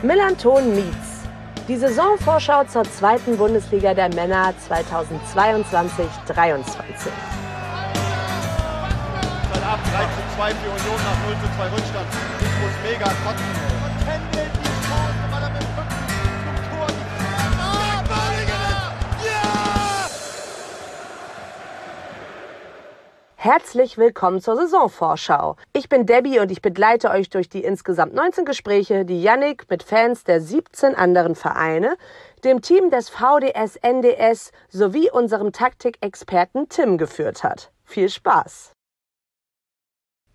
Millanton Meets. Die Saisonvorschau zur zweiten Bundesliga der Männer 2022-23. Seit ab 3 zu 2 für Union nach 0 zu 2 Rückstand. Muss mega kotzen. Herzlich willkommen zur Saisonvorschau. Ich bin Debbie und ich begleite euch durch die insgesamt 19 Gespräche, die Yannick mit Fans der 17 anderen Vereine, dem Team des VDS NDS sowie unserem Taktikexperten Tim geführt hat. Viel Spaß!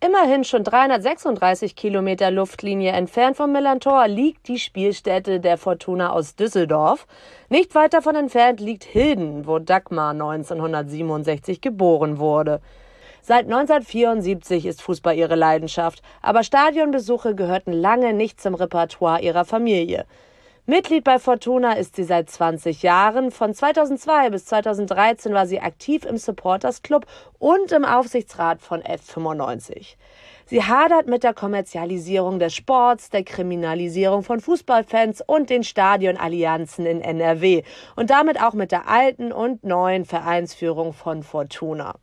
Immerhin schon 336 Kilometer Luftlinie entfernt vom Millantor liegt die Spielstätte der Fortuna aus Düsseldorf. Nicht weit davon entfernt liegt Hilden, wo Dagmar 1967 geboren wurde. Seit 1974 ist Fußball ihre Leidenschaft, aber Stadionbesuche gehörten lange nicht zum Repertoire ihrer Familie. Mitglied bei Fortuna ist sie seit 20 Jahren. Von 2002 bis 2013 war sie aktiv im Supporters Club und im Aufsichtsrat von F95. Sie hadert mit der Kommerzialisierung des Sports, der Kriminalisierung von Fußballfans und den Stadionallianzen in NRW und damit auch mit der alten und neuen Vereinsführung von Fortuna.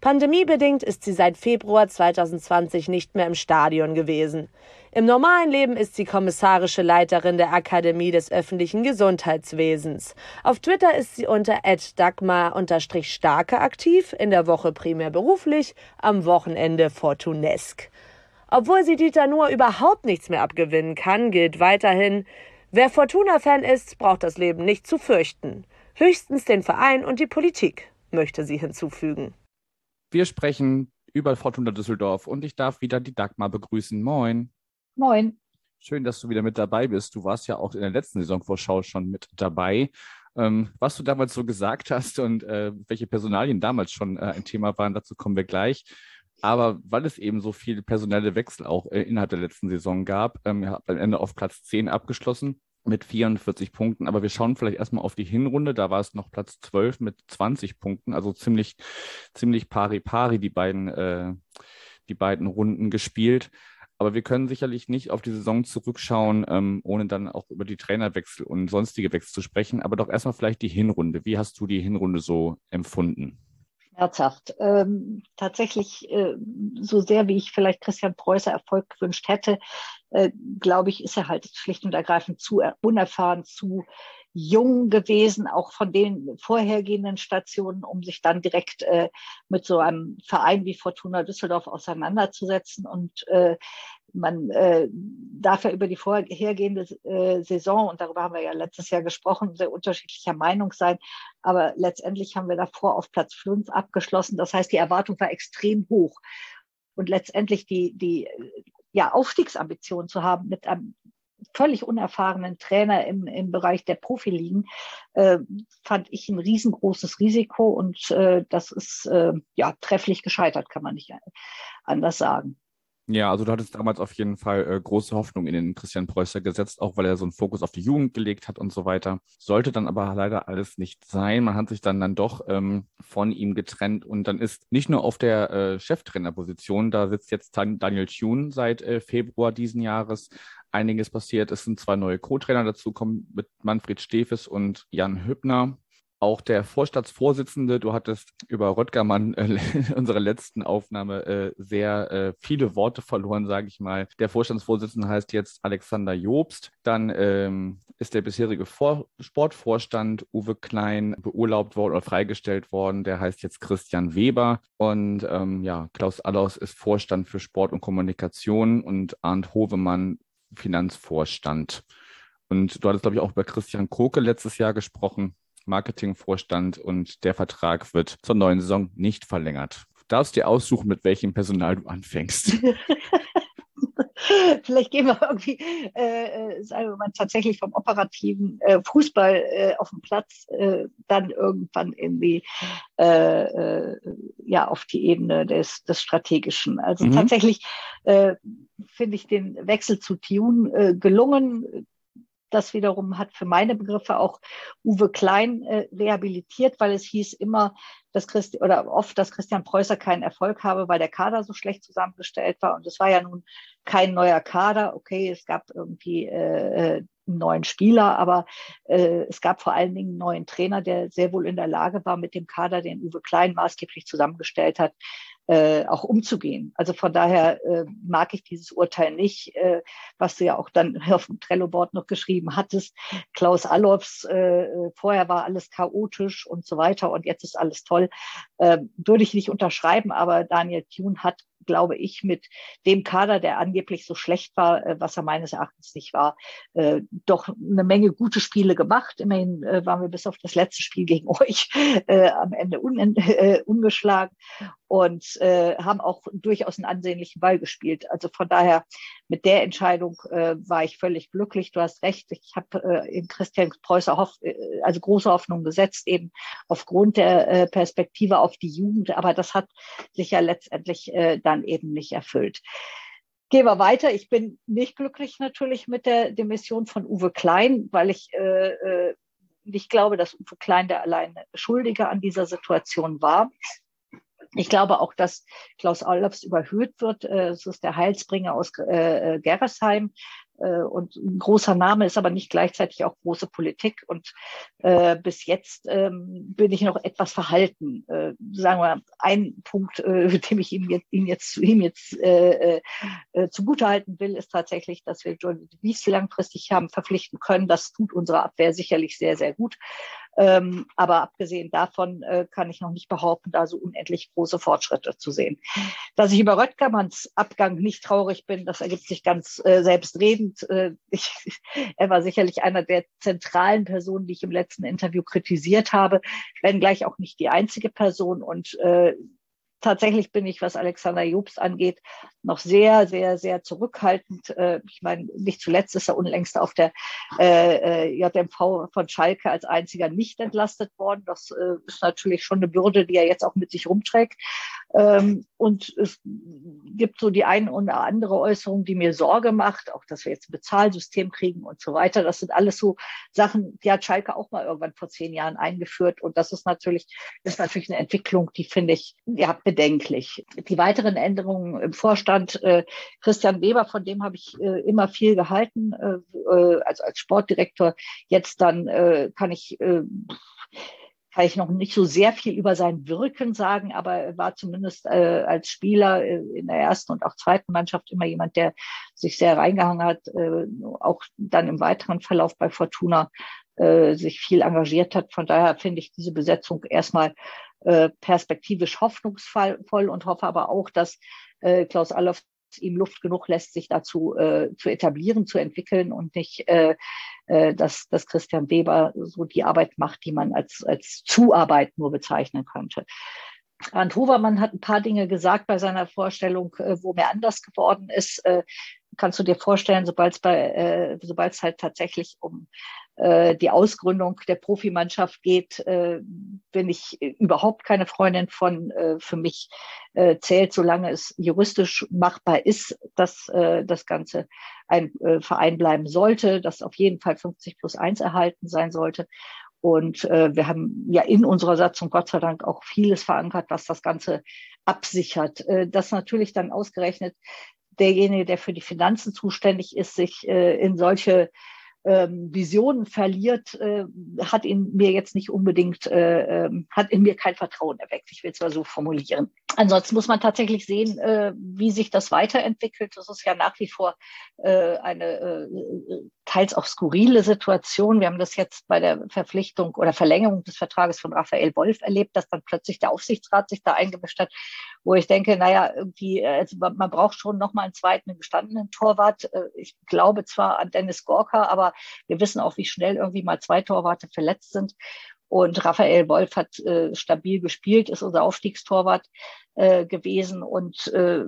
Pandemiebedingt ist sie seit Februar 2020 nicht mehr im Stadion gewesen. Im normalen Leben ist sie kommissarische Leiterin der Akademie des öffentlichen Gesundheitswesens. Auf Twitter ist sie unter dagmar-starke aktiv, in der Woche primär beruflich, am Wochenende fortunesk. Obwohl sie Dieter Nuhr überhaupt nichts mehr abgewinnen kann, gilt weiterhin, wer Fortuna-Fan ist, braucht das Leben nicht zu fürchten. Höchstens den Verein und die Politik, möchte sie hinzufügen. Wir sprechen über Fortuna Düsseldorf und ich darf wieder die Dagmar begrüßen. Moin. Moin. Schön, dass du wieder mit dabei bist. Du warst ja auch in der letzten Saisonvorschau schon mit dabei. Ähm, was du damals so gesagt hast und äh, welche Personalien damals schon äh, ein Thema waren, dazu kommen wir gleich. Aber weil es eben so viele personelle Wechsel auch äh, innerhalb der letzten Saison gab, ähm, ihr habt am Ende auf Platz 10 abgeschlossen mit 44 Punkten. Aber wir schauen vielleicht erstmal auf die Hinrunde. Da war es noch Platz 12 mit 20 Punkten. Also ziemlich, ziemlich pari pari die beiden, äh, die beiden Runden gespielt. Aber wir können sicherlich nicht auf die Saison zurückschauen, ähm, ohne dann auch über die Trainerwechsel und sonstige Wechsel zu sprechen. Aber doch erstmal vielleicht die Hinrunde. Wie hast du die Hinrunde so empfunden? Schmerzhaft. Ähm, tatsächlich, äh, so sehr wie ich vielleicht Christian Preußer Erfolg gewünscht hätte, äh, glaube ich, ist er halt schlicht und ergreifend zu unerfahren, zu jung gewesen, auch von den vorhergehenden Stationen, um sich dann direkt äh, mit so einem Verein wie Fortuna Düsseldorf auseinanderzusetzen. Und äh, man äh, darf ja über die vorhergehende äh, Saison, und darüber haben wir ja letztes Jahr gesprochen, sehr unterschiedlicher Meinung sein. Aber letztendlich haben wir davor auf Platz fünf abgeschlossen. Das heißt, die Erwartung war extrem hoch. Und letztendlich die, die ja, Aufstiegsambitionen zu haben mit einem völlig unerfahrenen Trainer im, im Bereich der Profiligen, äh, fand ich ein riesengroßes Risiko und äh, das ist äh, ja trefflich gescheitert, kann man nicht anders sagen. Ja, also du hattest damals auf jeden Fall äh, große Hoffnung in den Christian Preußer gesetzt, auch weil er so einen Fokus auf die Jugend gelegt hat und so weiter. Sollte dann aber leider alles nicht sein. Man hat sich dann dann doch ähm, von ihm getrennt und dann ist nicht nur auf der äh, Cheftrainerposition, da sitzt jetzt Daniel Thune seit äh, Februar diesen Jahres, einiges passiert. Es sind zwei neue Co-Trainer dazu kommen mit Manfred Stefes und Jan Hübner. Auch der Vorstandsvorsitzende, du hattest über Röttgermann äh, in unserer letzten Aufnahme äh, sehr äh, viele Worte verloren, sage ich mal. Der Vorstandsvorsitzende heißt jetzt Alexander Jobst. Dann ähm, ist der bisherige Vor Sportvorstand Uwe Klein beurlaubt worden oder freigestellt worden. Der heißt jetzt Christian Weber. Und ähm, ja, Klaus Allaus ist Vorstand für Sport und Kommunikation und Arndt Hovemann Finanzvorstand. Und du hattest, glaube ich, auch über Christian Koke letztes Jahr gesprochen. Marketingvorstand und der Vertrag wird zur neuen Saison nicht verlängert. Du darfst dir aussuchen, mit welchem Personal du anfängst. Vielleicht gehen wir irgendwie, äh, äh, sagen wir mal, tatsächlich vom operativen äh, Fußball äh, auf dem Platz äh, dann irgendwann irgendwie äh, äh, ja auf die Ebene des, des Strategischen. Also mhm. tatsächlich äh, finde ich den Wechsel zu Tune äh, gelungen. Das wiederum hat für meine Begriffe auch Uwe Klein äh, rehabilitiert, weil es hieß immer, dass Christi oder oft, dass Christian Preußer keinen Erfolg habe, weil der Kader so schlecht zusammengestellt war. Und es war ja nun kein neuer Kader. Okay, es gab irgendwie äh, einen neuen Spieler, aber äh, es gab vor allen Dingen einen neuen Trainer, der sehr wohl in der Lage war, mit dem Kader, den Uwe Klein maßgeblich zusammengestellt hat, äh, auch umzugehen. Also von daher äh, mag ich dieses Urteil nicht, äh, was du ja auch dann auf dem Trello-Board noch geschrieben hattest. Klaus Allofs, äh, vorher war alles chaotisch und so weiter und jetzt ist alles toll. Äh, würde ich nicht unterschreiben, aber Daniel Thune hat glaube ich, mit dem Kader, der angeblich so schlecht war, äh, was er meines Erachtens nicht war, äh, doch eine Menge gute Spiele gemacht. Immerhin äh, waren wir bis auf das letzte Spiel gegen euch am Ende ungeschlagen und haben auch durchaus einen ansehnlichen Ball gespielt. Also von daher mit der Entscheidung war ich völlig glücklich. Du hast recht. Ich habe in Christian Preußer Hoff, also große Hoffnung gesetzt, eben aufgrund der Perspektive auf die Jugend. Aber das hat sich ja letztendlich dann eben nicht erfüllt. Gehen wir weiter. Ich bin nicht glücklich natürlich mit der Demission von Uwe Klein, weil ich äh, äh nicht glaube, dass Uwe Klein der alleine Schuldige an dieser Situation war. Ich glaube auch, dass Klaus Allofs überhöht wird. Äh, es ist der Heilsbringer aus äh, Gerresheim. Äh, und ein großer Name ist aber nicht gleichzeitig auch große Politik. Und äh, bis jetzt ähm, bin ich noch etwas verhalten. Äh, sagen wir, ein Punkt, äh, dem ich ihm jetzt, ihm jetzt, ihm jetzt äh, äh, zugutehalten will, ist tatsächlich, dass wir Jordan Wies langfristig haben verpflichten können. Das tut unsere Abwehr sicherlich sehr, sehr gut. Ähm, aber abgesehen davon äh, kann ich noch nicht behaupten, da so unendlich große Fortschritte zu sehen. Dass ich über Röttgermanns Abgang nicht traurig bin, das ergibt sich ganz äh, selbstredend. Äh, ich, er war sicherlich einer der zentralen Personen, die ich im letzten Interview kritisiert habe, wenn gleich auch nicht die einzige Person. Und äh, tatsächlich bin ich, was Alexander Jobs angeht, noch sehr, sehr, sehr zurückhaltend. Äh, ich meine, nicht zuletzt ist er unlängst auf der äh, äh JMV von Schalke als einziger nicht entlastet worden. Das ist natürlich schon eine Bürde, die er jetzt auch mit sich rumträgt. Ähm, und es gibt so die eine oder andere Äußerung, die mir Sorge macht, auch dass wir jetzt ein Bezahlsystem kriegen und so weiter. Das sind alles so Sachen, die hat Schalke auch mal irgendwann vor zehn Jahren eingeführt. Und das ist natürlich, ist natürlich eine Entwicklung, die finde ich ja bedenklich. Die weiteren Änderungen im Vorstand Vorstand äh, Christian Weber, von dem habe ich äh, immer viel gehalten, äh, äh, also als Sportdirektor. Jetzt dann äh, kann ich äh, kann ich noch nicht so sehr viel über sein Wirken sagen, aber er war zumindest äh, als Spieler äh, in der ersten und auch zweiten Mannschaft immer jemand, der sich sehr reingehangen hat, äh, auch dann im weiteren Verlauf bei Fortuna äh, sich viel engagiert hat. Von daher finde ich diese Besetzung erstmal äh, perspektivisch hoffnungsvoll und hoffe aber auch, dass äh, Klaus Allofs ihm Luft genug lässt, sich dazu äh, zu etablieren, zu entwickeln und nicht, äh, äh, dass, dass Christian Weber so die Arbeit macht, die man als, als Zuarbeit nur bezeichnen könnte. Arndt Hovermann hat ein paar Dinge gesagt bei seiner Vorstellung, äh, wo mir anders geworden ist. Äh, kannst du dir vorstellen, sobald es bei, äh, sobald es halt tatsächlich um die Ausgründung der Profimannschaft geht, äh, bin ich überhaupt keine Freundin von. Äh, für mich äh, zählt, solange es juristisch machbar ist, dass äh, das Ganze ein äh, Verein bleiben sollte, dass auf jeden Fall 50 plus 1 erhalten sein sollte. Und äh, wir haben ja in unserer Satzung Gott sei Dank auch vieles verankert, was das Ganze absichert. Äh, das natürlich dann ausgerechnet derjenige, der für die Finanzen zuständig ist, sich äh, in solche ähm, Visionen verliert, äh, hat in mir jetzt nicht unbedingt, äh, äh, hat in mir kein Vertrauen erweckt. Ich will es mal so formulieren. Ansonsten muss man tatsächlich sehen, äh, wie sich das weiterentwickelt. Das ist ja nach wie vor äh, eine äh, teils auch skurrile Situation. Wir haben das jetzt bei der Verpflichtung oder Verlängerung des Vertrages von Raphael Wolf erlebt, dass dann plötzlich der Aufsichtsrat sich da eingemischt hat, wo ich denke, naja, irgendwie, also man braucht schon noch mal einen zweiten gestandenen Torwart. Ich glaube zwar an Dennis Gorka, aber wir wissen auch, wie schnell irgendwie mal zwei Torwarte verletzt sind. Und Raphael Wolf hat äh, stabil gespielt, ist unser Aufstiegstorwart äh, gewesen. Und äh,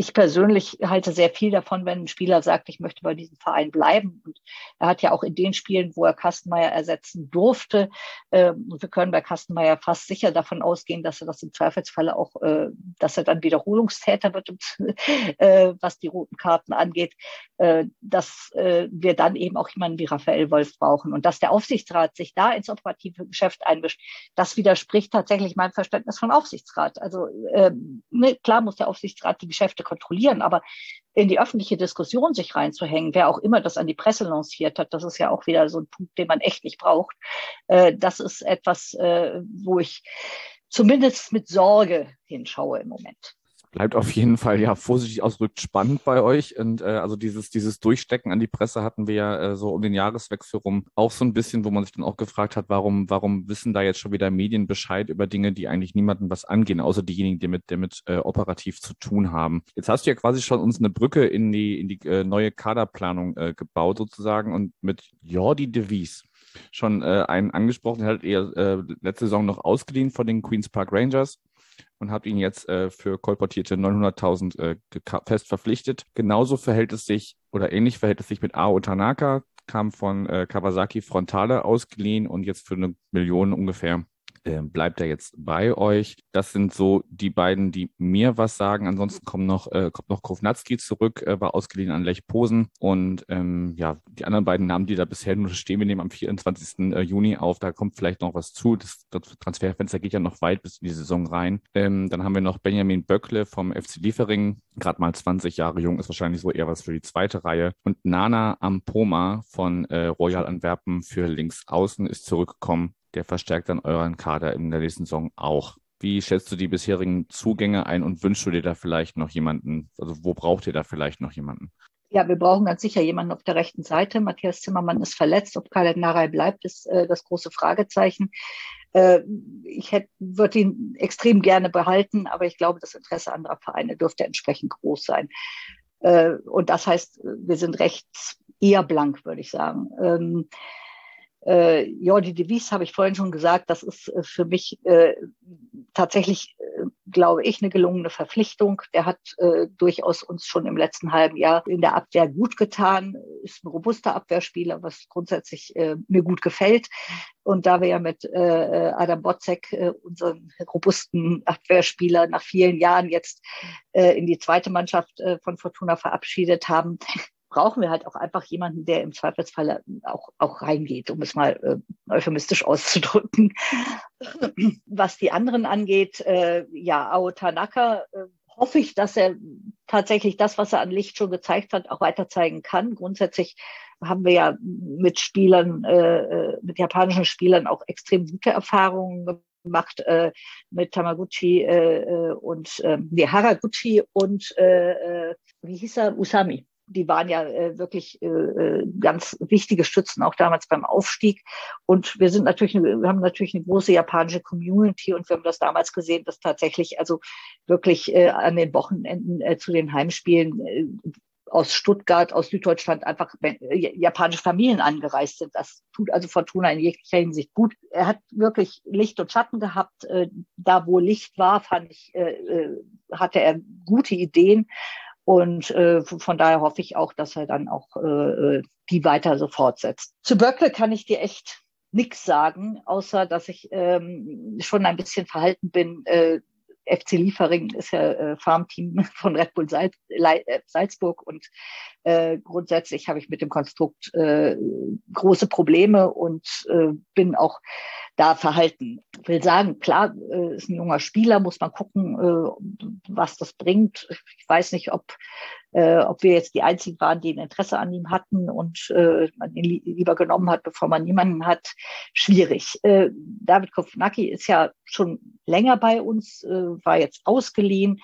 ich persönlich halte sehr viel davon, wenn ein Spieler sagt, ich möchte bei diesem Verein bleiben. Und er hat ja auch in den Spielen, wo er Kastenmeier ersetzen durfte, äh, und wir können bei Kastenmeier fast sicher davon ausgehen, dass er das im Zweifelsfalle auch, äh, dass er dann Wiederholungstäter wird, äh, was die roten Karten angeht, äh, dass äh, wir dann eben auch jemanden wie Raphael Wolf brauchen. Und dass der Aufsichtsrat sich da ins operative Geschäft einmischt, das widerspricht tatsächlich meinem Verständnis von Aufsichtsrat. Also äh, ne, klar muss der Aufsichtsrat die Geschäfte kontrollieren. Aber in die öffentliche Diskussion sich reinzuhängen, wer auch immer das an die Presse lanciert hat, das ist ja auch wieder so ein Punkt, den man echt nicht braucht. Äh, das ist etwas, äh, wo ich zumindest mit Sorge hinschaue im Moment bleibt auf jeden Fall ja vorsichtig ausgedrückt spannend bei euch. Und äh, also dieses, dieses Durchstecken an die Presse hatten wir ja äh, so um den Jahreswechsel rum auch so ein bisschen, wo man sich dann auch gefragt hat, warum, warum wissen da jetzt schon wieder Medien Bescheid über Dinge, die eigentlich niemandem was angehen, außer diejenigen, die mit, die mit äh, operativ zu tun haben. Jetzt hast du ja quasi schon uns eine Brücke in die, in die äh, neue Kaderplanung äh, gebaut sozusagen und mit Jordi de Wies schon äh, einen angesprochen, der hat eher äh, letzte Saison noch ausgeliehen von den Queens Park Rangers und habe ihn jetzt äh, für kolportierte 900.000 äh, fest verpflichtet. Genauso verhält es sich oder ähnlich verhält es sich mit Ao Tanaka, kam von äh, Kawasaki Frontale ausgeliehen und jetzt für eine Million ungefähr äh, bleibt er jetzt bei euch. Das sind so die beiden, die mir was sagen. Ansonsten kommt noch, äh, kommt noch Kovnatski zurück, äh, war ausgeliehen an Lech Posen. Und ähm, ja, die anderen beiden Namen, die da bisher nur stehen, wir nehmen am 24. Äh, Juni auf, da kommt vielleicht noch was zu. Das, das Transferfenster geht ja noch weit bis in die Saison rein. Ähm, dann haben wir noch Benjamin Böckle vom FC Liefering, gerade mal 20 Jahre jung, ist wahrscheinlich so eher was für die zweite Reihe. Und Nana Ampoma von äh, Royal Antwerpen für links außen ist zurückgekommen der verstärkt dann euren Kader in der nächsten Saison auch. Wie schätzt du die bisherigen Zugänge ein und wünschst du dir da vielleicht noch jemanden? Also wo braucht ihr da vielleicht noch jemanden? Ja, wir brauchen ganz sicher jemanden auf der rechten Seite. Matthias Zimmermann ist verletzt. Ob Khaled Narei bleibt, ist äh, das große Fragezeichen. Äh, ich würde ihn extrem gerne behalten, aber ich glaube, das Interesse anderer Vereine dürfte entsprechend groß sein. Äh, und das heißt, wir sind rechts eher blank, würde ich sagen. Ähm, äh, Jordi de Wies habe ich vorhin schon gesagt, das ist äh, für mich äh, tatsächlich, äh, glaube ich, eine gelungene Verpflichtung. Der hat äh, durchaus uns schon im letzten halben Jahr in der Abwehr gut getan, ist ein robuster Abwehrspieler, was grundsätzlich äh, mir gut gefällt. Und da wir ja mit äh, äh Adam Botzek, äh, unseren robusten Abwehrspieler, nach vielen Jahren jetzt äh, in die zweite Mannschaft äh, von Fortuna verabschiedet haben, brauchen wir halt auch einfach jemanden, der im Zweifelsfall auch, auch reingeht, um es mal äh, euphemistisch auszudrücken. Was die anderen angeht, äh, ja, Ao Tanaka, äh, hoffe ich, dass er tatsächlich das, was er an Licht schon gezeigt hat, auch weiter zeigen kann. Grundsätzlich haben wir ja mit Spielern, äh, äh mit japanischen Spielern auch extrem gute Erfahrungen gemacht äh, mit Tamaguchi äh, äh und äh, nee, Haraguchi und äh, äh, wie hieß er? Usami die waren ja äh, wirklich äh, äh, ganz wichtige Stützen auch damals beim Aufstieg. Und wir sind natürlich, wir haben natürlich eine große japanische Community und wir haben das damals gesehen, dass tatsächlich also wirklich äh, an den Wochenenden äh, zu den Heimspielen äh, aus Stuttgart, aus Süddeutschland einfach äh, japanische Familien angereist sind. Das tut also Fortuna in jeglicher Hinsicht gut. Er hat wirklich Licht und Schatten gehabt. Äh, da, wo Licht war, fand ich, hatte er gute Ideen. Und äh, von daher hoffe ich auch, dass er dann auch äh, die weiter so fortsetzt. Zu Böckle kann ich dir echt nichts sagen, außer dass ich ähm, schon ein bisschen verhalten bin. Äh, FC Liefering ist ja äh, Farmteam von Red Bull Salz, äh, Salzburg und äh, grundsätzlich habe ich mit dem Konstrukt äh, große Probleme und äh, bin auch da verhalten. Ich will sagen, klar, äh, ist ein junger Spieler, muss man gucken, äh, was das bringt. Ich weiß nicht, ob, äh, ob wir jetzt die einzigen waren, die ein Interesse an ihm hatten und äh, man ihn li lieber genommen hat, bevor man niemanden hat. Schwierig. Äh, David Kovnacki ist ja schon länger bei uns, äh, war jetzt ausgeliehen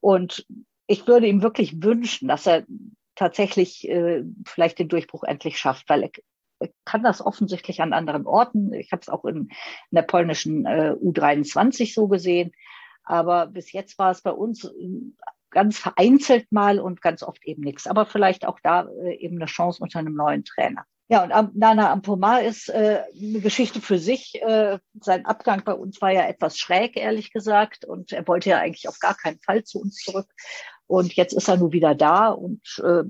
und ich würde ihm wirklich wünschen, dass er tatsächlich äh, vielleicht den Durchbruch endlich schafft, weil er kann das offensichtlich an anderen Orten. Ich habe es auch in, in, der polnischen äh, U23 so gesehen. Aber bis jetzt war es bei uns ganz vereinzelt mal und ganz oft eben nichts. Aber vielleicht auch da äh, eben eine Chance unter einem neuen Trainer. Ja, und Nana Ampomar ist äh, eine Geschichte für sich. Äh, sein Abgang bei uns war ja etwas schräg, ehrlich gesagt. Und er wollte ja eigentlich auf gar keinen Fall zu uns zurück. Und jetzt ist er nun wieder da und äh,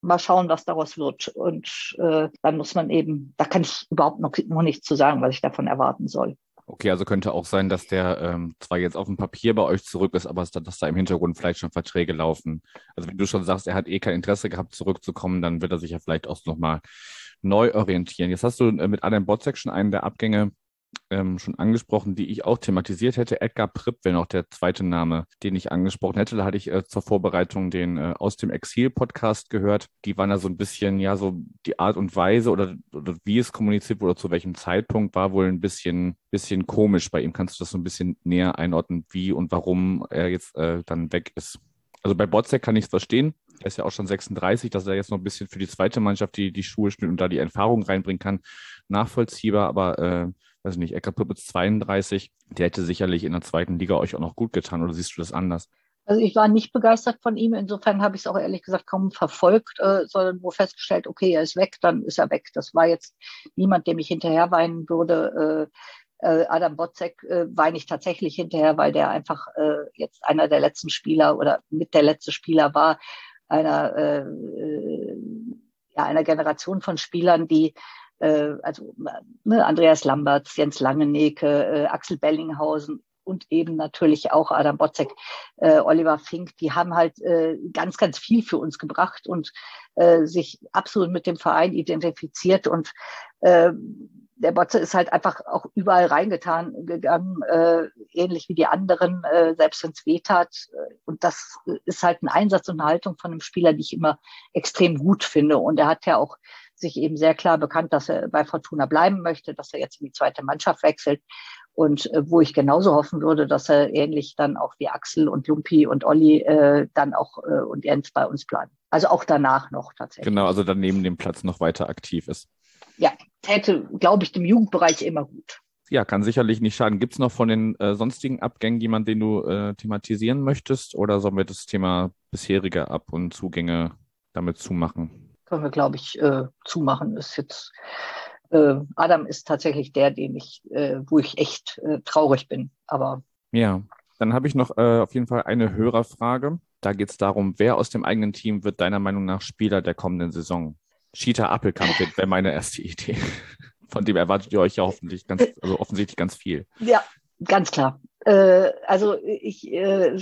mal schauen, was daraus wird. Und äh, dann muss man eben, da kann ich überhaupt noch, noch nichts zu sagen, was ich davon erwarten soll. Okay, also könnte auch sein, dass der ähm, zwar jetzt auf dem Papier bei euch zurück ist, aber dass da im Hintergrund vielleicht schon Verträge laufen. Also wenn du schon sagst, er hat eh kein Interesse gehabt, zurückzukommen, dann wird er sich ja vielleicht auch nochmal neu orientieren. Jetzt hast du äh, mit Adam Botzek schon einen der Abgänge ähm, schon angesprochen, die ich auch thematisiert hätte. Edgar Pripp wäre noch der zweite Name, den ich angesprochen hätte. Da hatte ich äh, zur Vorbereitung den äh, Aus dem Exil-Podcast gehört. Die waren da so ein bisschen, ja, so die Art und Weise oder, oder wie es kommuniziert wurde, zu welchem Zeitpunkt, war wohl ein bisschen, bisschen komisch bei ihm. Kannst du das so ein bisschen näher einordnen, wie und warum er jetzt äh, dann weg ist? Also bei Botzek kann ich es verstehen. Er ist ja auch schon 36, dass er jetzt noch ein bisschen für die zweite Mannschaft die, die Schuhe schnürt und da die Erfahrung reinbringen kann. Nachvollziehbar, aber äh, weiß nicht, Ecker Pippitz 32, der hätte sicherlich in der zweiten Liga euch auch noch gut getan, oder siehst du das anders? Also ich war nicht begeistert von ihm. Insofern habe ich es auch ehrlich gesagt kaum verfolgt, äh, sondern nur festgestellt, okay, er ist weg, dann ist er weg. Das war jetzt niemand, dem ich hinterher weinen würde. Äh, äh, Adam Botzek äh, weine ich tatsächlich hinterher, weil der einfach äh, jetzt einer der letzten Spieler oder mit der letzte Spieler war, einer, ja, einer Generation von Spielern, die äh, also ne, Andreas Lamberts, Jens Langeneke, äh, Axel Bellinghausen und eben natürlich auch Adam Botzek, äh, Oliver Fink, die haben halt äh, ganz, ganz viel für uns gebracht und äh, sich absolut mit dem Verein identifiziert und äh, der Botze ist halt einfach auch überall reingetan gegangen, äh, ähnlich wie die anderen, äh, selbst wenn es weh tat. Und das ist halt ein Einsatz und eine Haltung von einem Spieler, die ich immer extrem gut finde. Und er hat ja auch sich eben sehr klar bekannt, dass er bei Fortuna bleiben möchte, dass er jetzt in die zweite Mannschaft wechselt. Und äh, wo ich genauso hoffen würde, dass er ähnlich dann auch wie Axel und Lumpi und Olli äh, dann auch äh, und Jens bei uns bleiben. Also auch danach noch tatsächlich. Genau, also dann neben dem Platz noch weiter aktiv ist. Ja, täte, glaube ich, dem Jugendbereich immer gut. Ja, kann sicherlich nicht schaden. Gibt es noch von den äh, sonstigen Abgängen jemanden, den du äh, thematisieren möchtest? Oder sollen wir das Thema bisherige Ab- und Zugänge damit zumachen? Können wir, glaube ich, äh, zumachen. Ist jetzt äh, Adam ist tatsächlich der, den ich, äh, wo ich echt äh, traurig bin. Aber ja, dann habe ich noch äh, auf jeden Fall eine Hörerfrage. Da geht es darum, wer aus dem eigenen Team wird deiner Meinung nach Spieler der kommenden Saison? Cheetah Appelkamp wäre meine erste Idee. Von dem erwartet ihr euch ja hoffentlich ganz, also offensichtlich ganz viel. Ja, ganz klar. Äh, also ich äh,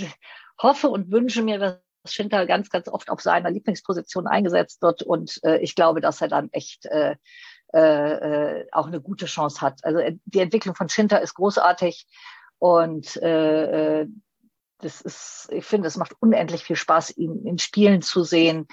hoffe und wünsche mir, dass Schinter ganz, ganz oft auf seiner Lieblingsposition eingesetzt wird. Und äh, ich glaube, dass er dann echt äh, äh, auch eine gute Chance hat. Also die Entwicklung von Schinter ist großartig und äh, das ist, ich finde, es macht unendlich viel Spaß, ihn in Spielen zu sehen.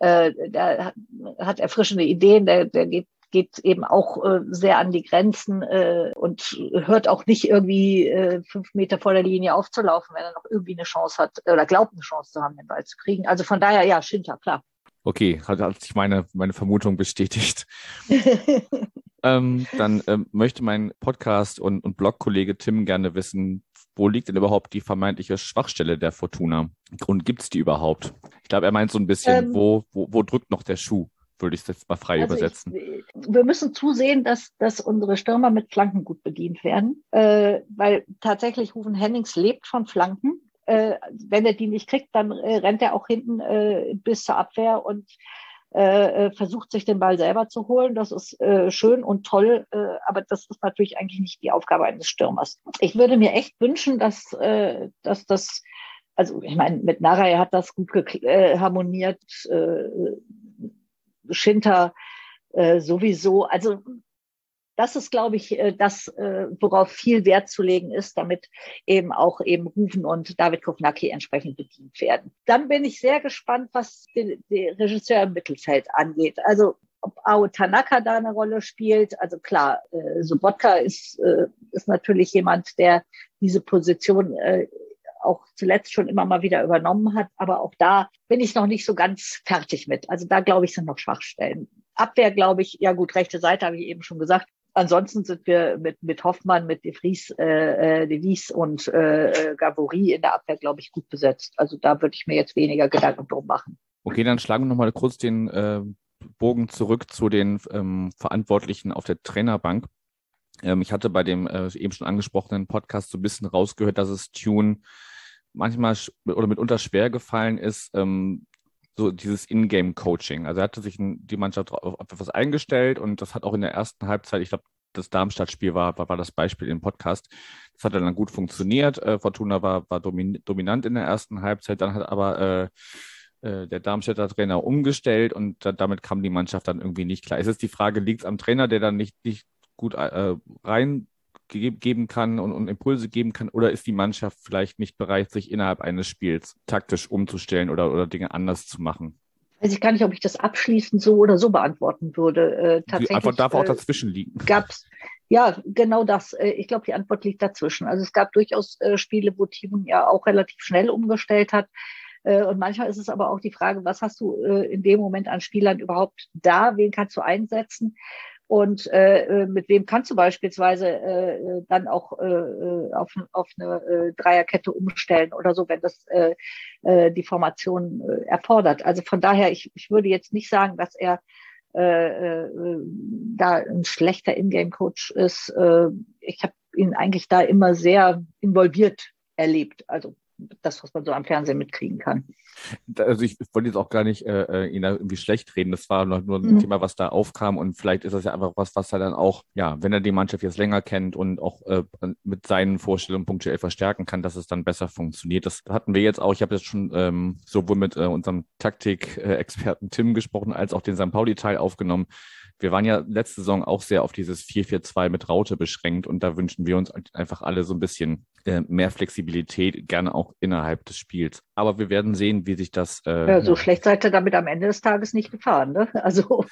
Äh, der hat erfrischende Ideen, der, der geht geht eben auch äh, sehr an die Grenzen äh, und hört auch nicht irgendwie äh, fünf Meter vor der Linie aufzulaufen, wenn er noch irgendwie eine Chance hat oder glaubt, eine Chance zu haben, den Ball zu kriegen. Also von daher, ja, Schinter, klar. Okay, hat, hat sich meine, meine Vermutung bestätigt. ähm, dann ähm, möchte mein Podcast- und, und Blog-Kollege Tim gerne wissen, wo liegt denn überhaupt die vermeintliche Schwachstelle der Fortuna? Und gibt es die überhaupt? Ich glaube, er meint so ein bisschen, ähm, wo, wo, wo drückt noch der Schuh? Würde ich es jetzt mal frei also übersetzen. Ich, wir müssen zusehen, dass, dass unsere Stürmer mit Flanken gut bedient werden, äh, weil tatsächlich Rufen Hennings lebt von Flanken. Äh, wenn er die nicht kriegt, dann äh, rennt er auch hinten äh, bis zur Abwehr und äh, äh, versucht sich den Ball selber zu holen. Das ist äh, schön und toll, äh, aber das ist natürlich eigentlich nicht die Aufgabe eines Stürmers. Ich würde mir echt wünschen, dass, äh, dass das, also ich meine, mit Naraya hat das gut äh, harmoniert. Äh, Schinter äh, sowieso. Also das ist, glaube ich, äh, das, äh, worauf viel Wert zu legen ist, damit eben auch eben Rufen und David Kovnacki entsprechend bedient werden. Dann bin ich sehr gespannt, was den, den Regisseur im Mittelfeld angeht. Also ob Ao Tanaka da eine Rolle spielt. Also klar, äh, Sobotka ist, äh, ist natürlich jemand, der diese Position äh, auch zuletzt schon immer mal wieder übernommen hat. Aber auch da bin ich noch nicht so ganz fertig mit. Also da glaube ich, sind noch Schwachstellen. Abwehr, glaube ich, ja gut, rechte Seite habe ich eben schon gesagt. Ansonsten sind wir mit, mit Hoffmann, mit De Vries, äh, äh De Vries und äh, Gavory in der Abwehr, glaube ich, gut besetzt. Also da würde ich mir jetzt weniger Gedanken drum machen. Okay, dann schlagen wir nochmal kurz den äh, Bogen zurück zu den ähm, Verantwortlichen auf der Trainerbank. Ähm, ich hatte bei dem äh, eben schon angesprochenen Podcast so ein bisschen rausgehört, dass es Tune manchmal oder mitunter schwer gefallen ist, ähm, so dieses Ingame-Coaching. Also er hatte sich die Mannschaft auf etwas eingestellt und das hat auch in der ersten Halbzeit, ich glaube, das Darmstadt-Spiel war, war, war das Beispiel im Podcast. Das hat dann gut funktioniert. Äh, Fortuna war, war dominant in der ersten Halbzeit, dann hat aber äh, äh, der Darmstädter Trainer umgestellt und da, damit kam die Mannschaft dann irgendwie nicht klar. Es ist die Frage, liegt es am Trainer, der dann nicht, nicht gut äh, rein geben kann und, und, Impulse geben kann? Oder ist die Mannschaft vielleicht nicht bereit, sich innerhalb eines Spiels taktisch umzustellen oder, oder Dinge anders zu machen? Weiß ich gar nicht, ob ich das abschließend so oder so beantworten würde. Äh, tatsächlich, die Antwort darf auch äh, dazwischen liegen. Gab's, ja, genau das. Äh, ich glaube, die Antwort liegt dazwischen. Also es gab durchaus äh, Spiele, wo Timon ja auch relativ schnell umgestellt hat. Äh, und manchmal ist es aber auch die Frage, was hast du in dem Moment an Spielern überhaupt da? Wen kannst du einsetzen? Und äh, äh, mit wem kannst du beispielsweise äh, äh, dann auch äh, äh, auf, auf eine äh, Dreierkette umstellen oder so, wenn das äh, äh, die Formation äh, erfordert. Also von daher, ich, ich würde jetzt nicht sagen, dass er äh, äh, da ein schlechter Ingame-Coach ist. Äh, ich habe ihn eigentlich da immer sehr involviert erlebt. Also das, was man so am Fernsehen mitkriegen kann. Also ich wollte jetzt auch gar nicht äh, äh, ihn irgendwie schlecht reden. Das war nur ein mhm. Thema, was da aufkam und vielleicht ist das ja einfach was, was er dann auch, ja, wenn er die Mannschaft jetzt länger kennt und auch äh, mit seinen Vorstellungen punktuell verstärken kann, dass es dann besser funktioniert. Das hatten wir jetzt auch. Ich habe jetzt schon ähm, sowohl mit äh, unserem Taktik-Experten Tim gesprochen, als auch den St. Pauli-Teil aufgenommen wir waren ja letzte Saison auch sehr auf dieses 4-4-2 mit Raute beschränkt und da wünschen wir uns einfach alle so ein bisschen äh, mehr Flexibilität, gerne auch innerhalb des Spiels. Aber wir werden sehen, wie sich das. Äh, ja, so schlecht seid ihr damit am Ende des Tages nicht gefahren, ne? Also.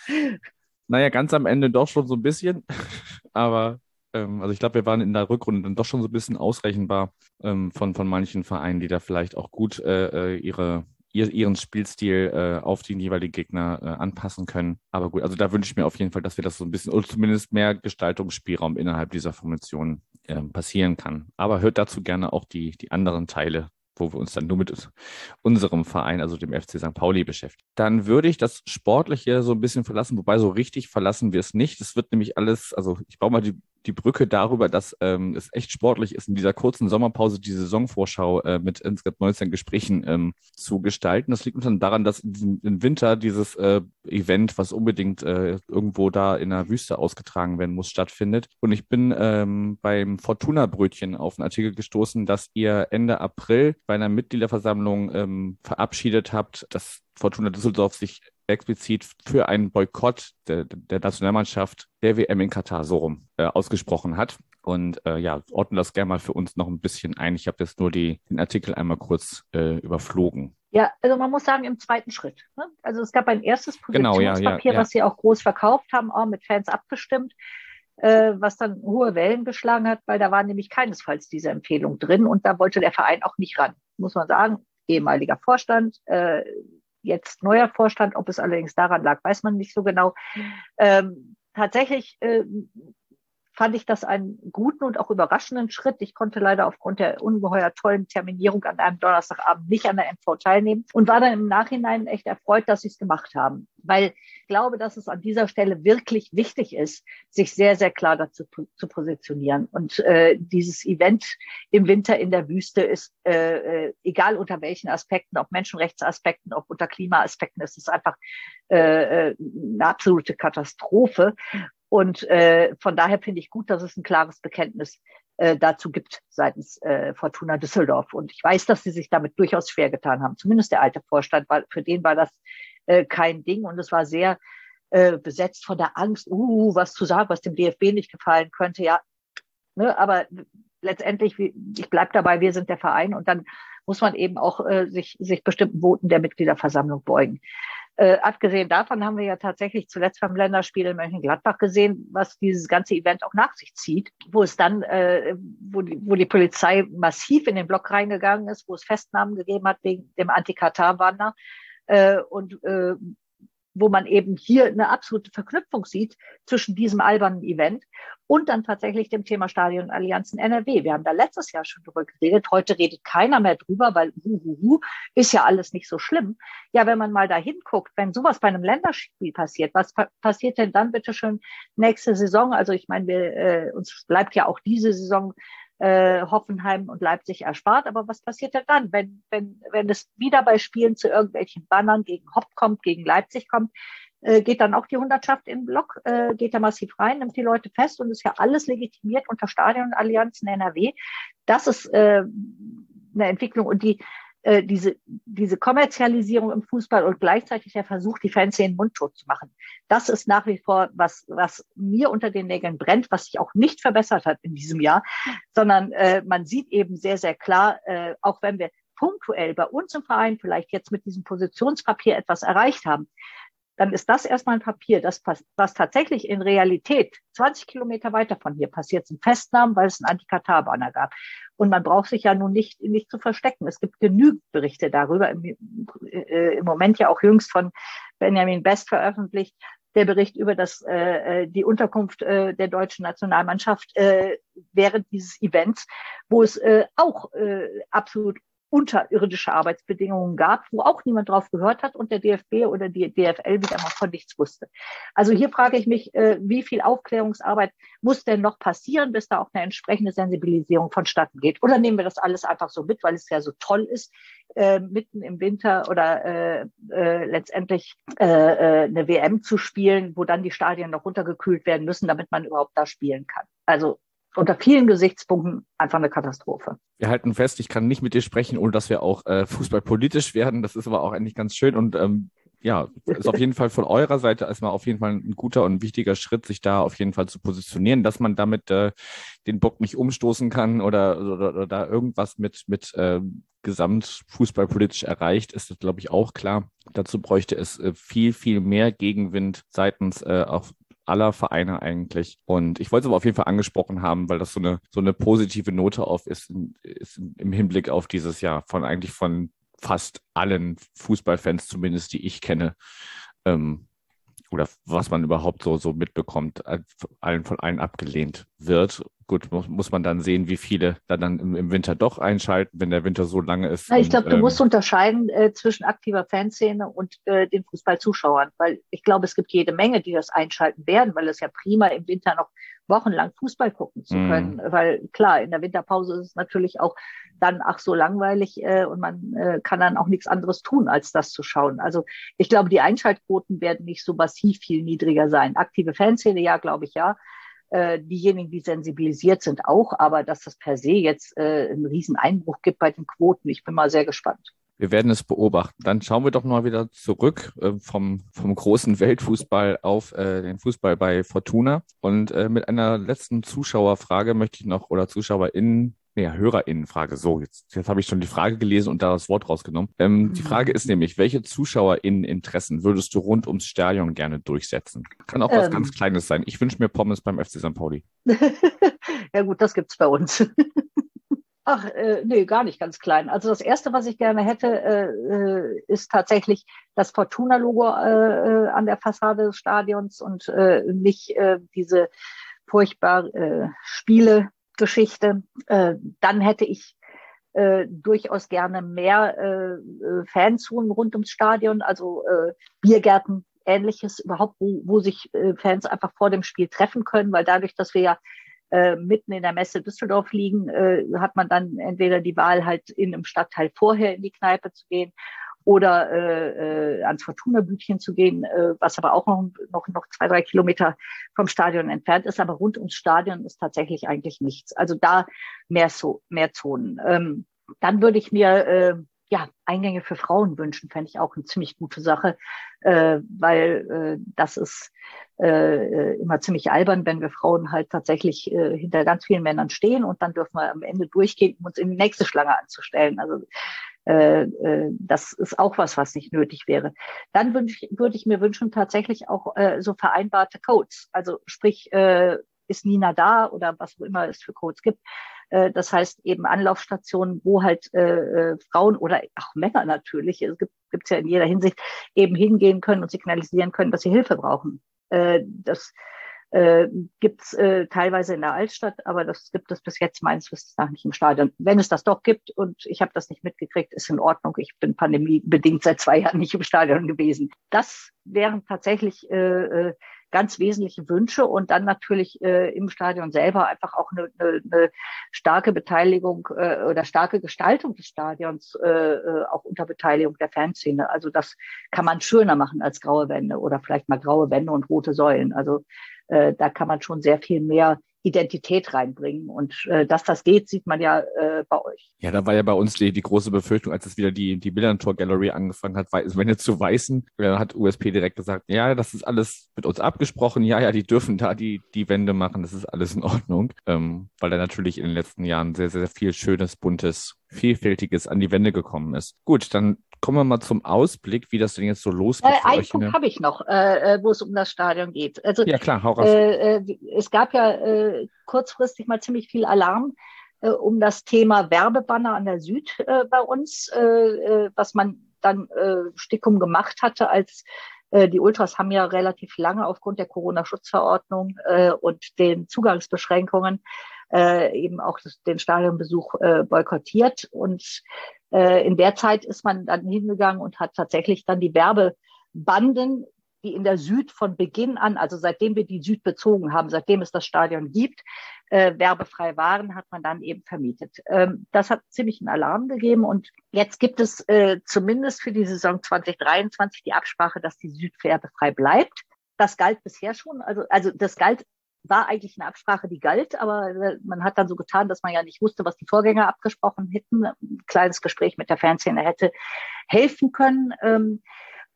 Naja, ganz am Ende doch schon so ein bisschen. Aber ähm, also ich glaube, wir waren in der Rückrunde dann doch schon so ein bisschen ausrechenbar ähm, von, von manchen Vereinen, die da vielleicht auch gut äh, äh ihre, ihren Spielstil äh, auf den jeweiligen Gegner äh, anpassen können. Aber gut, also da wünsche ich mir auf jeden Fall, dass wir das so ein bisschen, oder zumindest mehr Gestaltungsspielraum innerhalb dieser Formation äh, passieren kann. Aber hört dazu gerne auch die, die anderen Teile wo wir uns dann nur mit unserem Verein, also dem FC St. Pauli, beschäftigen. Dann würde ich das Sportliche so ein bisschen verlassen, wobei so richtig verlassen wir es nicht. Es wird nämlich alles, also ich baue mal die die Brücke darüber, dass ähm, es echt sportlich ist, in dieser kurzen Sommerpause die Saisonvorschau äh, mit insgesamt 19 Gesprächen ähm, zu gestalten. Das liegt unter anderem daran, dass im Winter dieses äh, Event, was unbedingt äh, irgendwo da in der Wüste ausgetragen werden muss, stattfindet. Und ich bin ähm, beim Fortuna-Brötchen auf einen Artikel gestoßen, dass ihr Ende April bei einer Mitgliederversammlung ähm, verabschiedet habt, dass Fortuna Düsseldorf sich explizit für einen Boykott der, der Nationalmannschaft der WM in Katar so rum äh, ausgesprochen hat. Und äh, ja, ordnen das gerne mal für uns noch ein bisschen ein. Ich habe jetzt nur die, den Artikel einmal kurz äh, überflogen. Ja, also man muss sagen, im zweiten Schritt. Ne? Also es gab ein erstes Positionspapier, genau, ja, ja, ja. was sie auch groß verkauft haben, auch mit Fans abgestimmt, äh, was dann hohe Wellen geschlagen hat, weil da war nämlich keinesfalls diese Empfehlung drin und da wollte der Verein auch nicht ran, muss man sagen. Ehemaliger Vorstand, äh, jetzt neuer Vorstand. Ob es allerdings daran lag, weiß man nicht so genau. Ähm, tatsächlich äh, fand ich das einen guten und auch überraschenden Schritt. Ich konnte leider aufgrund der ungeheuer tollen Terminierung an einem Donnerstagabend nicht an der MV teilnehmen und war dann im Nachhinein echt erfreut, dass sie es gemacht haben, weil ich glaube, dass es an dieser Stelle wirklich wichtig ist, sich sehr, sehr klar dazu zu positionieren. Und äh, dieses Event im Winter in der Wüste ist, äh, äh, egal unter welchen Aspekten, ob Menschenrechtsaspekten, ob unter Klimaaspekten, ist es einfach äh, äh eine absolute Katastrophe. Und äh, von daher finde ich gut, dass es ein klares Bekenntnis äh, dazu gibt seitens äh, Fortuna Düsseldorf. Und ich weiß, dass sie sich damit durchaus schwer getan haben. Zumindest der alte Vorstand, weil für den war das äh, kein Ding und es war sehr äh, besetzt von der Angst, uh, was zu sagen, was dem DFB nicht gefallen könnte. Ja, ne, aber letztendlich, ich bleib dabei, wir sind der Verein und dann muss man eben auch äh, sich, sich bestimmten Voten der Mitgliederversammlung beugen. Äh, abgesehen davon haben wir ja tatsächlich zuletzt beim Länderspiel in Mönchengladbach gesehen, was dieses ganze Event auch nach sich zieht, wo es dann, äh, wo, die, wo die Polizei massiv in den Block reingegangen ist, wo es Festnahmen gegeben hat wegen dem Anti-Katar-Banner. Äh, und äh, wo man eben hier eine absolute Verknüpfung sieht zwischen diesem albernen Event und dann tatsächlich dem Thema Stadionallianzen NRW. Wir haben da letztes Jahr schon drüber geredet. Heute redet keiner mehr drüber, weil huhuhu, ist ja alles nicht so schlimm. Ja, wenn man mal da hinguckt, wenn sowas bei einem Länderspiel passiert, was pa passiert denn dann bitte schön nächste Saison? Also ich meine, wir, äh, uns bleibt ja auch diese Saison äh, Hoffenheim und Leipzig erspart. Aber was passiert denn dann, wenn, wenn, wenn es wieder bei Spielen zu irgendwelchen Bannern gegen Hopp kommt, gegen Leipzig kommt? Äh, geht dann auch die Hundertschaft den Block, äh, geht da massiv rein, nimmt die Leute fest und ist ja alles legitimiert unter Stadionallianzen NRW. Das ist äh, eine Entwicklung und die äh, diese, diese Kommerzialisierung im Fußball und gleichzeitig der Versuch, die Fans mundtot zu machen. Das ist nach wie vor was, was mir unter den Nägeln brennt, was sich auch nicht verbessert hat in diesem Jahr, sondern äh, man sieht eben sehr, sehr klar, äh, auch wenn wir punktuell bei uns im Verein vielleicht jetzt mit diesem Positionspapier etwas erreicht haben, dann ist das erstmal ein Papier. Das, was tatsächlich in Realität 20 Kilometer weiter von hier passiert, sind Festnahmen, weil es einen Anti-Katar-Banner gab. Und man braucht sich ja nun nicht, nicht zu verstecken. Es gibt genügend Berichte darüber, im, äh, im Moment ja auch jüngst von Benjamin Best veröffentlicht, der Bericht über das, äh, äh die Unterkunft äh, der deutschen Nationalmannschaft äh, während dieses Events, wo es äh, auch äh, absolut unterirdische Arbeitsbedingungen gab, wo auch niemand drauf gehört hat und der DFB oder die DFL wieder mal von nichts wusste. Also hier frage ich mich, äh, wie viel Aufklärungsarbeit muss denn noch passieren, bis da auch eine entsprechende Sensibilisierung vonstatten geht? Oder nehmen wir das alles einfach so mit, weil es ja so toll ist, äh, mitten im Winter oder äh, letztendlich eine WM zu spielen, wo dann die Stadien noch runtergekühlt werden müssen, damit man überhaupt da spielen kann. Also unter vielen Gesichtspunkten einfach eine Katastrophe. Wir halten fest, ich kann nicht mit dir sprechen, ohne dass wir auch äh, fußballpolitisch werden. Das ist aber auch eigentlich ganz schön und ähm, ja, ist auf jeden Fall von eurer Seite erstmal auf jeden Fall ein guter und wichtiger Schritt, sich da auf jeden Fall zu positionieren, dass man damit äh, den Bock nicht umstoßen kann oder, oder, oder da irgendwas mit, mit äh, gesamtfußballpolitisch erreicht, ist das, glaube ich, auch klar. Dazu bräuchte es äh, viel, viel mehr Gegenwind seitens äh, auch aller Vereine eigentlich. Und ich wollte es aber auf jeden Fall angesprochen haben, weil das so eine, so eine positive Note auf ist, ist im Hinblick auf dieses Jahr von eigentlich von fast allen Fußballfans, zumindest die ich kenne, ähm, oder was man überhaupt so, so mitbekommt, äh, allen von allen abgelehnt wird. Gut, muss, muss man dann sehen, wie viele da dann im, im, Winter doch einschalten, wenn der Winter so lange ist. Ja, ich glaube, du ähm, musst unterscheiden äh, zwischen aktiver Fanszene und äh, den Fußballzuschauern, weil ich glaube, es gibt jede Menge, die das einschalten werden, weil es ja prima im Winter noch wochenlang Fußball gucken zu mhm. können. Mm. Weil klar, in der Winterpause ist es natürlich auch dann ach so langweilig äh, und man äh, kann dann auch nichts anderes tun, als das zu schauen. Also ich glaube, die Einschaltquoten werden nicht so massiv viel niedriger sein. Aktive Fanszene, ja, glaube ich, ja. Äh, diejenigen, die sensibilisiert sind, auch, aber dass das per se jetzt äh, einen riesen Einbruch gibt bei den Quoten, ich bin mal sehr gespannt. Wir werden es beobachten. Dann schauen wir doch mal wieder zurück äh, vom, vom großen Weltfußball auf äh, den Fußball bei Fortuna. Und äh, mit einer letzten Zuschauerfrage möchte ich noch, oder ZuschauerInnen, nee, HörerInnenfrage. So, jetzt, jetzt habe ich schon die Frage gelesen und da das Wort rausgenommen. Ähm, die Frage ist nämlich, welche ZuschauerInneninteressen würdest du rund ums Stadion gerne durchsetzen? Kann auch was ähm. ganz Kleines sein. Ich wünsche mir Pommes beim FC St. Pauli. ja gut, das gibt's bei uns. Ach, äh, nee, gar nicht ganz klein. Also das Erste, was ich gerne hätte, äh, äh ist tatsächlich das Fortuna-Logo äh, äh, an der Fassade des Stadions und äh, nicht äh, diese furchtbar äh, Spiele-Geschichte. Äh, dann hätte ich äh, durchaus gerne mehr äh, äh Fanzonen rund ums Stadion, also äh, Biergärten, ähnliches überhaupt, wo, wo sich äh, Fans einfach vor dem Spiel treffen können, weil dadurch, dass wir ja äh, mitten in der Messe Düsseldorf liegen, äh, hat man dann entweder die Wahl, halt in einem Stadtteil vorher in die Kneipe zu gehen oder äh, äh, ans Fortuna-Bütchen zu gehen, äh, was aber auch noch, noch, noch zwei, drei Kilometer vom Stadion entfernt ist. Aber rund ums Stadion ist tatsächlich eigentlich nichts. Also da mehr, so, mehr Zonen. Ähm, dann würde ich mir äh, ja, Eingänge für Frauen wünschen, fände ich auch eine ziemlich gute Sache, äh, weil äh, das ist äh, immer ziemlich albern, wenn wir Frauen halt tatsächlich äh, hinter ganz vielen Männern stehen und dann dürfen wir am Ende durchgehen, um uns in die nächste Schlange anzustellen. Also äh, äh, das ist auch was, was nicht nötig wäre. Dann würde ich, mir wünschen, tatsächlich auch äh, so vereinbarte Codes. Also sprich, äh, ist Nina da oder was auch immer es für Codes gibt. Äh, das heißt eben Anlaufstationen, wo halt äh Frauen oder auch Männer natürlich, es gibt es ja in jeder Hinsicht, eben hingehen können und signalisieren können, dass sie Hilfe brauchen. Äh, das äh, gibt es äh, teilweise in der Altstadt, aber das gibt es bis jetzt meines Wissens nach nicht im Stadion. Wenn es das doch gibt und ich habe das nicht mitgekriegt, ist in Ordnung. Ich bin pandemiebedingt seit zwei Jahren nicht im Stadion gewesen. Das wären tatsächlich äh, äh ganz wesentliche Wünsche und dann natürlich äh, im Stadion selber einfach auch eine, eine, eine starke Beteiligung äh, oder starke Gestaltung des Stadions, äh, äh, auch unter Beteiligung der Fanszene. Also das kann man schöner machen als graue Wände oder vielleicht mal graue Wände und rote Säulen. Also äh, da kann man schon sehr viel mehr Identität reinbringen. Und äh, dass das geht, sieht man ja äh, bei euch. Ja, da war ja bei uns die, die große Befürchtung, als es wieder die, die Millantor Gallery angefangen hat, wenn jetzt zu weißen, hat USP direkt gesagt, ja, das ist alles mit uns abgesprochen, ja, ja, die dürfen da die, die Wände machen, das ist alles in Ordnung. Ähm, weil da natürlich in den letzten Jahren sehr, sehr viel schönes, buntes, vielfältiges an die Wände gekommen ist. Gut, dann kommen wir mal zum Ausblick, wie das denn jetzt so losgeht. Äh, einen Punkt habe ich noch, äh, äh, wo es um das Stadion geht. Also, ja, klar, hau raus. Äh, äh, es gab ja äh, kurzfristig mal ziemlich viel Alarm äh, um das Thema Werbebanner an der Süd äh, bei uns, äh, äh, was man dann äh, Stickum gemacht hatte, als äh, die Ultras haben ja relativ lange aufgrund der Corona-Schutzverordnung äh, und den Zugangsbeschränkungen äh, eben auch das, den Stadionbesuch äh, boykottiert. Und äh, in der Zeit ist man dann hingegangen und hat tatsächlich dann die Werbebanden, die in der Süd von Beginn an, also seitdem wir die Süd bezogen haben, seitdem es das Stadion gibt, äh, werbefrei waren, hat man dann eben vermietet. Ähm, das hat ziemlich einen Alarm gegeben und jetzt gibt es äh, zumindest für die Saison 2023 die Absprache, dass die Süd werbefrei bleibt. Das galt bisher schon, also, also das galt war eigentlich eine Absprache, die galt, aber äh, man hat dann so getan, dass man ja nicht wusste, was die Vorgänger abgesprochen hätten. Ein kleines Gespräch mit der Fernsehszene hätte helfen können. Ähm,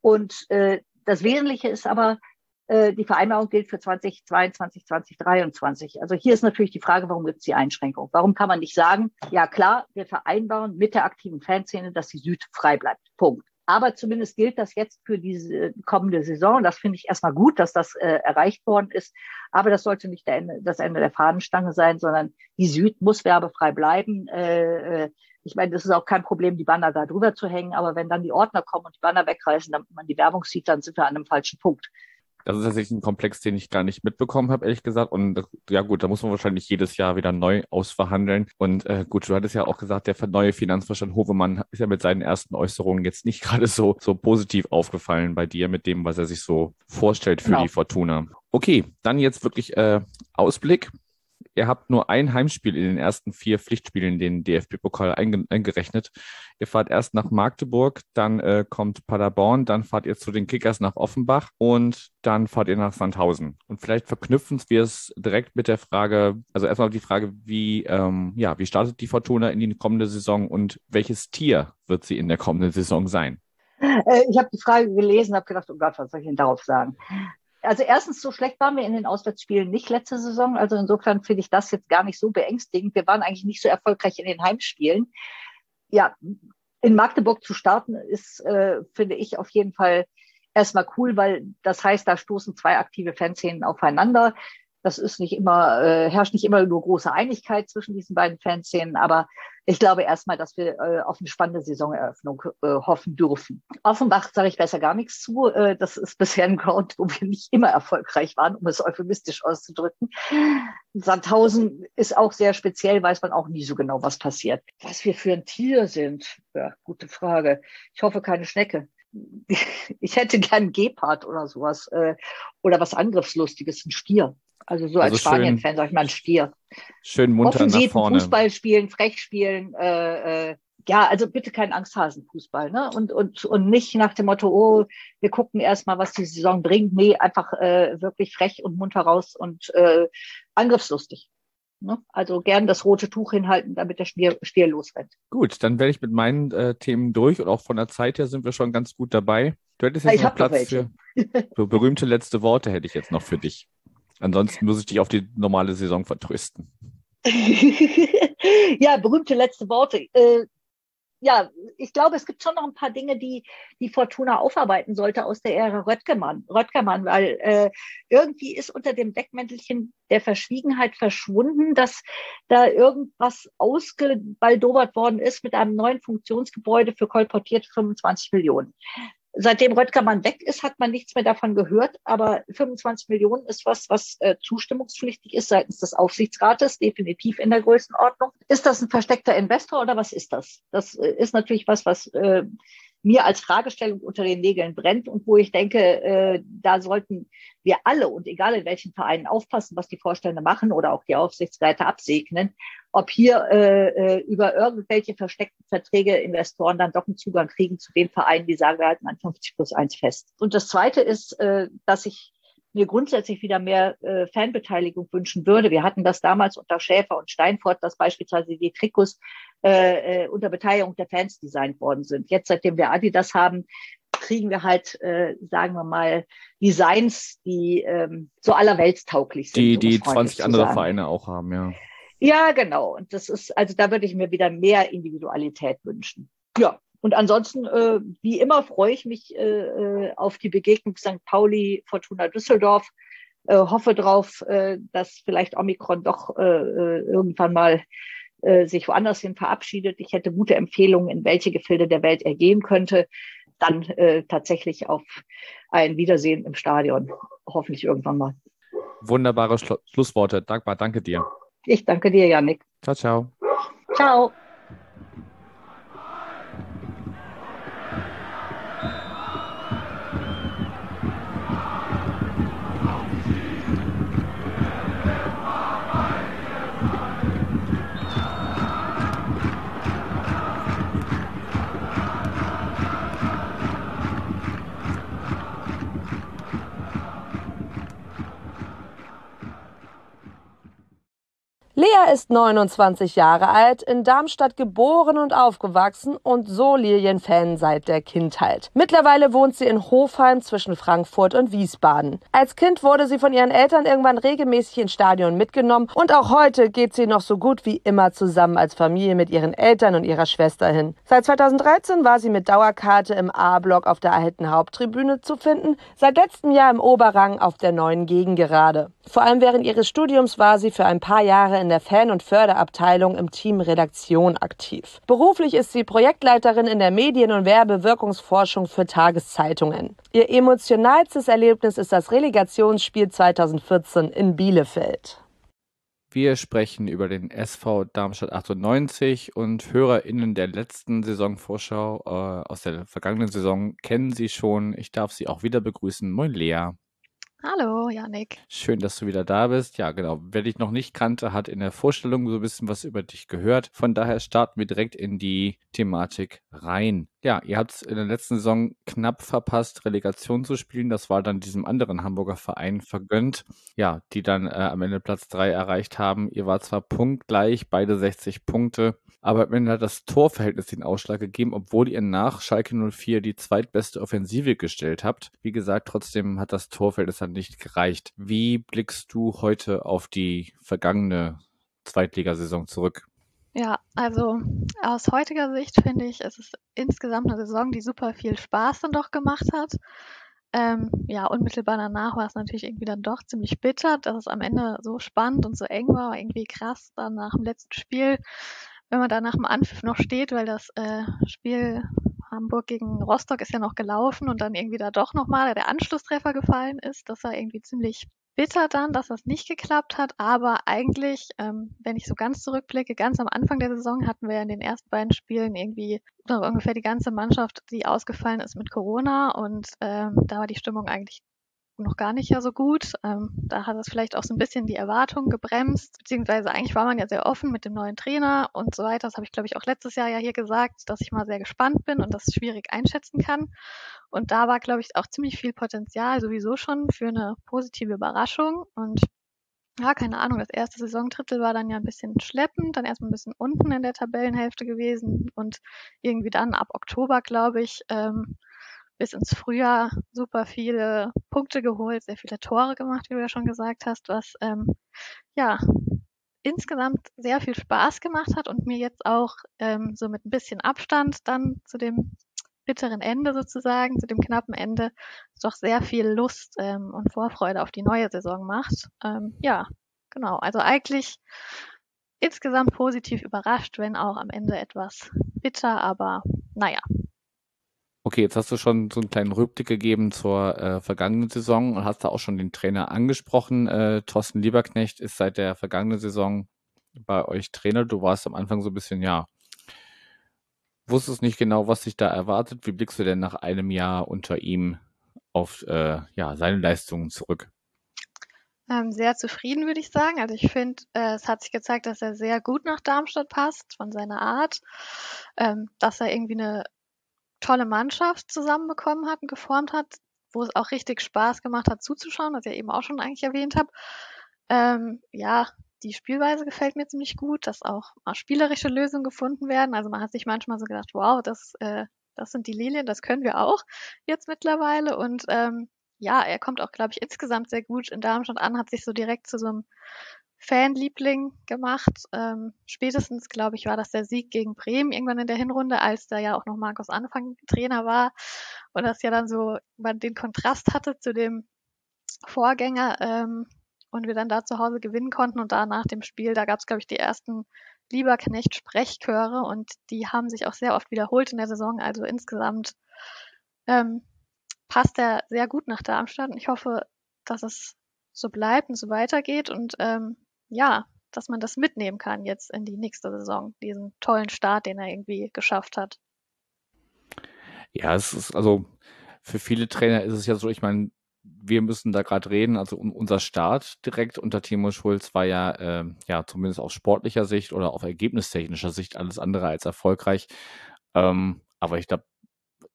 und äh, das Wesentliche ist aber, äh, die Vereinbarung gilt für 2022, 2023. Also hier ist natürlich die Frage, warum gibt es die Einschränkung? Warum kann man nicht sagen, ja klar, wir vereinbaren mit der aktiven Fanszene, dass die Süd frei bleibt. Punkt. Aber zumindest gilt das jetzt für diese kommende Saison. Das finde ich erstmal gut, dass das äh, erreicht worden ist. Aber das sollte nicht Ende, das Ende der Fahnenstange sein, sondern die Süd muss werbefrei bleiben. Äh, äh, ich meine, das ist auch kein Problem, die Banner da drüber zu hängen. Aber wenn dann die Ordner kommen und die Banner wegreißen, damit man die Werbung sieht, dann sind wir an einem falschen Punkt. Das ist tatsächlich ein Komplex, den ich gar nicht mitbekommen habe, ehrlich gesagt. Und ja gut, da muss man wahrscheinlich jedes Jahr wieder neu ausverhandeln. Und äh, gut, du hattest ja auch gesagt, der neue Finanzvorstand Hovemann ist ja mit seinen ersten Äußerungen jetzt nicht gerade so, so positiv aufgefallen bei dir mit dem, was er sich so vorstellt für genau. die Fortuna. Okay, dann jetzt wirklich äh, Ausblick ihr habt nur ein Heimspiel in den ersten vier Pflichtspielen den DFB-Pokal einge eingerechnet. Ihr fahrt erst nach Magdeburg, dann äh, kommt Paderborn, dann fahrt ihr zu den Kickers nach Offenbach und dann fahrt ihr nach Sandhausen. Und vielleicht verknüpfen wir es direkt mit der Frage, also erstmal die Frage, wie, ähm, ja, wie startet die Fortuna in die kommende Saison und welches Tier wird sie in der kommenden Saison sein? Äh, ich habe die Frage gelesen, habe gedacht, oh Gott, was soll ich denn darauf sagen? Also erstens, so schlecht waren wir in den Auswärtsspielen nicht letzte Saison. Also insofern finde ich das jetzt gar nicht so beängstigend. Wir waren eigentlich nicht so erfolgreich in den Heimspielen. Ja, in Magdeburg zu starten ist, äh, finde ich, auf jeden Fall erstmal cool, weil das heißt, da stoßen zwei aktive Fanszenen aufeinander. Das ist nicht immer, äh, herrscht nicht immer nur große Einigkeit zwischen diesen beiden Fanszenen, aber ich glaube erstmal, dass wir äh, auf eine spannende Saisoneröffnung äh, hoffen dürfen. Offenbach sage ich besser gar nichts zu. Äh, das ist bisher ein Ground, wo wir nicht immer erfolgreich waren, um es euphemistisch auszudrücken. Sandhausen ist auch sehr speziell, weiß man auch nie so genau, was passiert. Was wir für ein Tier sind, ja, gute Frage. Ich hoffe keine Schnecke ich hätte gern Gepard oder sowas äh, oder was Angriffslustiges, ein Stier. Also so also als Spanien-Fan sag ich mal ein Stier. Schön munter Offensiv nach vorne. Fußball spielen, frech spielen. Äh, äh, ja, also bitte kein Angsthasenfußball, ne? Und, und, und nicht nach dem Motto, oh, wir gucken erstmal, was die Saison bringt. Nee, einfach äh, wirklich frech und munter raus und äh, angriffslustig. Ne? Also gern das rote Tuch hinhalten, damit der Stier, Stier losrennt. Gut, dann werde ich mit meinen äh, Themen durch und auch von der Zeit her sind wir schon ganz gut dabei. Du hättest jetzt ich noch Platz für, für berühmte letzte Worte hätte ich jetzt noch für dich. Ansonsten muss ich dich auf die normale Saison vertrösten. ja, berühmte letzte Worte. Äh, ja, ich glaube, es gibt schon noch ein paar Dinge, die die Fortuna aufarbeiten sollte aus der Ära Röttgermann. Röttgermann, weil äh, irgendwie ist unter dem Deckmäntelchen der Verschwiegenheit verschwunden, dass da irgendwas ausgebaldobert worden ist mit einem neuen Funktionsgebäude für kolportierte 25 Millionen. Seitdem Röttgermann weg ist, hat man nichts mehr davon gehört. Aber 25 Millionen ist was, was äh, zustimmungspflichtig ist seitens des Aufsichtsrates, definitiv in der Größenordnung. Ist das ein versteckter Investor oder was ist das? Das äh, ist natürlich was, was äh, mir als Fragestellung unter den Nägeln brennt und wo ich denke, äh, da sollten wir alle und egal in welchen Vereinen aufpassen, was die Vorstände machen oder auch die Aufsichtsräte absegnen, ob hier äh, äh, über irgendwelche versteckten Verträge Investoren dann doch einen Zugang kriegen zu den Vereinen, die sagen, wir halten an 50 plus 1 fest. Und das Zweite ist, äh, dass ich mir grundsätzlich wieder mehr äh, Fanbeteiligung wünschen würde. Wir hatten das damals unter Schäfer und Steinfort, dass beispielsweise die Trikots äh, äh, unter Beteiligung der Fans designt worden sind. Jetzt, seitdem wir Adidas haben, kriegen wir halt, äh, sagen wir mal, Designs, die ähm, so allerweltstauglich sind. Die, die 20 andere Vereine auch haben, ja. Ja, genau. Und das ist, also da würde ich mir wieder mehr Individualität wünschen. Ja, und ansonsten, äh, wie immer, freue ich mich äh, äh auf die Begegnung St. Pauli Fortuna Düsseldorf. Äh, hoffe drauf, äh, dass vielleicht Omikron doch äh, äh, irgendwann mal äh, sich woanders hin verabschiedet. Ich hätte gute Empfehlungen, in welche Gefilde der Welt er gehen könnte. Dann äh, tatsächlich auf ein Wiedersehen im Stadion. Hoffentlich irgendwann mal. Wunderbare Schlu Schlussworte. Dankbar, danke dir. Ich danke dir, Janik. Ciao, ciao. Ciao. Lea ist 29 Jahre alt, in Darmstadt geboren und aufgewachsen und so Lilien-Fan seit der Kindheit. Mittlerweile wohnt sie in Hofheim zwischen Frankfurt und Wiesbaden. Als Kind wurde sie von ihren Eltern irgendwann regelmäßig ins Stadion mitgenommen und auch heute geht sie noch so gut wie immer zusammen als Familie mit ihren Eltern und ihrer Schwester hin. Seit 2013 war sie mit Dauerkarte im A-Block auf der alten Haupttribüne zu finden, seit letztem Jahr im Oberrang auf der neuen Gegengerade. Vor allem während ihres Studiums war sie für ein paar Jahre in der Fan- und Förderabteilung im Team Redaktion aktiv. Beruflich ist sie Projektleiterin in der Medien- und Werbewirkungsforschung für Tageszeitungen. Ihr emotionalstes Erlebnis ist das Relegationsspiel 2014 in Bielefeld. Wir sprechen über den SV Darmstadt 98 und HörerInnen der letzten Saisonvorschau äh, aus der vergangenen Saison kennen Sie schon. Ich darf Sie auch wieder begrüßen. Moin Lea. Hallo, Janik. Schön, dass du wieder da bist. Ja, genau. Wer dich noch nicht kannte, hat in der Vorstellung so ein bisschen was über dich gehört. Von daher starten wir direkt in die Thematik rein. Ja, ihr habt es in der letzten Saison knapp verpasst, Relegation zu spielen. Das war dann diesem anderen Hamburger Verein vergönnt. Ja, die dann äh, am Ende Platz 3 erreicht haben. Ihr war zwar punktgleich, beide 60 Punkte. Aber Ende hat das Torverhältnis den Ausschlag gegeben, obwohl ihr nach Schalke 04 die zweitbeste Offensive gestellt habt. Wie gesagt, trotzdem hat das Torverhältnis dann nicht gereicht. Wie blickst du heute auf die vergangene Zweitligasaison zurück? Ja, also aus heutiger Sicht finde ich, es ist insgesamt eine Saison, die super viel Spaß dann doch gemacht hat. Ähm, ja, unmittelbar danach war es natürlich irgendwie dann doch ziemlich bitter, dass es am Ende so spannend und so eng war, irgendwie krass dann nach dem letzten Spiel wenn man da nach dem Anpfiff noch steht, weil das äh, Spiel Hamburg gegen Rostock ist ja noch gelaufen und dann irgendwie da doch nochmal der Anschlusstreffer gefallen ist. Das war irgendwie ziemlich bitter dann, dass das nicht geklappt hat. Aber eigentlich, ähm, wenn ich so ganz zurückblicke, ganz am Anfang der Saison hatten wir in den ersten beiden Spielen irgendwie ungefähr die ganze Mannschaft, die ausgefallen ist mit Corona. Und ähm, da war die Stimmung eigentlich noch gar nicht ja so gut. Ähm, da hat es vielleicht auch so ein bisschen die Erwartungen gebremst, beziehungsweise eigentlich war man ja sehr offen mit dem neuen Trainer und so weiter. Das habe ich, glaube ich, auch letztes Jahr ja hier gesagt, dass ich mal sehr gespannt bin und das schwierig einschätzen kann. Und da war, glaube ich, auch ziemlich viel Potenzial sowieso schon für eine positive Überraschung. Und ja, keine Ahnung, das erste Saisondrittel war dann ja ein bisschen schleppend, dann erstmal ein bisschen unten in der Tabellenhälfte gewesen und irgendwie dann ab Oktober, glaube ich, ähm, bis ins Frühjahr super viele Punkte geholt, sehr viele Tore gemacht, wie du ja schon gesagt hast, was ähm, ja insgesamt sehr viel Spaß gemacht hat und mir jetzt auch ähm, so mit ein bisschen Abstand dann zu dem bitteren Ende sozusagen, zu dem knappen Ende, doch sehr viel Lust ähm, und Vorfreude auf die neue Saison macht. Ähm, ja, genau. Also eigentlich insgesamt positiv überrascht, wenn auch am Ende etwas bitter, aber naja, Okay, jetzt hast du schon so einen kleinen Rückblick gegeben zur äh, vergangenen Saison und hast da auch schon den Trainer angesprochen. Äh, Thorsten Lieberknecht ist seit der vergangenen Saison bei euch Trainer. Du warst am Anfang so ein bisschen, ja, wusstest nicht genau, was sich da erwartet. Wie blickst du denn nach einem Jahr unter ihm auf äh, ja, seine Leistungen zurück? Ähm, sehr zufrieden, würde ich sagen. Also ich finde, äh, es hat sich gezeigt, dass er sehr gut nach Darmstadt passt, von seiner Art, ähm, dass er irgendwie eine tolle Mannschaft zusammenbekommen hat und geformt hat, wo es auch richtig Spaß gemacht hat zuzuschauen, was ich ja eben auch schon eigentlich erwähnt habe. Ähm, ja, die Spielweise gefällt mir ziemlich gut, dass auch mal spielerische Lösungen gefunden werden. Also man hat sich manchmal so gedacht, wow, das, äh, das sind die Lilien, das können wir auch jetzt mittlerweile. Und ähm, ja, er kommt auch, glaube ich, insgesamt sehr gut in Darmstadt an, hat sich so direkt zu so einem Fanliebling gemacht. Ähm, spätestens, glaube ich, war das der Sieg gegen Bremen irgendwann in der Hinrunde, als da ja auch noch Markus Anfang Trainer war und das ja dann so man den Kontrast hatte zu dem Vorgänger ähm, und wir dann da zu Hause gewinnen konnten und da nach dem Spiel, da gab es, glaube ich, die ersten Lieberknecht-Sprechchöre und die haben sich auch sehr oft wiederholt in der Saison. Also insgesamt ähm, passt er sehr gut nach Darmstadt und ich hoffe, dass es so bleibt und so weitergeht und ähm, ja, dass man das mitnehmen kann jetzt in die nächste Saison, diesen tollen Start, den er irgendwie geschafft hat. Ja, es ist also für viele Trainer ist es ja so, ich meine, wir müssen da gerade reden, also unser Start direkt unter Timo Schulz war ja, äh, ja zumindest aus sportlicher Sicht oder auf ergebnistechnischer Sicht alles andere als erfolgreich. Ähm, aber ich glaube,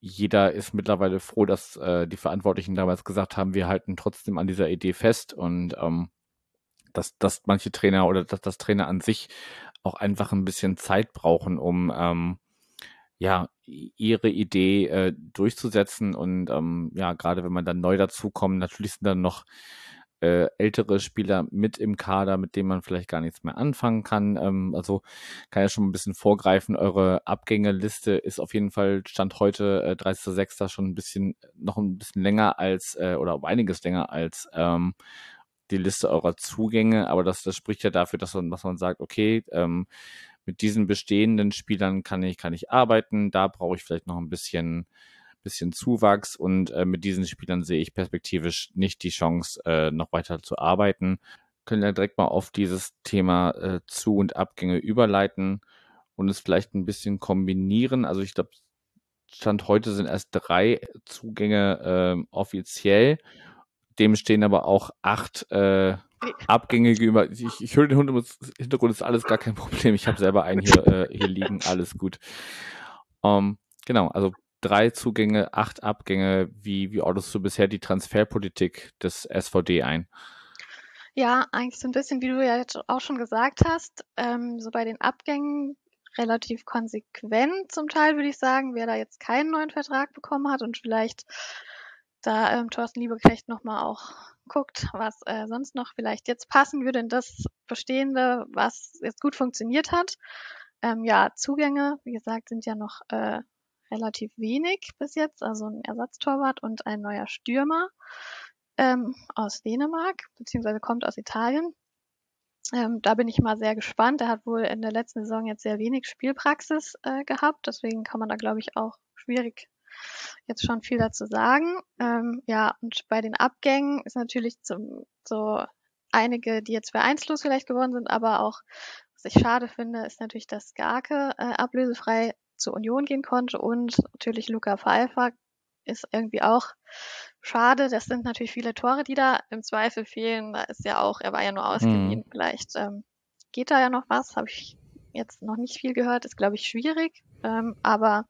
jeder ist mittlerweile froh, dass äh, die Verantwortlichen damals gesagt haben, wir halten trotzdem an dieser Idee fest und ähm, dass, dass manche Trainer oder dass das Trainer an sich auch einfach ein bisschen Zeit brauchen, um ähm, ja ihre Idee äh, durchzusetzen und ähm, ja gerade wenn man dann neu dazukommt, natürlich sind dann noch äh, ältere Spieler mit im Kader, mit denen man vielleicht gar nichts mehr anfangen kann. Ähm, also kann ja schon ein bisschen vorgreifen. Eure Abgängeliste ist auf jeden Fall Stand heute äh, 30.06. schon ein bisschen noch ein bisschen länger als äh, oder um einiges länger als ähm, die Liste eurer Zugänge. Aber das, das spricht ja dafür, dass man, dass man sagt, okay, ähm, mit diesen bestehenden Spielern kann ich, kann ich arbeiten. Da brauche ich vielleicht noch ein bisschen bisschen Zuwachs und äh, mit diesen Spielern sehe ich perspektivisch nicht die Chance, äh, noch weiter zu arbeiten. Können ja direkt mal auf dieses Thema äh, Zu- und Abgänge überleiten und es vielleicht ein bisschen kombinieren. Also ich glaube, Stand heute sind erst drei Zugänge äh, offiziell. Dem stehen aber auch acht äh, Abgänge gegenüber. Ich, ich höre den Hund im Hintergrund, ist alles gar kein Problem. Ich habe selber einen hier, äh, hier liegen, alles gut. Um, ähm, genau, also drei Zugänge, acht Abgänge. Wie, wie ordnest du bisher die Transferpolitik des SVD ein? Ja, eigentlich so ein bisschen, wie du ja jetzt auch schon gesagt hast, ähm, so bei den Abgängen relativ konsequent zum Teil, würde ich sagen, wer da jetzt keinen neuen Vertrag bekommen hat und vielleicht da ähm, Thorsten Liebeknecht nochmal auch guckt, was äh, sonst noch vielleicht jetzt passen würde in das Bestehende, was jetzt gut funktioniert hat. Ähm, ja, Zugänge, wie gesagt, sind ja noch äh, relativ wenig bis jetzt, also ein Ersatztorwart und ein neuer Stürmer ähm, aus Dänemark, beziehungsweise kommt aus Italien. Ähm, da bin ich mal sehr gespannt. Er hat wohl in der letzten Saison jetzt sehr wenig Spielpraxis äh, gehabt, deswegen kann man da, glaube ich, auch schwierig jetzt schon viel dazu sagen. Ähm, ja, und bei den Abgängen ist natürlich zum, so einige, die jetzt vereinslos vielleicht geworden sind, aber auch, was ich schade finde, ist natürlich, dass Garke äh, ablösefrei zur Union gehen konnte und natürlich Luca Pfeiffer ist irgendwie auch schade. Das sind natürlich viele Tore, die da im Zweifel fehlen. Da ist ja auch, er war ja nur ausgeliehen. Mhm. Vielleicht ähm, geht da ja noch was. Habe ich jetzt noch nicht viel gehört. Ist, glaube ich, schwierig. Ähm, aber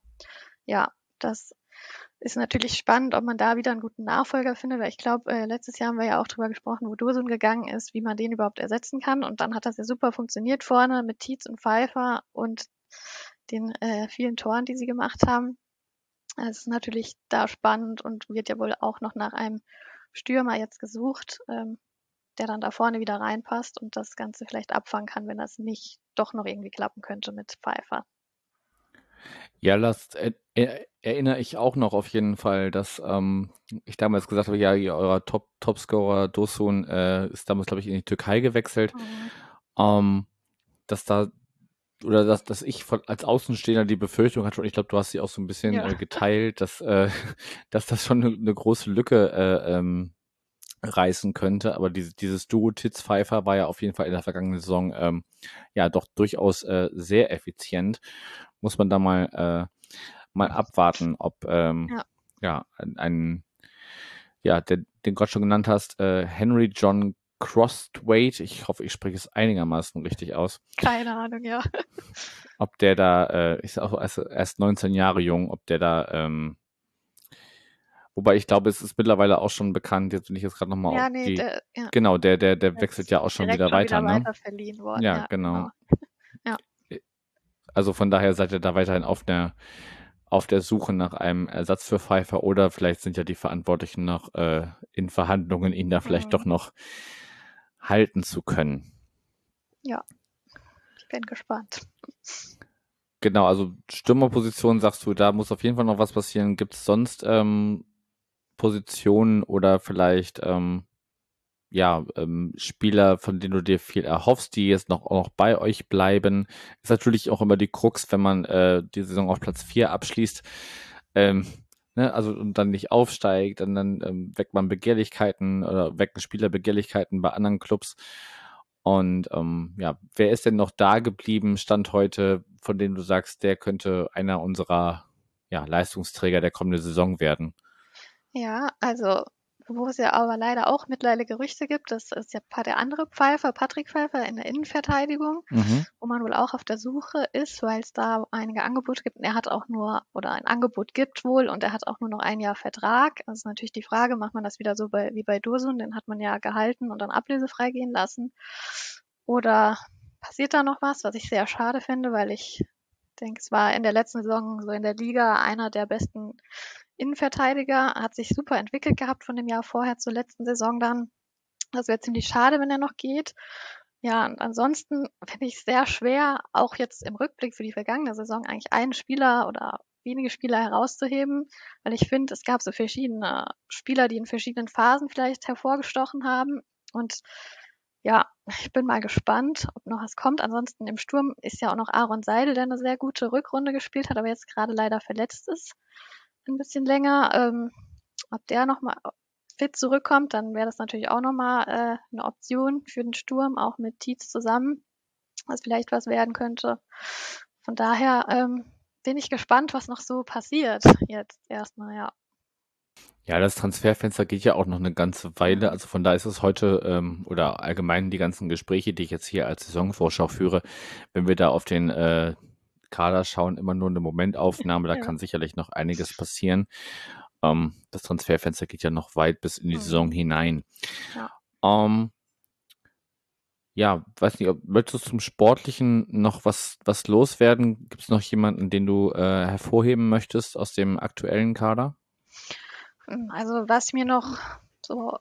ja, das ist natürlich spannend, ob man da wieder einen guten Nachfolger findet, weil ich glaube, äh, letztes Jahr haben wir ja auch drüber gesprochen, wo Dursun gegangen ist, wie man den überhaupt ersetzen kann. Und dann hat das ja super funktioniert vorne mit Tietz und Pfeiffer und den äh, vielen Toren, die sie gemacht haben. Es ist natürlich da spannend und wird ja wohl auch noch nach einem Stürmer jetzt gesucht, ähm, der dann da vorne wieder reinpasst und das Ganze vielleicht abfangen kann, wenn das nicht doch noch irgendwie klappen könnte mit Pfeiffer. Ja, das äh, erinnere ich auch noch auf jeden Fall, dass ähm, ich damals gesagt habe, ja, euer Top Topscorer Dosun äh, ist damals, glaube ich, in die Türkei gewechselt. Mhm. Ähm, dass da oder dass, dass ich von, als Außenstehender die Befürchtung hatte, und ich glaube, du hast sie auch so ein bisschen ja. äh, geteilt, dass, äh, dass das schon eine, eine große Lücke äh, ähm, reißen könnte. Aber diese, dieses Duo Titz Pfeiffer war ja auf jeden Fall in der vergangenen Saison ähm, ja doch durchaus äh, sehr effizient. Muss man da mal, äh, mal abwarten, ob ähm, ja. ja ein, ja, der, den Gott schon genannt hast, äh, Henry John Crossthwaite, ich hoffe, ich spreche es einigermaßen richtig aus. Keine Ahnung, ja. Ob der da, äh, ist auch erst, erst 19 Jahre jung, ob der da, ähm, wobei ich glaube, es ist mittlerweile auch schon bekannt, jetzt bin ich jetzt gerade nochmal ja, auf nee, die, der, ja. genau, der, der, der wechselt ja auch schon wieder weiter, wieder ne? weiter verliehen worden. Ja, Ja, genau. genau. Also von daher seid ihr da weiterhin auf der, auf der Suche nach einem Ersatz für Pfeiffer oder vielleicht sind ja die Verantwortlichen noch äh, in Verhandlungen, ihn da vielleicht Mhm. doch noch halten zu können. Ich bin gespannt. Genau, also Stürmerposition sagst du, da muss auf jeden Fall noch was passieren. Gibt es sonst ähm, Positionen oder vielleicht ähm, ja ähm, Spieler, von denen du dir viel erhoffst, die jetzt noch, auch noch bei euch bleiben? Ist natürlich auch immer die Krux, wenn man äh, die Saison auf Platz 4 abschließt. Ähm, ne, also und dann nicht aufsteigt, und dann ähm, weckt man Begehrlichkeiten oder wecken Spieler Begehrlichkeiten bei anderen Clubs. Und ähm, ja, wer ist denn noch da geblieben, Stand heute, von dem du sagst, der könnte einer unserer ja, Leistungsträger der kommenden Saison werden? Ja, also wo es ja aber leider auch mittlerweile Gerüchte gibt, das ist ja der andere Pfeifer, Patrick Pfeiffer in der Innenverteidigung, Mhm. wo man wohl auch auf der Suche ist, weil es da einige Angebote gibt. Und er hat auch nur, oder ein Angebot gibt wohl, und er hat auch nur noch ein Jahr Vertrag. Also ist natürlich die Frage, macht man das wieder so bei, wie bei Dursun, den hat man ja gehalten und dann ablösefrei gehen lassen. Oder passiert da noch was, was ich sehr schade finde, weil ich denke, es war in der letzten Saison so in der Liga einer der besten Innenverteidiger, hat sich super entwickelt gehabt von dem Jahr vorher zur letzten Saison dann. Das wäre ziemlich schade, wenn er noch geht. Ja, und ansonsten finde ich es sehr schwer, auch jetzt im Rückblick für die vergangene Saison eigentlich einen Spieler oder wenige Spieler herauszuheben, weil ich finde, es gab so verschiedene Spieler, die in verschiedenen Phasen vielleicht hervorgestochen haben. Und ja, ich bin mal gespannt, ob noch was kommt. Ansonsten im Sturm ist ja auch noch Aaron Seidel, der eine sehr gute Rückrunde gespielt hat, aber jetzt gerade leider verletzt ist. Ein bisschen länger. Ähm, ob der nochmal fit zurückkommt, dann wäre das natürlich auch nochmal äh, eine Option für den Sturm, auch mit Tietz zusammen, was vielleicht was werden könnte. Von daher ähm, bin ich gespannt, was noch so passiert jetzt erstmal, ja. Ja, das Transferfenster geht ja auch noch eine ganze Weile. Also von da ist es heute ähm, oder allgemein die ganzen Gespräche, die ich jetzt hier als Saisonvorschau führe, wenn wir da auf den äh, Kader schauen, immer nur eine Momentaufnahme. Da Ja. kann sicherlich noch einiges passieren. Ähm, das Transferfenster geht ja noch weit bis in die Mhm. Saison hinein. Ja. Ähm, ja, weiß nicht, ob, möchtest du zum Sportlichen noch was, was loswerden? Gibt es noch jemanden, den du äh, hervorheben möchtest aus dem aktuellen Kader? Also was mir noch so,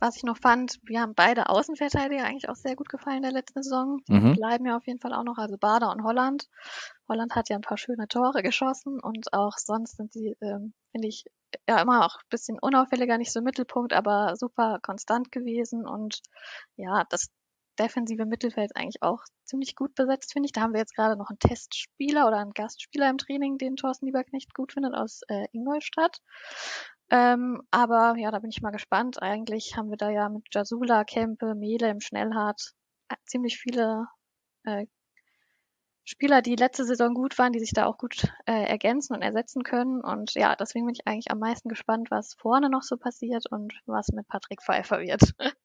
was ich noch fand, wir haben beide Außenverteidiger eigentlich auch sehr gut gefallen in der letzten Saison. Die Mhm. bleiben ja auf jeden Fall auch noch, also Bader und Holland. Holland hat ja ein paar schöne Tore geschossen und auch sonst sind die, ähm, finde ich, ja immer auch bisschen unauffälliger, nicht so im Mittelpunkt, aber super konstant gewesen und ja, das defensive Mittelfeld eigentlich auch ziemlich gut besetzt, finde ich. Da haben wir jetzt gerade noch einen Testspieler oder einen Gastspieler im Training, den Thorsten Lieberknecht gut findet aus äh, Ingolstadt. Ähm, aber ja, da bin ich mal gespannt. Eigentlich haben wir da ja mit Jasula, Kempe, Mele im Schnellhardt äh, ziemlich viele äh, Spieler, die letzte Saison gut waren, die sich da auch gut äh, ergänzen und ersetzen können. Und ja, deswegen bin ich eigentlich am meisten gespannt, was vorne noch so passiert und was mit Patrick Pfeiffer wird.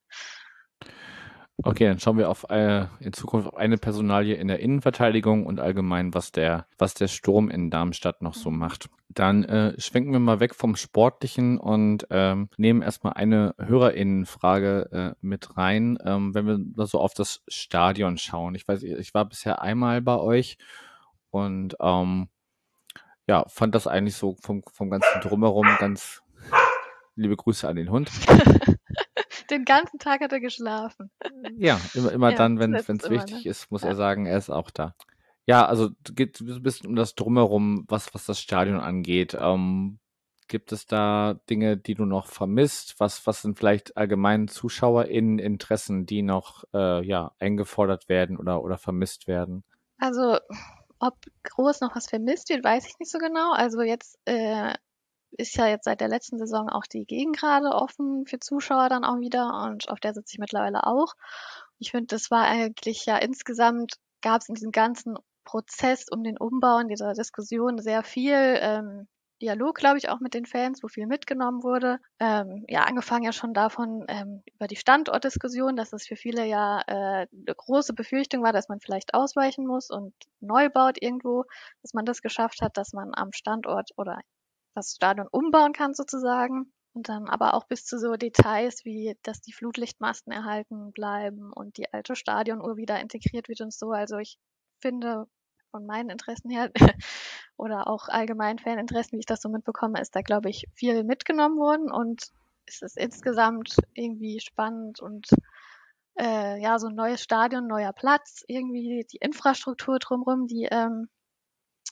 Okay, dann schauen wir auf äh, in Zukunft auf eine Personalie in der Innenverteidigung und allgemein, was der, was der Sturm in Darmstadt noch so macht. Dann äh, schwenken wir mal weg vom Sportlichen und ähm, nehmen erstmal eine Hörerinnenfrage äh, mit rein, ähm, wenn wir da so auf das Stadion schauen. Ich weiß, ich war bisher einmal bei euch und ähm, ja, fand das eigentlich so vom, vom ganzen Drumherum ganz liebe Grüße an den Hund. Den ganzen Tag hat er geschlafen. Ja, immer, immer Ja, dann, wenn es immer, wichtig ne? ist, muss Ja. er sagen, er ist auch da. Ja, also geht so ein bisschen um das Drumherum, was, was das Stadion angeht. Ähm, gibt es da Dinge, die du noch vermisst? Was, was sind vielleicht allgemein ZuschauerInnen Interessen, die noch äh, ja, eingefordert werden oder, oder vermisst werden? Also, ob groß noch was vermisst wird, weiß ich nicht so genau. Also jetzt äh, ist ja jetzt seit der letzten Saison auch die Gegend gerade offen für Zuschauer dann auch wieder und auf der sitze ich mittlerweile auch. Ich finde, das war eigentlich ja insgesamt gab es in diesem ganzen Prozess um den Umbau, in dieser Diskussion sehr viel ähm, Dialog, glaube ich, auch mit den Fans, wo viel mitgenommen wurde. Ähm, ja, angefangen ja schon davon ähm, über die Standortdiskussion, dass es für viele ja äh, eine große Befürchtung war, dass man vielleicht ausweichen muss und neu baut irgendwo, dass man das geschafft hat, dass man am Standort oder das Stadion umbauen kann sozusagen. Und dann aber auch bis zu so Details wie, dass die Flutlichtmasten erhalten bleiben und die alte Stadionuhr wieder integriert wird und so. Also ich finde, von meinen Interessen her oder auch allgemein Faninteressen, wie ich das so mitbekomme, ist da, glaube ich, viel mitgenommen worden und es ist insgesamt irgendwie spannend und äh, ja, so ein neues Stadion, neuer Platz, irgendwie die Infrastruktur drumherum, die ähm,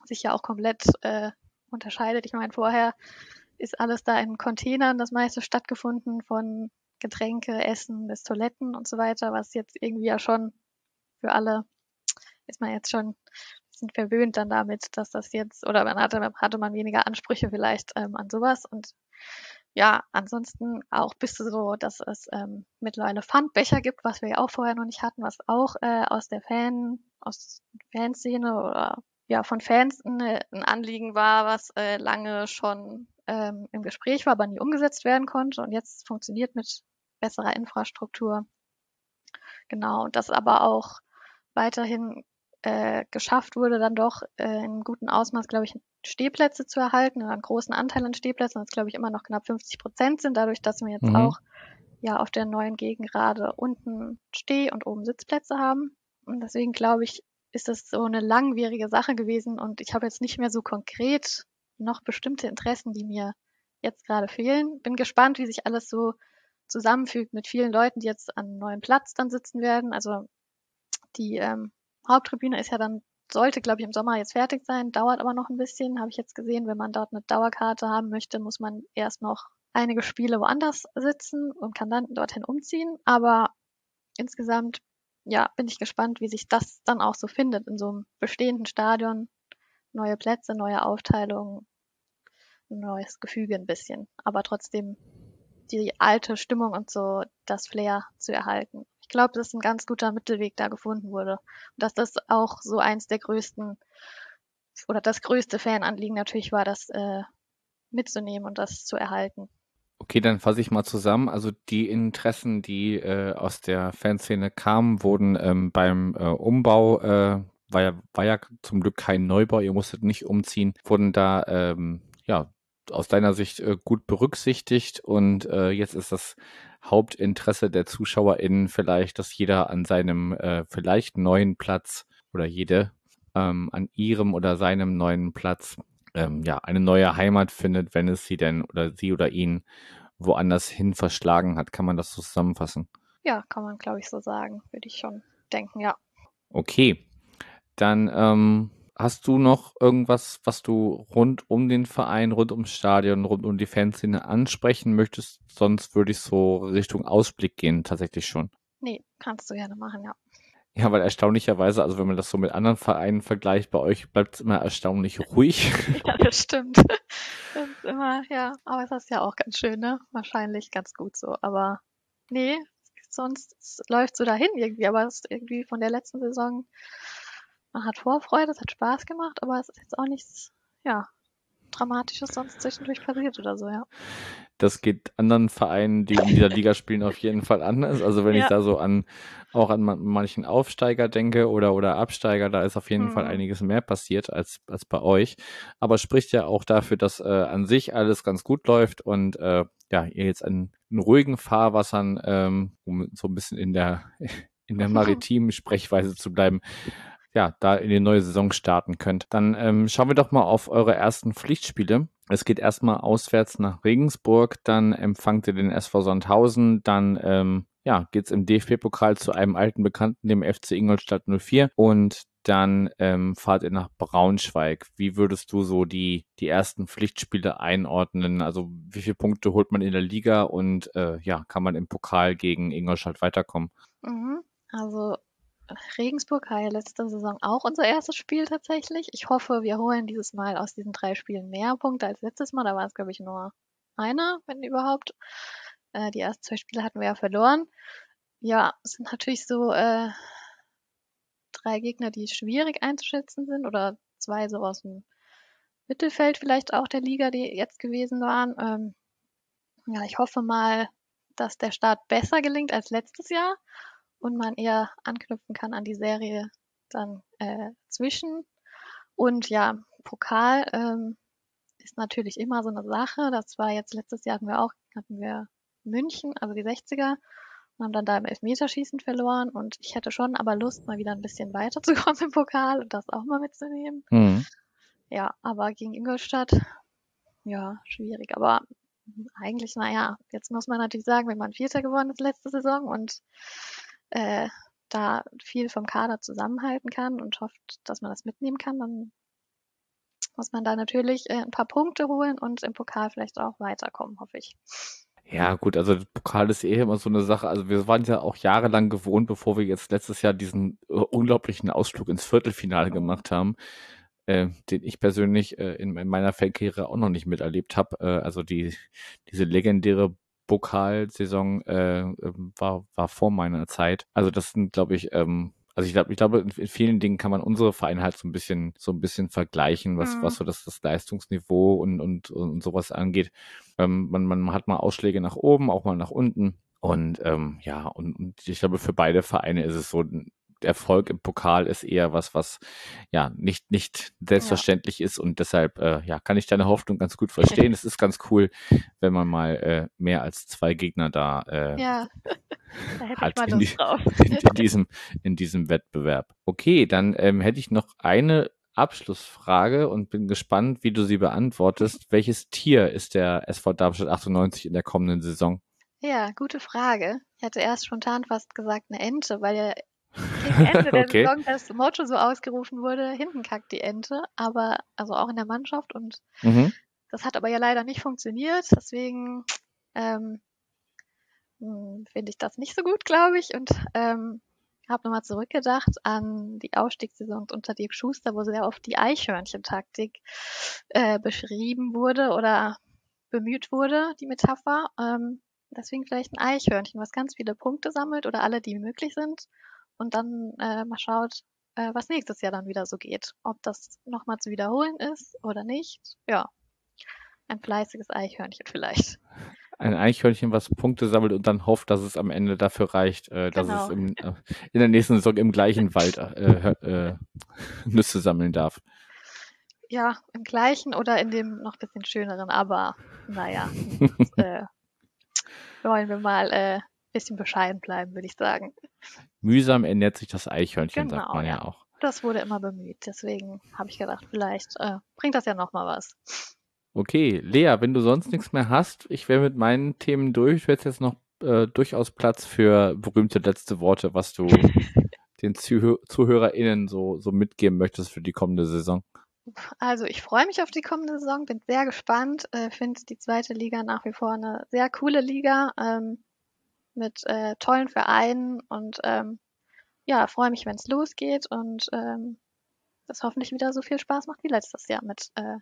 sich ja auch komplett äh, unterscheidet. Ich meine, vorher ist alles da in Containern das meiste stattgefunden, von Getränke, Essen bis Toiletten und so weiter, was jetzt irgendwie ja schon für alle ist man jetzt schon bisschen verwöhnt dann damit, dass das jetzt, oder man hatte, hatte man weniger Ansprüche vielleicht ähm, an sowas und ja, ansonsten auch bis so, dass es ähm, mittlerweile Pfandbecher gibt, was wir ja auch vorher noch nicht hatten, was auch äh, aus der Fan, aus Fanszene oder ja von Fans ein, ein Anliegen war, was äh, lange schon ähm, im Gespräch war, aber nie umgesetzt werden konnte und jetzt funktioniert mit besserer Infrastruktur. Genau, und das aber auch weiterhin äh, geschafft wurde, dann doch äh, in gutem Ausmaß, glaube ich, Stehplätze zu erhalten, oder einen großen Anteil an Stehplätzen, das glaube ich immer noch knapp 50 Prozent sind, dadurch, dass wir jetzt mhm. auch ja auf der neuen Gegengrade unten Steh- und oben Sitzplätze haben. Und deswegen glaube ich, ist das so eine langwierige Sache gewesen und ich habe jetzt nicht mehr so konkret noch bestimmte Interessen, die mir jetzt gerade fehlen. Bin gespannt, wie sich alles so zusammenfügt mit vielen Leuten, die jetzt an einem neuen Platz dann sitzen werden. Also die ähm, Haupttribüne ist ja dann, sollte, glaube ich, im Sommer jetzt fertig sein, dauert aber noch ein bisschen, habe ich jetzt gesehen. Wenn man dort eine Dauerkarte haben möchte, muss man erst noch einige Spiele woanders sitzen und kann dann dorthin umziehen. Aber insgesamt, ja, bin ich gespannt, wie sich das dann auch so findet in so einem bestehenden Stadion. Neue Plätze, neue Aufteilung, neues Gefüge ein bisschen. Aber trotzdem die alte Stimmung und so das Flair zu erhalten ich glaube, dass ein ganz guter Mittelweg da gefunden wurde. Und dass das auch so eins der größten oder das größte Fananliegen natürlich war, das äh, mitzunehmen und das zu erhalten. Okay, dann fasse ich mal zusammen. Also die Interessen, die äh, aus der Fanszene kamen, wurden ähm, beim äh, Umbau, äh, war, ja, war ja zum Glück kein Neubau, ihr musstet nicht umziehen, wurden da ähm, ja aus deiner Sicht äh, gut berücksichtigt. Und äh, jetzt ist das Hauptinteresse der ZuschauerInnen vielleicht, dass jeder an seinem äh, vielleicht neuen Platz oder jede ähm, an ihrem oder seinem neuen Platz ähm, ja eine neue Heimat findet, wenn es sie denn oder sie oder ihn woanders hin verschlagen hat. Kann man das so zusammenfassen? Ja, kann man, glaube ich, so sagen. Würde ich schon denken, ja. Okay. Dann ähm, Hast du noch irgendwas, was du rund um den Verein, rund ums Stadion, rund um die Fanszene ansprechen möchtest? Sonst würde ich so Richtung Ausblick gehen, tatsächlich schon. Nee, kannst du gerne machen, ja. Ja, weil erstaunlicherweise, also wenn man das so mit anderen Vereinen vergleicht, bei euch bleibt es immer erstaunlich ruhig. ja, das stimmt. Das ist immer, ja, aber es ist ja auch ganz schön, ne? Wahrscheinlich ganz gut so. Aber nee, sonst läuft so dahin irgendwie, aber es ist irgendwie von der letzten Saison man hat Vorfreude, es hat Spaß gemacht, aber es ist jetzt auch nichts, ja, Dramatisches sonst zwischendurch passiert oder so, ja. Das geht anderen Vereinen, die in dieser Liga spielen, auf jeden Fall anders. Also wenn ja. ich da so an auch an manchen Aufsteiger denke oder oder Absteiger, da ist auf jeden mhm. Fall einiges mehr passiert als als bei euch. Aber spricht ja auch dafür, dass äh, an sich alles ganz gut läuft und äh, ja ihr jetzt in, in ruhigen Fahrwassern, ähm, um so ein bisschen in der in der maritimen Sprechweise zu bleiben, ja, da in die neue Saison starten könnt. Dann ähm, schauen wir doch mal auf eure ersten Pflichtspiele. Es geht erstmal auswärts nach Regensburg, dann empfangt ihr den SV Sandhausen, dann ähm, ja, geht es im DFB-Pokal zu einem alten Bekannten, dem FC Ingolstadt 04 und dann ähm, fahrt ihr nach Braunschweig. Wie würdest du so die, die ersten Pflichtspiele einordnen? Also wie viele Punkte holt man in der Liga und äh, ja, kann man im Pokal gegen Ingolstadt weiterkommen? Mhm. Also Regensburg war ja letzte Saison auch unser erstes Spiel tatsächlich. Ich hoffe, wir holen dieses Mal aus diesen drei Spielen mehr Punkte als letztes Mal. Da war es, glaube ich, nur einer, wenn überhaupt. Äh, die ersten zwei Spiele hatten wir ja verloren. Ja, es sind natürlich so äh, drei Gegner, die schwierig einzuschätzen sind oder zwei so aus dem Mittelfeld vielleicht auch der Liga, die jetzt gewesen waren. Ähm, ja, ich hoffe mal, dass der Start besser gelingt als letztes Jahr und man eher anknüpfen kann an die Serie dann äh, zwischen. Und ja, Pokal ähm, ist natürlich immer so eine Sache. Das war jetzt letztes Jahr hatten wir auch, hatten wir München, also die 60er, und haben dann da im Elfmeterschießen verloren. Und ich hätte schon aber Lust, mal wieder ein bisschen weiterzukommen im Pokal und das auch mal mitzunehmen. Mhm. Ja, aber gegen Ingolstadt, ja, schwierig. Aber eigentlich, naja, jetzt muss man natürlich sagen, wenn man Vierter geworden ist letzte Saison und äh, da viel vom Kader zusammenhalten kann und hofft, dass man das mitnehmen kann, dann muss man da natürlich äh, ein paar Punkte holen und im Pokal vielleicht auch weiterkommen, hoffe ich. Ja, gut, also Pokal ist eh immer so eine Sache. Also wir waren ja auch jahrelang gewohnt, bevor wir jetzt letztes Jahr diesen äh, unglaublichen Ausflug ins Viertelfinale gemacht haben, äh, den ich persönlich äh, in, in, meiner Fankarriere auch noch nicht miterlebt habe. Äh, also die diese legendäre Pokalsaison äh, ähm, war, war vor meiner Zeit. Also das sind, glaube ich, ähm, also ich glaube, ich glaube, in vielen Dingen kann man unsere Vereine halt so ein bisschen, so ein bisschen vergleichen, was, mhm. was so das, das Leistungsniveau und, und, und sowas angeht. Ähm, man, man hat mal Ausschläge nach oben, auch mal nach unten. Und ähm, ja, und, und ich glaube, für beide Vereine ist es so, Erfolg im Pokal ist eher was, was ja nicht, nicht selbstverständlich ja. ist und deshalb äh, ja, kann ich deine Hoffnung ganz gut verstehen. es ist ganz cool, wenn man mal äh, mehr als zwei Gegner da, äh, ja. da hat in, die, in, in, diesem, in diesem Wettbewerb. Okay, dann ähm, hätte ich noch eine Abschlussfrage und bin gespannt, wie du sie beantwortest. Welches Tier ist der SV Darmstadt 98 in der kommenden Saison? Ja, gute Frage. Ich hatte erst spontan fast gesagt eine Ente, weil ja gegen Ende der okay. Saison das Motto so ausgerufen wurde, hinten kackt die Ente, aber also auch in der Mannschaft und mhm. das hat aber ja leider nicht funktioniert, deswegen ähm, hm, finde ich das nicht so gut, glaube ich und ähm, habe nochmal zurückgedacht an die Aufstiegssaisons unter Dirk Schuster, wo sehr oft die Eichhörnchen-Taktik äh, beschrieben wurde oder bemüht wurde, die Metapher. Ähm, deswegen vielleicht ein Eichhörnchen, was ganz viele Punkte sammelt oder alle, die möglich sind und dann äh, mal schaut, äh, was nächstes Jahr dann wieder so geht. Ob das nochmal zu wiederholen ist oder nicht. Ja, ein fleißiges Eichhörnchen vielleicht. Ein Eichhörnchen, was Punkte sammelt und dann hofft, dass es am Ende dafür reicht, äh, dass genau. es im, äh, in der nächsten Saison im gleichen Wald äh, äh, Nüsse sammeln darf. Ja, im gleichen oder in dem noch bisschen schöneren, aber naja, äh, wollen wir mal äh, bisschen bescheiden bleiben, würde ich sagen. Mühsam ernährt sich das Eichhörnchen, genau, sagt man ja. ja auch. Das wurde immer bemüht. Deswegen habe ich gedacht, vielleicht äh, bringt das ja nochmal was. Okay, Lea, wenn du sonst nichts mehr hast, ich wäre mit meinen Themen durch. Du hättest jetzt noch äh, durchaus Platz für berühmte letzte Worte, was du den Zuh ZuhörerInnen so, so mitgeben möchtest für die kommende Saison. Also ich freue mich auf die kommende Saison, bin sehr gespannt, äh, finde die zweite Liga nach wie vor eine sehr coole Liga. Ähm, mit äh, tollen Vereinen und ähm, ja, freue mich, wenn es losgeht und ähm, das hoffentlich wieder so viel Spaß macht wie letztes Jahr mit, äh,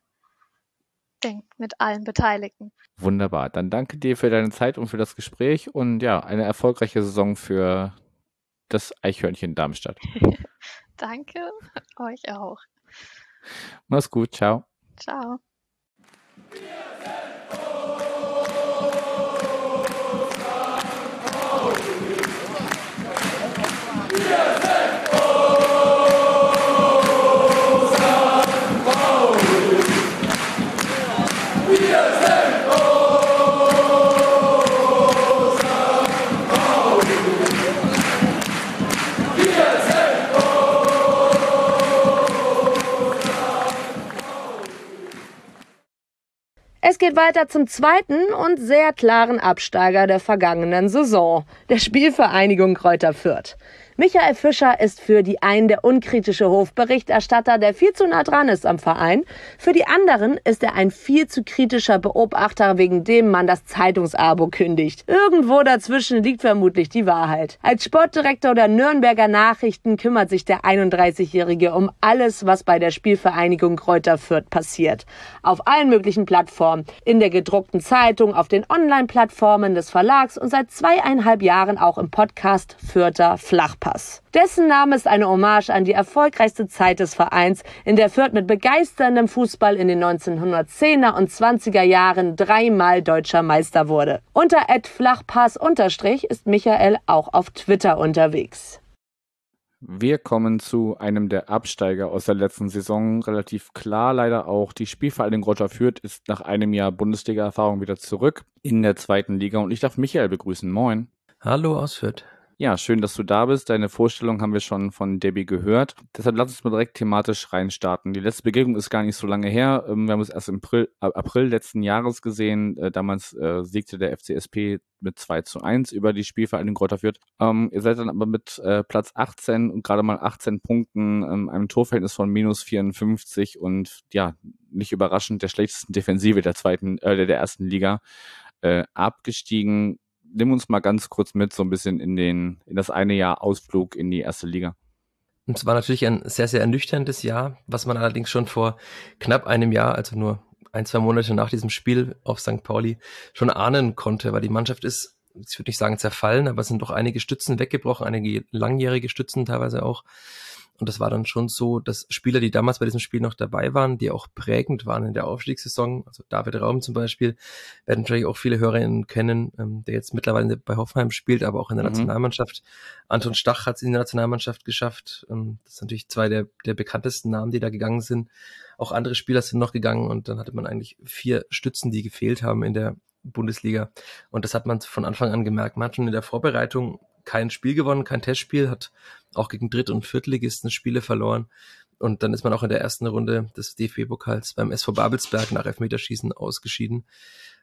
den, mit allen Beteiligten. Wunderbar. Dann danke dir für deine Zeit und für das Gespräch und ja, eine erfolgreiche Saison für das Eichhörnchen Darmstadt. danke, euch auch. Mach's gut, ciao. Ciao. Es geht weiter zum zweiten und sehr klaren Absteiger der vergangenen Saison, der Spielvereinigung Kräuter Fürth. Michael Fischer ist für die einen der unkritische Hofberichterstatter, der viel zu nah dran ist am Verein. Für die anderen ist er ein viel zu kritischer Beobachter, wegen dem man das Zeitungsabo kündigt. Irgendwo dazwischen liegt vermutlich die Wahrheit. Als Sportdirektor der Nürnberger Nachrichten kümmert sich der 31-Jährige um alles, was bei der Spielvereinigung Kräuter Fürth passiert. Auf allen möglichen Plattformen. In der gedruckten Zeitung, auf den Online-Plattformen des Verlags und seit zweieinhalb Jahren auch im Podcast Fürther Flachpass. Flachpass. Dessen Name ist eine Hommage an die erfolgreichste Zeit des Vereins, in der Fürth mit begeisterndem Fußball in den 1910er und 20er Jahren dreimal deutscher Meister wurde. Unter Ed Flachpass unterstrich ist Michael auch auf Twitter unterwegs. Wir kommen zu einem der Absteiger aus der letzten Saison. Relativ klar leider auch. Die Spielvereinigung Roger Fürth ist nach einem Jahr Bundesliga-Erfahrung wieder zurück in der zweiten Liga. Und ich darf Michael begrüßen. Moin. Hallo aus Fürth. Ja, schön, dass du da bist. Deine Vorstellung haben wir schon von Debbie gehört. Deshalb lass uns mal direkt thematisch reinstarten. Die letzte Begegnung ist gar nicht so lange her. Ähm, wir haben es erst im April, April letzten Jahres gesehen. Äh, damals äh, siegte der FCSP mit 2 zu 1 über die Spielvereinigung Kräuter Fürth. Ähm, ihr seid dann aber mit äh, Platz 18 und gerade mal 18 Punkten, ähm, einem Torverhältnis von minus 54 und ja, nicht überraschend der schlechtesten Defensive der zweiten, äh, der ersten Liga äh, abgestiegen nimm uns mal ganz kurz mit so ein bisschen in den, in das eine Jahr Ausflug in die erste Liga. Und es war natürlich ein sehr, sehr ernüchterndes Jahr, was man allerdings schon vor knapp einem Jahr, also nur ein, zwei Monate nach diesem Spiel auf St. Pauli schon ahnen konnte, weil die Mannschaft ist, ich würde nicht sagen zerfallen, aber es sind doch einige Stützen weggebrochen, einige langjährige Stützen teilweise auch. Und das war dann schon so, dass Spieler, die damals bei diesem Spiel noch dabei waren, die auch prägend waren in der Aufstiegssaison, also David Raum zum Beispiel, werden natürlich auch viele Hörerinnen kennen, ähm, der jetzt mittlerweile bei Hoffenheim spielt, aber auch in der mhm. Nationalmannschaft. Anton Stach hat es in der Nationalmannschaft geschafft. Ähm, das sind natürlich zwei der, der bekanntesten Namen, die da gegangen sind. Auch andere Spieler sind noch gegangen und dann hatte man eigentlich vier Stützen, die gefehlt haben in der Bundesliga. Und das hat man von Anfang an gemerkt. Man hat schon in der Vorbereitung kein Spiel gewonnen, kein Testspiel, hat auch gegen Dritt- und Viertligisten Spiele verloren. Und dann ist man auch in der ersten Runde des DFB-Pokals beim SV Babelsberg nach Elfmeterschießen ausgeschieden,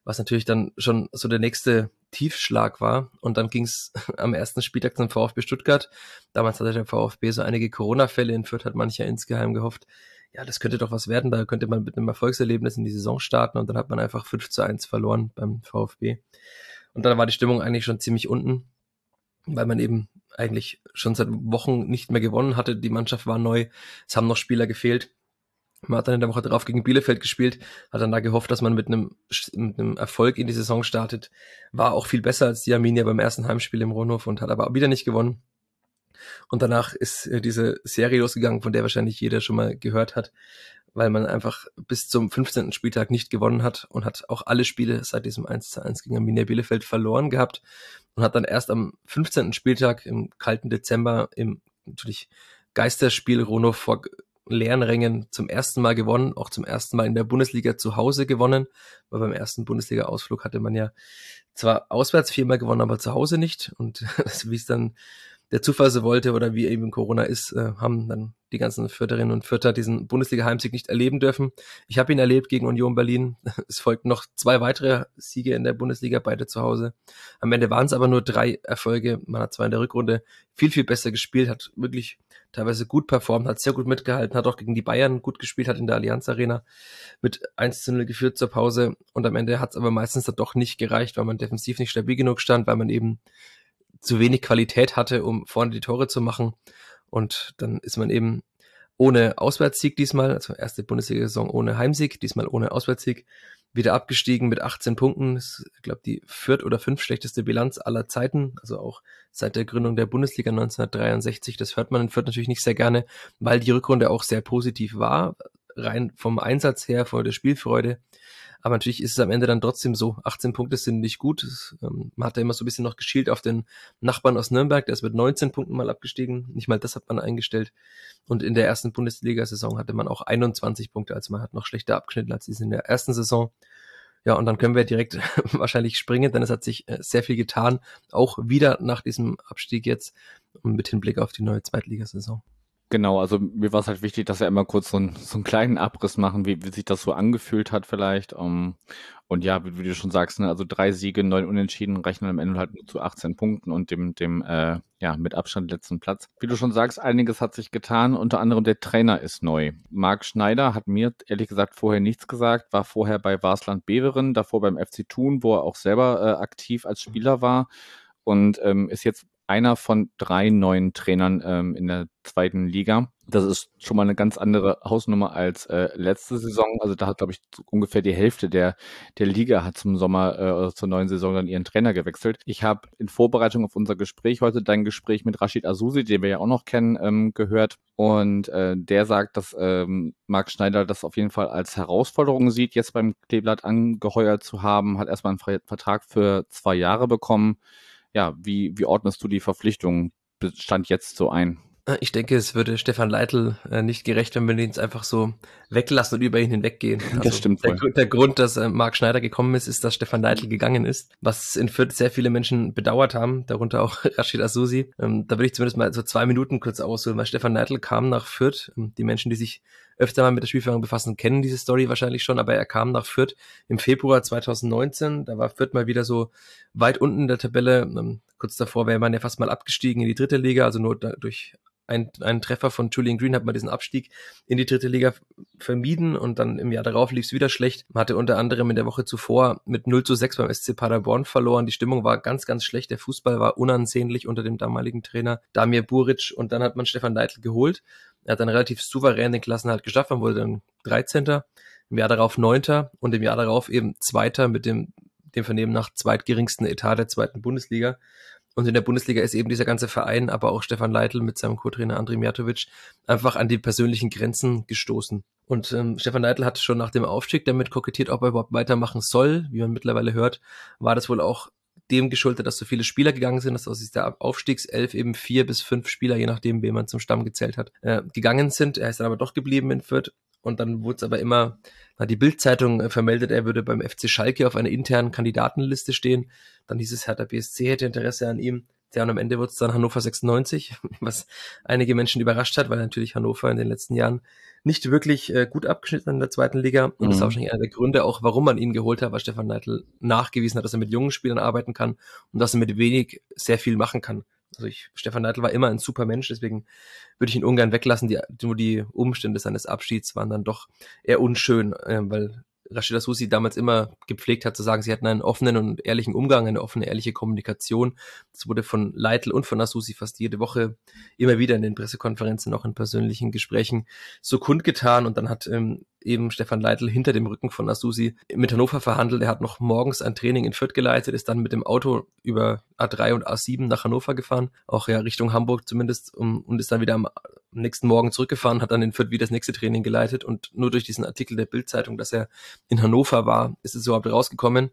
was natürlich dann schon so der nächste Tiefschlag war. Und dann ging es am ersten Spieltag zum VfB Stuttgart. Damals hatte der VfB so einige Corona-Fälle. In Fürth hat mancher insgeheim gehofft, ja, das könnte doch was werden. Da könnte man mit einem Erfolgserlebnis in die Saison starten. Und dann hat man einfach 5 zu 1 verloren beim VfB. Und dann war die Stimmung eigentlich schon ziemlich unten weil man eben eigentlich schon seit Wochen nicht mehr gewonnen hatte. Die Mannschaft war neu, es haben noch Spieler gefehlt. Man hat dann in der Woche darauf gegen Bielefeld gespielt, hat dann da gehofft, dass man mit einem, mit einem Erfolg in die Saison startet. War auch viel besser als die Arminia beim ersten Heimspiel im Ronhof und hat aber wieder nicht gewonnen. Und danach ist äh, diese Serie losgegangen, von der wahrscheinlich jeder schon mal gehört hat, weil man einfach bis zum 15. Spieltag nicht gewonnen hat und hat auch alle Spiele seit diesem 1 zu 1 gegen Arminia Bielefeld verloren gehabt und hat dann erst am 15. Spieltag im kalten Dezember im natürlich Geisterspiel Rono vor leeren Rängen zum ersten Mal gewonnen, auch zum ersten Mal in der Bundesliga zu Hause gewonnen, weil beim ersten Bundesliga-Ausflug hatte man ja zwar auswärts viermal gewonnen, aber zu Hause nicht und wie es dann der Zufall so wollte oder wie eben Corona ist, äh, haben dann die ganzen Fürtherinnen und Fürther diesen Bundesliga-Heimsieg nicht erleben dürfen. Ich habe ihn erlebt gegen Union Berlin. Es folgten noch zwei weitere Siege in der Bundesliga, beide zu Hause. Am Ende waren es aber nur drei Erfolge. Man hat zwar in der Rückrunde viel, viel besser gespielt, hat wirklich teilweise gut performt, hat sehr gut mitgehalten, hat auch gegen die Bayern gut gespielt, hat in der Allianz Arena mit 1 zu 0 geführt zur Pause und am Ende hat es aber meistens dann doch nicht gereicht, weil man defensiv nicht stabil genug stand, weil man eben zu wenig Qualität hatte, um vorne die Tore zu machen. Und dann ist man eben ohne Auswärtssieg diesmal, also erste Bundesliga-Saison ohne Heimsieg, diesmal ohne Auswärtssieg, wieder abgestiegen mit 18 Punkten. Das ist, ich glaube, die viert oder fünf schlechteste Bilanz aller Zeiten, also auch seit der Gründung der Bundesliga 1963. Das hört man in Fürth natürlich nicht sehr gerne, weil die Rückrunde auch sehr positiv war, rein vom Einsatz her, von der Spielfreude. Aber natürlich ist es am Ende dann trotzdem so. 18 Punkte sind nicht gut. Ähm, man hat ja immer so ein bisschen noch geschielt auf den Nachbarn aus Nürnberg. Der ist mit 19 Punkten mal abgestiegen. Nicht mal das hat man eingestellt. Und in der ersten Bundesliga-Saison hatte man auch 21 Punkte. Also man hat noch schlechter abgeschnitten als in der ersten Saison. Ja, und dann können wir direkt wahrscheinlich springen, denn es hat sich äh, sehr viel getan. Auch wieder nach diesem Abstieg jetzt mit Hinblick auf die neue Zweitligasaison. Genau, also mir war es halt wichtig, dass wir immer kurz so, ein, so einen kleinen Abriss machen, wie, wie sich das so angefühlt hat vielleicht. Um, ähm, und ja, wie, wie, du schon sagst, ne, also drei Siege, neun Unentschieden rechnen am Ende halt nur zu 18 Punkten und dem, dem äh, ja, mit Abstand letzten Platz. Wie du schon sagst, einiges hat sich getan, unter anderem der Trainer ist neu. Marc Schneider hat mir ehrlich gesagt vorher nichts gesagt, war vorher bei Varsland Beveren, davor beim FC Thun, wo er auch selber äh, aktiv als Spieler war und ähm, ist jetzt einer von drei neuen Trainern ähm, in der zweiten Liga. Das ist schon mal eine ganz andere Hausnummer als äh, letzte Saison. Also da hat, glaube ich, ungefähr die Hälfte der, der Liga hat zum Sommer äh, oder zur neuen Saison dann ihren Trainer gewechselt. Ich habe in Vorbereitung auf unser Gespräch heute dein Gespräch mit Rashid Azusi, den wir ja auch noch kennen, ähm, gehört. Und äh, der sagt, dass ähm, Marc Schneider das auf jeden Fall als Herausforderung sieht, jetzt beim Kleeblatt angeheuert zu haben, hat erstmal einen Vertrag für zwei Jahre bekommen. Ja, wie, wie ordnest du die Verpflichtung Stand jetzt so ein? Äh, ich denke, es würde Stefan Leitl äh, nicht gerecht, wenn wir ihn jetzt einfach so weglassen und über ihn hinweggehen. Also das stimmt der, der, Grund, dass äh, Marc Schneider gekommen ist, ist, dass Stefan Leitl gegangen ist, was in Fürth sehr viele Menschen bedauert haben, darunter auch Rashid Asusi. Ähm, da würde ich zumindest mal so zwei Minuten kurz ausholen, weil Stefan Leitl kam nach Fürth. Ähm, die Menschen, die sich öfter mal mit der Spielführung befassen, kennen diese Story wahrscheinlich schon, aber er kam nach Fürth im Februar 2019. Da war Fürth mal wieder so weit unten in der Tabelle. Ähm, kurz davor wäre man ja fast mal abgestiegen in die dritte Liga, also nur durch ein, ein Treffer von Julian Green hat man diesen Abstieg in die dritte Liga vermieden und dann im Jahr darauf lief es wieder schlecht. Man hatte unter anderem in der Woche zuvor mit 0 zu 6 beim SC Paderborn verloren. Die Stimmung war ganz, ganz schlecht. Der Fußball war unansehnlich unter dem damaligen Trainer Damir Buric und dann hat man Stefan Leitl geholt. Er hat dann relativ souverän den Klassenhalt geschafft. Man wurde dann 13. Im Jahr darauf 9. und im Jahr darauf eben Zweiter mit dem, dem Vernehmen nach zweitgeringsten Etat der zweiten Bundesliga. Und in der Bundesliga ist eben dieser ganze Verein, aber auch Stefan Leitl mit seinem Co-Trainer André Mijatovic einfach an die persönlichen Grenzen gestoßen. Und ähm, Stefan Leitl hat schon nach dem Aufstieg damit kokettiert, ob er überhaupt weitermachen soll. Wie man mittlerweile hört, war das wohl auch dem geschuldet, dass so viele Spieler gegangen sind, dass aus dieser Aufstiegself eben vier bis fünf Spieler, je nachdem, wen man zum Stamm gezählt hat, äh, gegangen sind. Er ist dann aber doch geblieben in Fürth und dann wurde es aber immer, hat die Bildzeitung äh, vermeldet, er würde beim FC Schalke auf einer internen Kandidatenliste stehen. Dann hieß es, Hertha BSC hätte Interesse an ihm. Ja, und am Ende wurde es dann Hannover 96, was einige Menschen überrascht hat, weil natürlich Hannover in den letzten Jahren nicht wirklich äh, gut abgeschnitten in der zweiten Liga. Und mhm. das ist wahrscheinlich einer der Gründe auch, warum man ihn geholt hat, weil Stefan Neidl nachgewiesen hat, dass er mit jungen Spielern arbeiten kann und dass er mit wenig sehr viel machen kann. Also ich, Stefan Neidl war immer ein super Mensch, deswegen würde ich ihn ungern weglassen. Die, nur die Umstände seines Abschieds waren dann doch eher unschön, äh, weil Rashida Susi damals immer gepflegt hat zu sagen, sie hatten einen offenen und ehrlichen Umgang, eine offene, ehrliche Kommunikation. Das wurde von Leitl und von Asusi fast jede Woche immer wieder in den Pressekonferenzen, auch in persönlichen Gesprächen so kundgetan. Und dann hat ähm, eben Stefan Leitl hinter dem Rücken von Asusi mit Hannover verhandelt. Er hat noch morgens ein Training in Fürth geleitet, ist dann mit dem Auto über A3 und A7 nach Hannover gefahren, auch ja Richtung Hamburg zumindest, um, und ist dann wieder am nächsten Morgen zurückgefahren, hat dann in Fürth wieder das nächste Training geleitet und nur durch diesen Artikel der Bildzeitung, dass er in Hannover war, ist es überhaupt rausgekommen.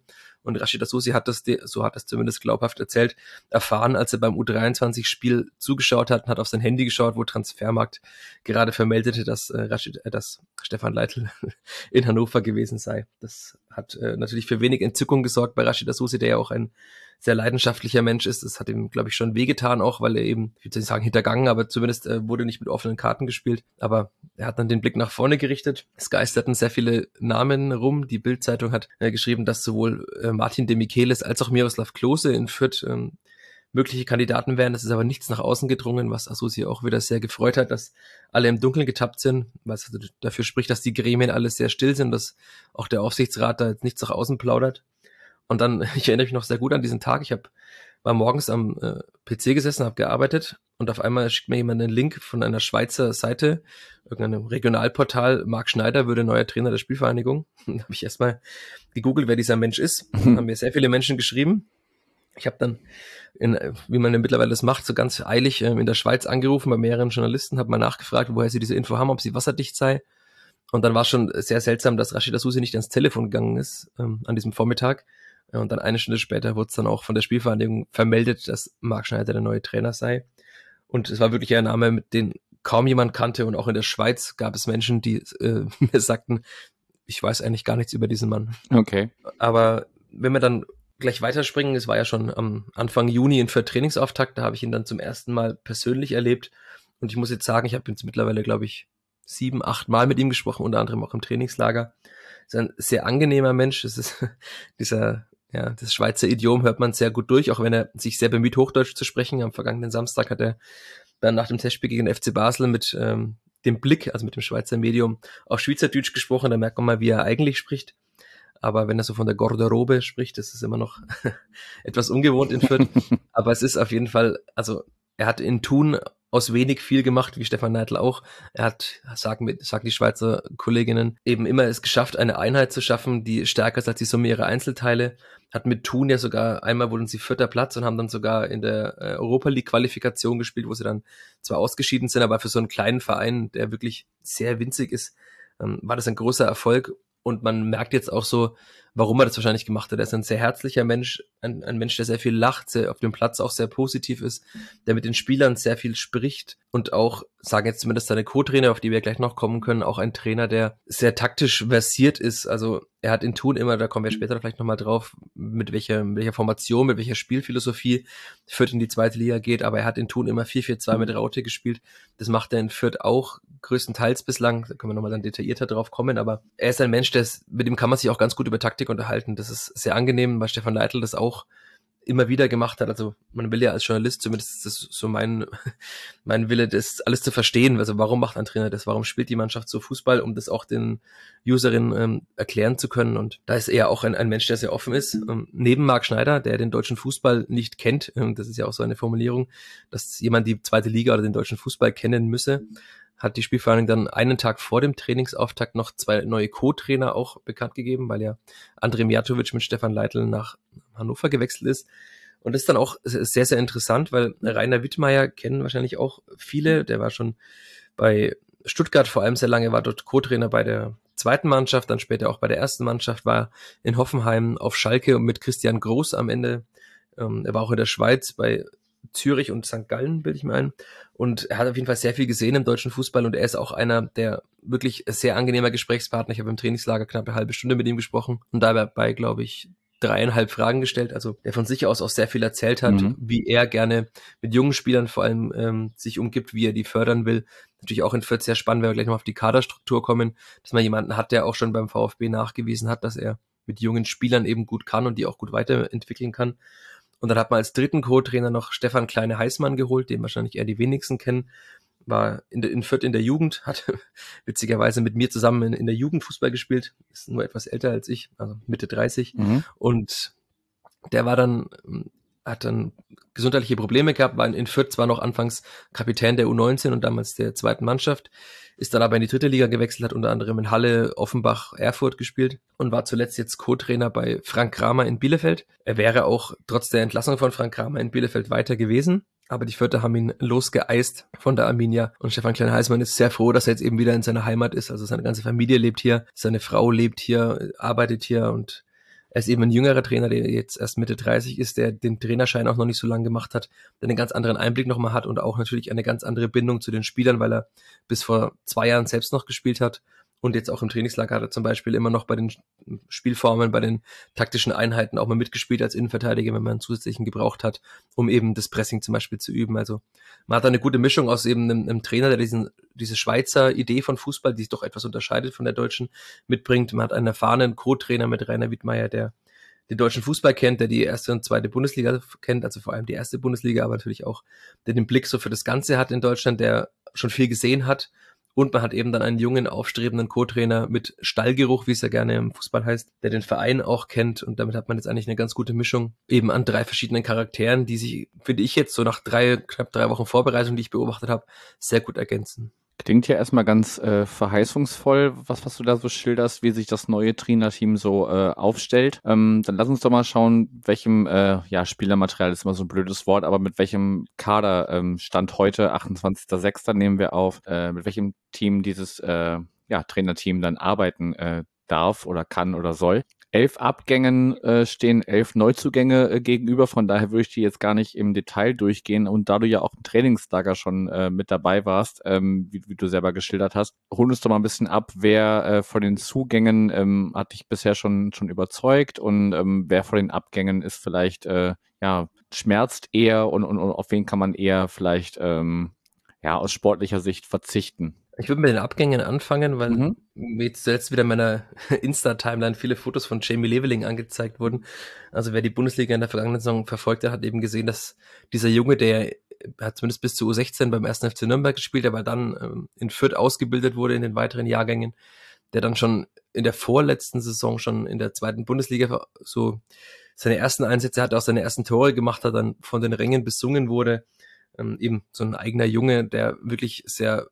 Und Rashid Asusi hat das, so hat es zumindest glaubhaft erzählt, erfahren, als er beim U23-Spiel zugeschaut hat und hat auf sein Handy geschaut, wo Transfermarkt gerade vermeldete, dass äh, Rashid, äh, dass Stefan Leitl in Hannover gewesen sei. Das hat äh, natürlich für wenig Entzückung gesorgt bei Rashid Asusi, der ja auch ein sehr leidenschaftlicher Mensch ist. Das hat ihm, glaube ich, schon wehgetan, auch weil er eben, ich würde nicht sagen hintergangen, aber zumindest äh, wurde nicht mit offenen Karten gespielt. Aber er hat dann den Blick nach vorne gerichtet. Es geisterten sehr viele Namen rum. Die Bildzeitung hat äh, geschrieben, dass sowohl äh, Martin de Michelis als auch Miroslav Klose in Fürth ähm, mögliche Kandidaten wären. Das ist aber nichts nach außen gedrungen, was Asusi auch wieder sehr gefreut hat, dass alle im Dunkeln getappt sind, was dafür spricht, dass die Gremien alles sehr still sind, dass auch der Aufsichtsrat da jetzt nichts nach außen plaudert. Und dann, ich erinnere mich noch sehr gut an diesen Tag. Ich hab, war morgens am äh, PC gesessen, habe gearbeitet und auf einmal schickt mir jemand einen Link von einer Schweizer Seite, irgendeinem Regionalportal. Marc Schneider würde neuer Trainer der Spielvereinigung. da habe ich erstmal gegoogelt, wer dieser Mensch ist. Mhm. Haben mir sehr viele Menschen geschrieben. Ich habe dann, in, wie man mittlerweile das macht, so ganz eilig äh, in der Schweiz angerufen bei mehreren Journalisten, habe mal nachgefragt, woher sie diese Info haben, ob sie wasserdicht sei. Und dann war schon sehr seltsam, dass Rashida Susi nicht ans Telefon gegangen ist ähm, an diesem Vormittag. Und dann eine Stunde später wurde es dann auch von der Spielvereinigung vermeldet, dass Marc Schneider der neue Trainer sei. Und es war wirklich ein Name, mit dem kaum jemand kannte. Und auch in der Schweiz gab es Menschen, die äh, mir sagten, ich weiß eigentlich gar nichts über diesen Mann. Okay. Aber wenn wir dann gleich weiterspringen, es war ja schon am Anfang Juni in für Trainingsauftakt, da habe ich ihn dann zum ersten Mal persönlich erlebt. Und ich muss jetzt sagen, ich habe jetzt mittlerweile, glaube ich, sieben, acht Mal mit ihm gesprochen, unter anderem auch im Trainingslager. Ist ein sehr angenehmer Mensch. Es ist dieser ja, das Schweizer Idiom hört man sehr gut durch, auch wenn er sich sehr bemüht, Hochdeutsch zu sprechen. Am vergangenen Samstag hat er dann nach dem Testspiel gegen den FC Basel mit ähm, dem Blick, also mit dem Schweizer Medium, auf Schweizerdeutsch gesprochen. Da merkt man mal, wie er eigentlich spricht. aber wenn er so von der Garderobe spricht, das ist immer noch etwas ungewohnt in Fürth. aber es ist auf jeden Fall, also er hat in Thun aus wenig viel gemacht, wie Stefan Neidl auch. Er hat, sagen, sagen die Schweizer Kolleginnen, eben immer es geschafft, eine Einheit zu schaffen, die stärker ist als die Summe ihrer Einzelteile. Hat mit Thun ja sogar, einmal wurden sie vierter Platz und haben dann sogar in der äh, Europa League Qualifikation gespielt, wo sie dann zwar ausgeschieden sind, aber für so einen kleinen Verein, der wirklich sehr winzig ist, ähm, war das ein großer Erfolg. Und man merkt jetzt auch so, warum er das wahrscheinlich gemacht hat. Er ist ein sehr herzlicher Mensch, ein, ein Mensch, der sehr viel lacht, sehr auf dem Platz auch sehr positiv ist, der mit den Spielern sehr viel spricht und auch, sagen jetzt zumindest seine Co-Trainer, auf die wir gleich noch kommen können, auch ein Trainer, der sehr taktisch versiert ist. Also er hat in Tun immer, da kommen wir später vielleicht nochmal drauf, mit welcher, mit welcher Formation, mit welcher Spielphilosophie Fürth in die zweite Liga geht, aber er hat in Tun immer 4-4-2 mit Raute gespielt. Das macht er in Fürth auch größtenteils bislang, da können wir nochmal dann detaillierter drauf kommen, aber er ist ein Mensch, der ist, mit dem kann man sich auch ganz gut über Taktik unterhalten. Das ist sehr angenehm, weil Stefan Leitl das auch immer wieder gemacht hat. Also man will ja als Journalist, zumindest ist das so mein, mein Wille, das alles zu verstehen. Also warum macht ein Trainer das? Warum spielt die Mannschaft so Fußball, um das auch den Userinnen ähm, erklären zu können? Und da ist er auch ein, ein Mensch, der sehr offen ist. Ähm, neben Marc Schneider, der den deutschen Fußball nicht kennt, ähm, das ist ja auch so eine Formulierung, dass jemand die zweite Liga oder den deutschen Fußball kennen müsse, hat die Spielvereinigung dann einen Tag vor dem Trainingsauftakt noch zwei neue Co-Trainer auch bekannt gegeben, weil ja André Mijatovic mit Stefan Leitl nach Hannover gewechselt ist. Und das ist dann auch sehr, sehr interessant, weil Rainer Wittmeier kennen wahrscheinlich auch viele. Der war schon bei Stuttgart vor allem sehr lange, war dort Co-Trainer bei der zweiten Mannschaft, dann später auch bei der ersten Mannschaft, war in Hoffenheim auf Schalke und mit Christian Groß am Ende. Ähm, er war auch in der Schweiz bei Zürich und St. Gallen, bilde ich mir ein. Und er hat auf jeden Fall sehr viel gesehen im deutschen Fußball und er ist auch einer der wirklich sehr angenehmer Gesprächspartner. Ich habe im Trainingslager knapp eine halbe Stunde mit ihm gesprochen und dabei, glaube ich, dreieinhalb Fragen gestellt, also der von sich aus auch sehr viel erzählt hat, mhm. wie er gerne mit jungen Spielern vor allem ähm, sich umgibt, wie er die fördern will. Natürlich auch in Fürth sehr spannend, wenn wir gleich noch auf die Kaderstruktur kommen, dass man jemanden hat, der auch schon beim VfB nachgewiesen hat, dass er mit jungen Spielern eben gut kann und die auch gut weiterentwickeln kann. Und dann hat man als dritten Co-Trainer noch Stefan Kleine-Heißmann geholt, den wahrscheinlich eher die wenigsten kennen. War in, in Fürth in der Jugend, hat witzigerweise mit mir zusammen in, in der Jugend Fußball gespielt, ist nur etwas älter als ich, also Mitte 30. Mhm. Und der war dann, hat dann gesundheitliche Probleme gehabt, war in Fürth zwar noch anfangs Kapitän der U19 und damals der zweiten Mannschaft, ist dann aber in die dritte Liga gewechselt, hat unter anderem in Halle, Offenbach, Erfurt gespielt und war zuletzt jetzt Co-Trainer bei Frank Kramer in Bielefeld. Er wäre auch trotz der Entlassung von Frank Kramer in Bielefeld weiter gewesen. Aber die Vierter haben ihn losgeeist von der Arminia. Und Stefan Klein-Heißmann ist sehr froh, dass er jetzt eben wieder in seiner Heimat ist. Also seine ganze Familie lebt hier, seine Frau lebt hier, arbeitet hier und er ist eben ein jüngerer Trainer, der jetzt erst Mitte 30 ist, der den Trainerschein auch noch nicht so lange gemacht hat, der einen ganz anderen Einblick nochmal hat und auch natürlich eine ganz andere Bindung zu den Spielern, weil er bis vor zwei Jahren selbst noch gespielt hat und jetzt auch im Trainingslager hat er zum Beispiel immer noch bei den Spielformen, bei den taktischen Einheiten auch mal mitgespielt als Innenverteidiger, wenn man einen zusätzlichen gebraucht hat, um eben das Pressing zum Beispiel zu üben. Also man hat da eine gute Mischung aus eben einem, einem Trainer, der diesen, diese Schweizer Idee von Fußball, die sich doch etwas unterscheidet von der deutschen, mitbringt. Man hat einen erfahrenen Co-Trainer mit Rainer Wittmeier, der den deutschen Fußball kennt, der die erste und zweite Bundesliga kennt, also vor allem die erste Bundesliga, aber natürlich auch, der den Blick so für das Ganze hat in Deutschland, der schon viel gesehen hat und man hat eben dann einen jungen, aufstrebenden Co-Trainer mit Stallgeruch, wie es ja gerne im Fußball heißt, der den Verein auch kennt. Und damit hat man jetzt eigentlich eine ganz gute Mischung eben an drei verschiedenen Charakteren, die sich, finde ich jetzt so nach drei, knapp drei Wochen Vorbereitung, die ich beobachtet habe, sehr gut ergänzen. Klingt ja erstmal ganz äh, verheißungsvoll, was, was du da so schilderst, wie sich das neue Trainerteam so äh, aufstellt. Ähm, dann lass uns doch mal schauen, welchem, äh, ja, Spielermaterial ist immer so ein blödes Wort, aber mit welchem Kader ähm, Stand heute, 28.06. nehmen wir auf, äh, mit welchem Team dieses äh, ja, Trainerteam dann arbeiten äh, darf oder kann oder soll elf Abgängen äh, stehen elf Neuzugänge äh, gegenüber. Von daher würde ich die jetzt gar nicht im Detail durchgehen. Und da du ja auch im Trainingslager schon äh, mit dabei warst, ähm, wie, wie, du selber geschildert hast, hol uns doch mal ein bisschen ab, wer äh, von den Zugängen ähm, hat dich bisher schon, schon überzeugt und ähm, wer von den Abgängen ist vielleicht, äh, ja, schmerzt eher und, und, und auf wen kann man eher vielleicht, ähm, ja, aus sportlicher Sicht verzichten? Ich würde mit den Abgängen anfangen, weil mhm. mir jetzt zuletzt wieder in meiner Insta-Timeline viele Fotos von Jamie Leveling angezeigt wurden. Also wer die Bundesliga in der vergangenen Saison verfolgt hat, hat eben gesehen, dass dieser Junge, der hat zumindest bis zu U16 beim ersten FC Nürnberg gespielt, aber dann ähm, in Fürth ausgebildet wurde in den weiteren Jahrgängen, der dann schon in der vorletzten Saison schon in der zweiten Bundesliga so seine ersten Einsätze hatte, auch seine ersten Tore gemacht hat, dann von den Rängen besungen wurde. Ähm, eben so ein eigener Junge, der wirklich sehr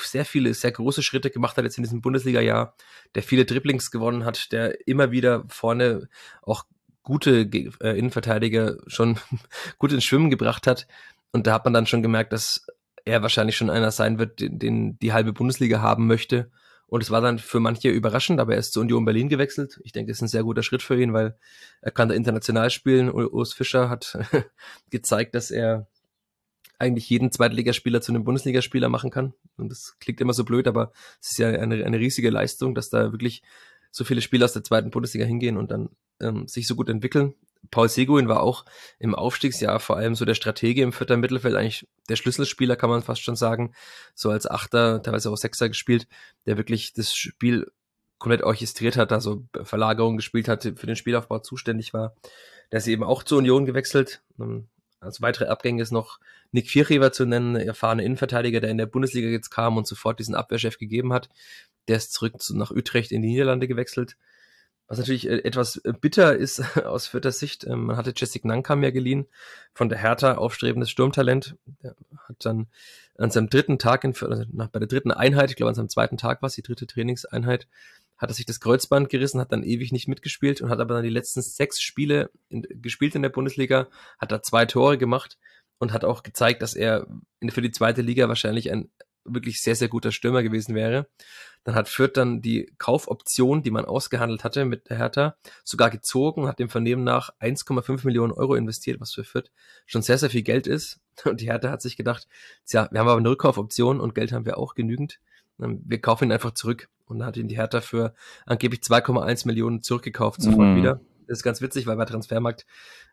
sehr viele, sehr große Schritte gemacht hat jetzt in diesem Bundesliga-Jahr, der viele Dribblings gewonnen hat, der immer wieder vorne auch gute äh, Innenverteidiger schon gut ins Schwimmen gebracht hat. Und da hat man dann schon gemerkt, dass er wahrscheinlich schon einer sein wird, den, den die halbe Bundesliga haben möchte. Und es war dann für manche überraschend, aber er ist zu Union Berlin gewechselt. Ich denke, es ist ein sehr guter Schritt für ihn, weil er kann da international spielen. Urs Fischer hat gezeigt, dass er eigentlich jeden Zweitligaspieler zu einem Bundesligaspieler machen kann. Und das klingt immer so blöd, aber es ist ja eine, eine riesige Leistung, dass da wirklich so viele Spieler aus der zweiten Bundesliga hingehen und dann ähm, sich so gut entwickeln. Paul Seguin war auch im Aufstiegsjahr vor allem so der Stratege im vierten Mittelfeld, eigentlich der Schlüsselspieler, kann man fast schon sagen. So als Achter, teilweise auch Sechser gespielt, der wirklich das Spiel komplett orchestriert hat, also Verlagerung gespielt hat, für den Spielaufbau zuständig war. Der ist eben auch zur Union gewechselt. Ähm, als weitere Abgänge ist noch Nick Vierheber zu nennen, erfahrener Innenverteidiger, der in der Bundesliga jetzt kam und sofort diesen Abwehrchef gegeben hat. Der ist zurück zu, nach Utrecht in die Niederlande gewechselt. Was natürlich äh, etwas äh, bitter ist aus vierter Sicht. Ähm, man hatte Jessic Nankam ja geliehen von der Hertha, aufstrebendes Sturmtalent. Der hat dann an seinem dritten Tag, in, also bei der dritten Einheit, ich glaube an seinem zweiten Tag war es, die dritte Trainingseinheit, hat er sich das Kreuzband gerissen, hat dann ewig nicht mitgespielt und hat aber dann die letzten sechs Spiele in, gespielt in der Bundesliga, hat da zwei Tore gemacht und hat auch gezeigt, dass er für die zweite Liga wahrscheinlich ein wirklich sehr, sehr guter Stürmer gewesen wäre. Dann hat Fürth dann die Kaufoption, die man ausgehandelt hatte mit der Hertha, sogar gezogen, hat dem Vernehmen nach 1,5 Millionen Euro investiert, was für Fürth schon sehr, sehr viel Geld ist. Und die Hertha hat sich gedacht, tja, wir haben aber eine Rückkaufoption und Geld haben wir auch genügend. Ähm, wir kaufen ihn einfach zurück. Und hat ihn die Hertha für angeblich 2,1 Millionen zurückgekauft, sofort mhm. wieder. Das ist ganz witzig, weil bei Transfermarkt,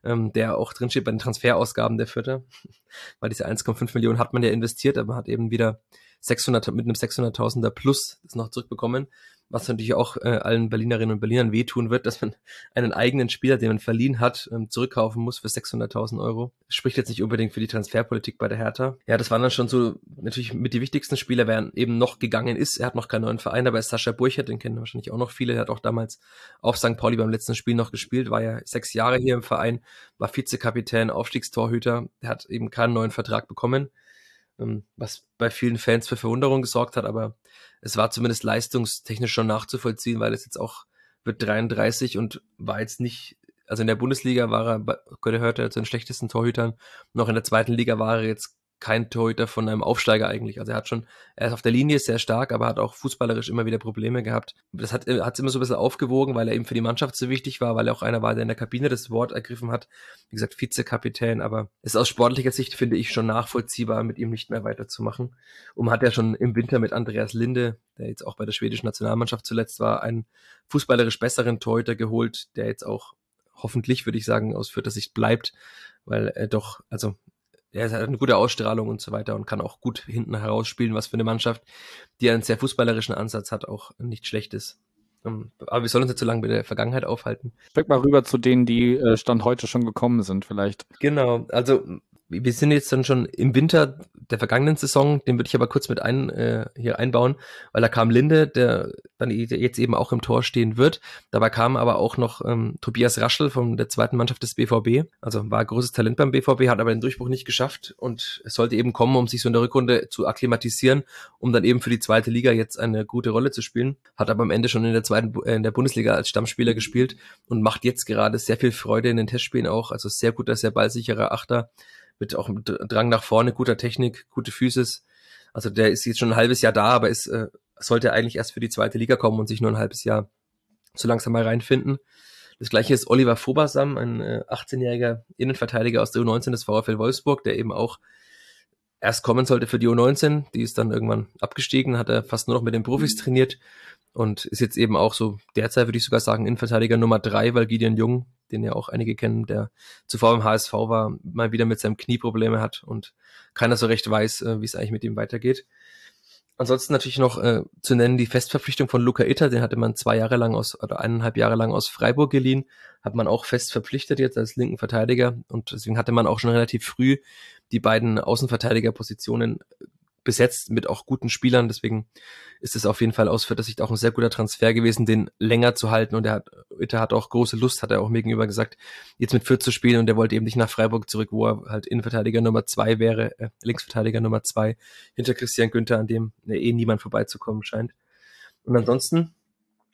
ähm, der auch drin steht bei den Transferausgaben der Vierter, weil diese 1,5 Millionen hat man ja investiert, aber man hat eben wieder 600 mit einem 600.000er Plus das noch zurückbekommen was natürlich auch äh, allen Berlinerinnen und Berlinern wehtun wird, dass man einen eigenen Spieler, den man verliehen hat, ähm, zurückkaufen muss für 600.000 Euro. Spricht jetzt nicht unbedingt für die Transferpolitik bei der Hertha. Ja, das waren dann schon so natürlich mit die wichtigsten Spieler, wer eben noch gegangen ist. Er hat noch keinen neuen Verein, aber ist Sascha Burchert, den kennen wahrscheinlich auch noch viele. Er hat auch damals auf St. Pauli beim letzten Spiel noch gespielt, war ja sechs Jahre hier im Verein, war Vizekapitän, Aufstiegstorhüter. Er hat eben keinen neuen Vertrag bekommen was bei vielen Fans für Verwunderung gesorgt hat, aber es war zumindest leistungstechnisch schon nachzuvollziehen, weil es jetzt auch wird 33 und war jetzt nicht, also in der Bundesliga war er, gehört er zu den schlechtesten Torhütern, noch in der zweiten Liga war er jetzt kein Torhüter von einem Aufsteiger eigentlich. Also er hat schon, er ist auf der Linie sehr stark, aber hat auch fußballerisch immer wieder Probleme gehabt. Das hat es immer so ein bisschen aufgewogen, weil er eben für die Mannschaft so wichtig war, weil er auch einer war, der in der Kabine das Wort ergriffen hat. Wie gesagt, Vizekapitän, aber ist aus sportlicher Sicht, finde ich, schon nachvollziehbar, mit ihm nicht mehr weiterzumachen. Und man hat ja schon im Winter mit Andreas Linde, der jetzt auch bei der schwedischen Nationalmannschaft zuletzt war, einen fußballerisch besseren Torhüter geholt, der jetzt auch hoffentlich, würde ich sagen, aus vierter Sicht bleibt, weil er doch, also er hat eine gute Ausstrahlung und so weiter und kann auch gut hinten herausspielen, was für eine Mannschaft, die einen sehr fußballerischen Ansatz hat, auch nicht schlecht ist. Ähm, aber wir sollen uns nicht zu lange mit der Vergangenheit aufhalten. Steck mal rüber zu denen, die äh, Stand heute schon gekommen sind, vielleicht. Genau, also wir sind jetzt dann schon im Winter der vergangenen Saison, den würde ich aber kurz mit ein, äh, hier einbauen, weil da kam Linde, der dann jetzt eben auch im Tor stehen wird. Dabei kam aber auch noch ähm, Tobias Raschel von der zweiten Mannschaft des BVB. Also war großes Talent beim BVB, hat aber den Durchbruch nicht geschafft und es sollte eben kommen, um sich so in der Rückrunde zu akklimatisieren, um dann eben für die zweite Liga jetzt eine gute Rolle zu spielen. Hat aber am Ende schon in der zweiten, äh, in der Bundesliga als Stammspieler gespielt und macht jetzt gerade sehr viel Freude in den Testspielen auch. Also sehr guter, sehr ballsicherer Achter mit auch mit Drang nach vorne, guter Technik, gute Physis. Also der ist jetzt schon ein halbes Jahr da, aber ist, äh, sollte eigentlich erst für die zweite Liga kommen und sich nur ein halbes Jahr so langsam mal reinfinden. Das gleiche ist Oliver Fobasam, ein äh, 18-jähriger Innenverteidiger aus der U19 des VfL Wolfsburg, der eben auch erst kommen sollte für die U19. Die ist dann irgendwann abgestiegen, hat er fast nur noch mit den Profis trainiert und ist jetzt eben auch so derzeit, würde ich sogar sagen, Innenverteidiger Nummer drei, weil Gideon Jung, den ja auch einige kennen, der zuvor im HSV war, mal wieder mit seinem Knie Probleme hat und keiner so recht weiß, äh, wie es eigentlich mit ihm weitergeht. Ansonsten natürlich noch äh, zu nennen die Festverpflichtung von Luca Itter, den hatte man zwei Jahre lang aus oder eineinhalb Jahre lang aus Freiburg geliehen, hat man auch fest verpflichtet jetzt als linken Verteidiger und deswegen hatte man auch schon relativ früh die beiden Außenverteidigerpositionen besetzt mit auch guten Spielern. Deswegen ist es auf jeden Fall aus dass Sicht auch ein sehr guter Transfer gewesen, den länger zu halten. Und er hat, Itter hat auch große Lust, hat er auch mir gegenüber gesagt, jetzt mit Fürth zu spielen. Und er wollte eben nicht nach Freiburg zurück, wo er halt Innenverteidiger Nummer zwei wäre, äh, Linksverteidiger Nummer zwei hinter Christian Günther, an dem äh, eh niemand vorbeizukommen scheint. Und ansonsten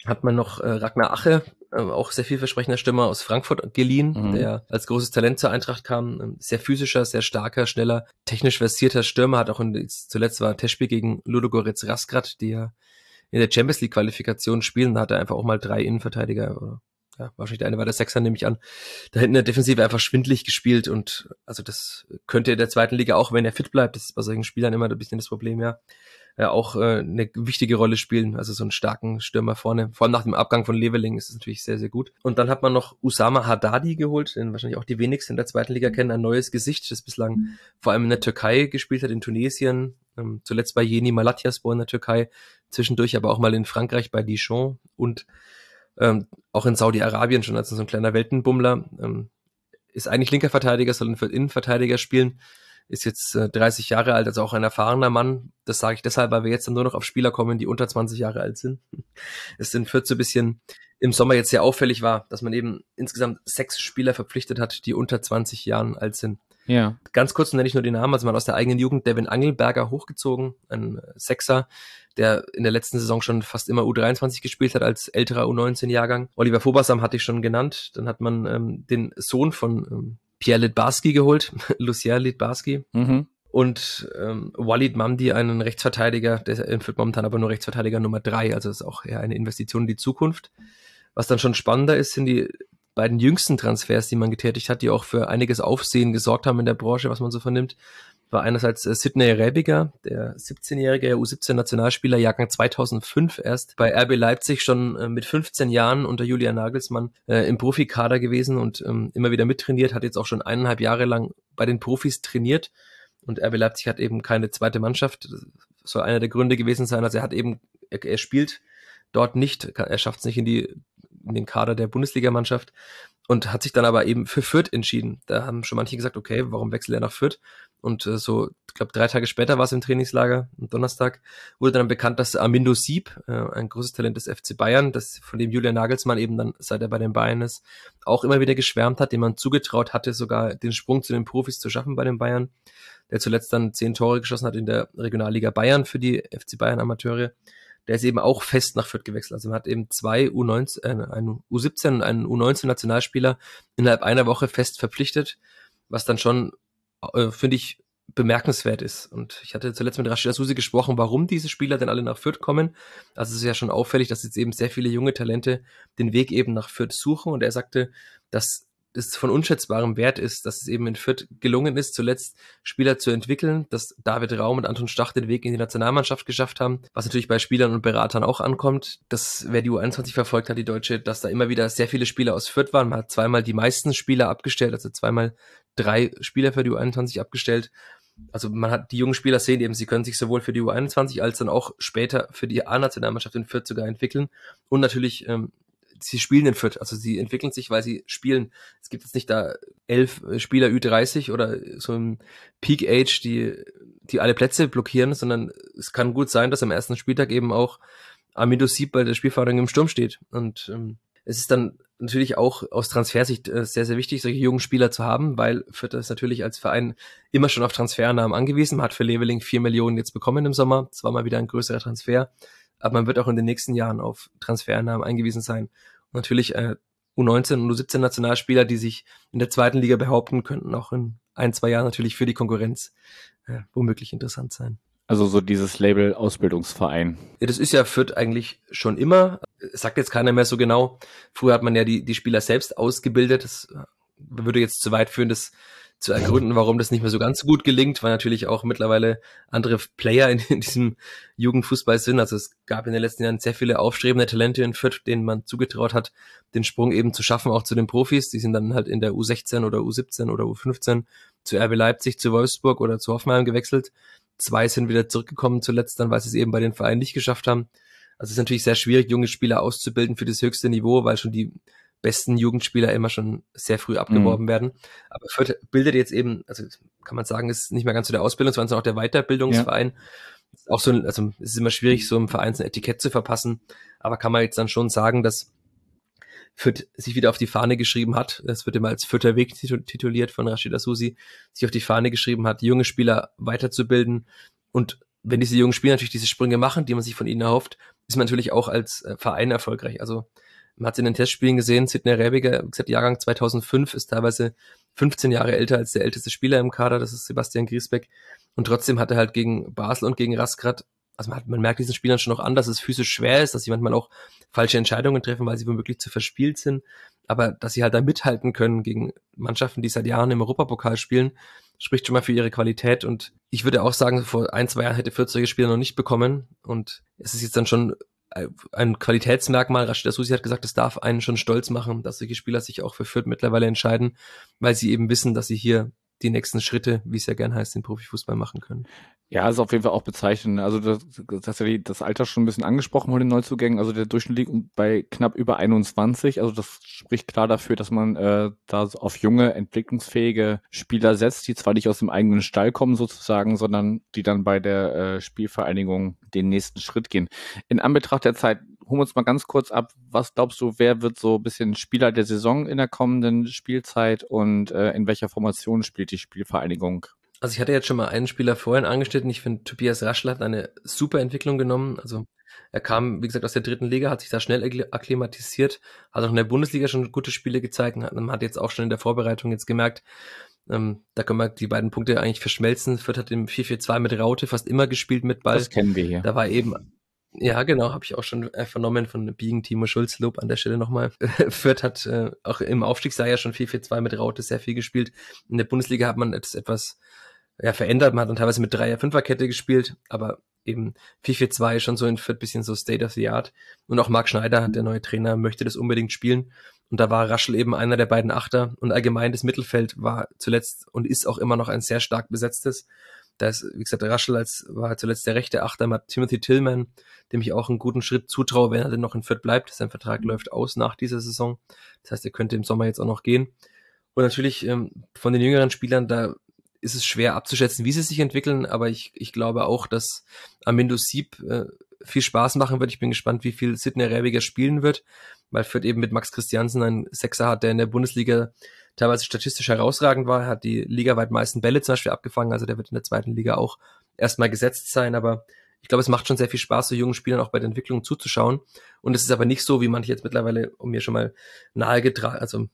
hat man noch äh, Ragnar Ache, äh, auch sehr vielversprechender Stürmer aus Frankfurt geliehen, mhm. der als großes Talent zur Eintracht kam. Ähm, sehr physischer, sehr starker, schneller, technisch versierter Stürmer, hat auch in, zuletzt war Testspiel gegen Ludogorets Rasgrad, die ja in der Champions League Qualifikation spielen, da hat er einfach auch mal drei Innenverteidiger oder ja, wahrscheinlich der eine war der Sechser, nehme ich an. Da hinten in der Defensive einfach schwindlig gespielt und also das könnte in der zweiten Liga auch, wenn er fit bleibt, das ist bei solchen Spielern immer ein bisschen das Problem, ja äh, auch äh, eine wichtige Rolle spielen. Also so einen starken Stürmer vorne. Vor allem nach dem Abgang von Leveling ist es natürlich sehr, sehr gut. Und dann hat man noch Usama Haddadi geholt, den wahrscheinlich auch die wenigsten in der zweiten Liga kennen. Ein neues Gesicht, das bislang mhm. vor allem in der Türkei gespielt hat, in Tunesien. Ähm, zuletzt bei Yeni Malatyaspor in der Türkei. Zwischendurch aber auch mal in Frankreich bei Dijon und ähm, auch in Saudi-Arabien schon als so ein kleiner Weltenbummler. Ähm, ist eigentlich linker Verteidiger, soll für Innenverteidiger spielen ist jetzt äh, 30 Jahre alt, also auch ein erfahrener Mann. Das sage ich deshalb, weil wir jetzt dann nur noch auf Spieler kommen, die unter 20 Jahre alt sind. Es sind 14 bisschen im Sommer jetzt sehr auffällig war, dass man eben insgesamt sechs Spieler verpflichtet hat, die unter 20 Jahren alt sind. Ja. Ganz kurz nenne ich nur die Namen. Also man aus der eigenen Jugend Devin Angelberger hochgezogen, ein Sechser, der in der letzten Saison schon fast immer U23 gespielt hat als älterer U19-Jahrgang. Oliver Fobasam hatte ich schon genannt. Dann hat man ähm, den Sohn von ähm, Pierre Litbarski geholt, Lucien Litbarski. Mhm. Und ähm, Walid Mamdi, einen Rechtsverteidiger, der führt momentan aber nur Rechtsverteidiger Nummer drei, also ist auch eher eine Investition in die Zukunft. Was dann schon spannender ist, sind die beiden jüngsten Transfers, die man getätigt hat, die auch für einiges Aufsehen gesorgt haben in der Branche, was man so vernimmt war einerseits äh, Sidney Rebiger, der 17-jährige U17-Nationalspieler, Jahrgang 2005 erst bei RB Leipzig schon äh, mit 15 Jahren unter Julian Nagelsmann äh, im Profikader gewesen und ähm, immer wieder mittrainiert, hat jetzt auch schon eineinhalb Jahre lang bei den Profis trainiert und RB Leipzig hat eben keine zweite Mannschaft. Das soll einer der Gründe gewesen sein. Also er hat eben, er, er spielt dort nicht, er schafft es nicht in die in den Kader der Bundesligamannschaft und hat sich dann aber eben für Fürth entschieden. Da haben schon manche gesagt, okay, warum wechselt er nach Fürth? Und äh, so, ich glaube, drei Tage später war es im Trainingslager, am Donnerstag, wurde dann bekannt, dass Armindo Sieb, äh, ein großes Talent des FC Bayern, das von dem Julian Nagelsmann eben dann, seit er bei den Bayern ist, auch immer wieder geschwärmt hat, dem man zugetraut hatte, sogar den Sprung zu den Profis zu schaffen bei den Bayern, der zuletzt dann zehn Tore geschossen hat in der Regionalliga Bayern für die FC Bayern Amateure der ist eben auch fest nach Fürth gewechselt. Also man hat eben zwei U19, äh, einen U17 und einen U19-Nationalspieler innerhalb einer Woche fest verpflichtet, was dann schon, äh, finde ich, bemerkenswert ist. Und ich hatte zuletzt mit Rashida Susi gesprochen, warum diese Spieler denn alle nach Fürth kommen. Also es ist ja schon auffällig, dass jetzt eben sehr viele junge Talente den Weg eben nach Fürth suchen. Und er sagte, dass es von unschätzbarem Wert ist, dass es eben in Fürth gelungen ist, zuletzt Spieler zu entwickeln, dass David Raum und Anton Stach den Weg in die Nationalmannschaft geschafft haben, was natürlich bei Spielern und Beratern auch ankommt. Das, wer die U21 verfolgt hat, die Deutsche, dass da immer wieder sehr viele Spieler aus Fürth waren. Man hat zweimal die meisten Spieler abgestellt, also zweimal drei Spieler für die U21 abgestellt. Also man hat die jungen Spieler sehen eben, sie können sich sowohl für die U21 als dann auch später für die A-Nationalmannschaft in Fürth sogar entwickeln. Und natürlich ähm, sie spielen in Fürth, also sie entwickeln sich, weil sie spielen. Es gibt jetzt nicht da elf Spieler Ü30 oder so ein Peak Age, die, die alle Plätze blockieren, sondern es kann gut sein, dass am ersten Spieltag eben auch Amido Sieb bei der Spielförderung im Sturm steht. Und ähm, es ist dann natürlich auch aus Transfersicht äh, sehr, sehr wichtig, solche jungen Spieler zu haben, weil Fürth ist natürlich als Verein immer schon auf Transfernamen angewiesen. Hat für Leveling vier Millionen jetzt bekommen im Sommer. Das war mal wieder ein größerer Transfer. Aber man wird auch in den nächsten Jahren auf Transfernamen eingewiesen sein natürlich äh, U19 und U17 Nationalspieler, die sich in der zweiten Liga behaupten, könnten auch in ein, zwei Jahren natürlich für die Konkurrenz äh, womöglich interessant sein. Also so dieses Label Ausbildungsverein. Ja, das ist ja Fürth eigentlich schon immer. sagt jetzt keiner mehr so genau. Früher hat man ja die, die Spieler selbst ausgebildet. Das äh, würde jetzt zu weit führen, das zu ergründen, warum das nicht mehr so ganz gut gelingt, weil natürlich auch mittlerweile andere Player in, in diesem Jugendfußball sind. Also es gab in den letzten Jahren sehr viele aufstrebende Talente in Fürth, denen man zugetraut hat, den Sprung eben zu schaffen, auch zu den Profis. Die sind dann halt in der U16 oder U17 oder U15 zu RB Leipzig, zu Wolfsburg oder zu Hoffenheim gewechselt. Zwei sind wieder zurückgekommen zuletzt dann, weil sie es eben bei den Vereinen nicht geschafft haben. Also es ist natürlich sehr schwierig, junge Spieler auszubilden für das höchste Niveau, weil schon die besten Jugendspieler immer schon sehr früh abgeworben mhm. werden. Aber Fürth bildet jetzt eben, also kann man sagen, ist nicht mehr ganz so der Ausbildung, sondern auch der Weiterbildungsverein. Ja. Auch so, also es ist immer schwierig, so im Verein ein Etikett zu verpassen. Aber kann man jetzt dann schon sagen, dass Fürth sich wieder auf die Fahne geschrieben hat. Es wird immer als Fürther Weg tituliert von Rashida Susi, sich auf die Fahne geschrieben hat, junge Spieler weiterzubilden. Und wenn diese jungen Spieler natürlich diese Sprünge machen, die man sich von ihnen erhofft, ist man natürlich auch als äh, Verein erfolgreich. Also man hat es in den Testspielen gesehen, Sidney Rebiger, gesagt, Jahrgang 2005, ist teilweise 15 Jahre älter als der älteste Spieler im Kader, das ist Sebastian Griesbeck. Und trotzdem hat er halt gegen Basel und gegen Rasgrad, also man, hat, man merkt diesen Spielern schon noch an, dass es physisch schwer ist, dass sie manchmal auch falsche Entscheidungen treffen, weil sie womöglich zu verspielt sind. Aber dass sie halt da mithalten können gegen Mannschaften, die seit Jahren im Europapokal spielen, spricht schon mal für ihre Qualität. Und ich würde auch sagen, vor ein, zwei Jahren hätte Fürth solche Spieler noch nicht bekommen. Und es ist jetzt dann schon ein Qualitätsmerkmal. Rashida Susi hat gesagt, es darf einen schon stolz machen, dass solche Spieler sich auch für Fürth mittlerweile entscheiden, weil sie eben wissen, dass sie hier die nächsten Schritte, wie es ja gern heißt, den Profifußball machen können. Ja, ist auf jeden Fall auch bezeichnend. Also das, das ja das Alter schon ein bisschen angesprochen von den Neuzugängen. Also der Durchschnitt liegt bei knapp über 21. Also das spricht klar dafür, dass man äh, da auf junge, entwicklungsfähige Spieler setzt, die zwar nicht aus dem eigenen Stall kommen sozusagen, sondern die dann bei der äh, Spielvereinigung den nächsten Schritt gehen. In Anbetracht der Zeit holen wir uns mal ganz kurz ab. Was glaubst du, wer wird so ein bisschen Spieler der Saison in der kommenden Spielzeit und äh, in welcher Formation spielt die Spielvereinigung? Also ich hatte jetzt schon mal einen Spieler vorhin angestellt und ich finde, Tobias Raschel hat eine super Entwicklung genommen. Also er kam, wie gesagt, aus der dritten Liga, hat sich da schnell akklimatisiert, hat auch in der Bundesliga schon gute Spiele gezeigt und hat, hat jetzt auch schon in der Vorbereitung jetzt gemerkt, ähm, da können wir die beiden Punkte eigentlich verschmelzen. Fürth hat im 4-4-2 mit Raute fast immer gespielt mit Ball. Das kennen wir hier. Da war eben ja, genau, habe ich auch schon äh, vernommen von Biegen Timo Schulz. Lob an der Stelle nochmal. Fürth hat äh, auch im Aufstiegsjahr ja schon 4-4-2 mit Raute sehr viel gespielt. In der Bundesliga hat man das etwas ja, verändert. Man hat dann teilweise mit 3er-5er-Kette gespielt, aber eben 4-4-2 schon so in Fürth bisschen so State of the Art. Und auch Marc Schneider, der neue Trainer, möchte das unbedingt spielen. Und da war Raschel eben einer der beiden Achter. Und allgemein das Mittelfeld war zuletzt und ist auch immer noch ein sehr stark besetztes. Da ist, wie gesagt, Raschel als, war zuletzt der rechte Achter, man hat Timothy Tillman, dem ich auch einen guten Schritt zutraue, wenn er denn noch in Fürth bleibt. Sein Vertrag läuft aus nach dieser Saison. Das heißt, er könnte im Sommer jetzt auch noch gehen. Und natürlich ähm, von den jüngeren Spielern, da ist es schwer abzuschätzen, wie sie sich entwickeln, aber ich, ich glaube auch, dass Amindo Sieb äh, viel Spaß machen wird. Ich bin gespannt, wie viel Sidney Rebiger spielen wird, weil Fürth eben mit Max Christiansen einen Sechser hat, der in der Bundesliga teilweise statistisch herausragend war, hat die ligaweit meisten Bälle zum Beispiel abgefangen, also der wird in der zweiten Liga auch erstmal gesetzt sein, aber ich glaube, es macht schon sehr viel Spaß, so jungen Spielern auch bei der Entwicklung zuzuschauen. Und es ist aber nicht so, wie manche jetzt mittlerweile um mir schon mal nahegetragen, also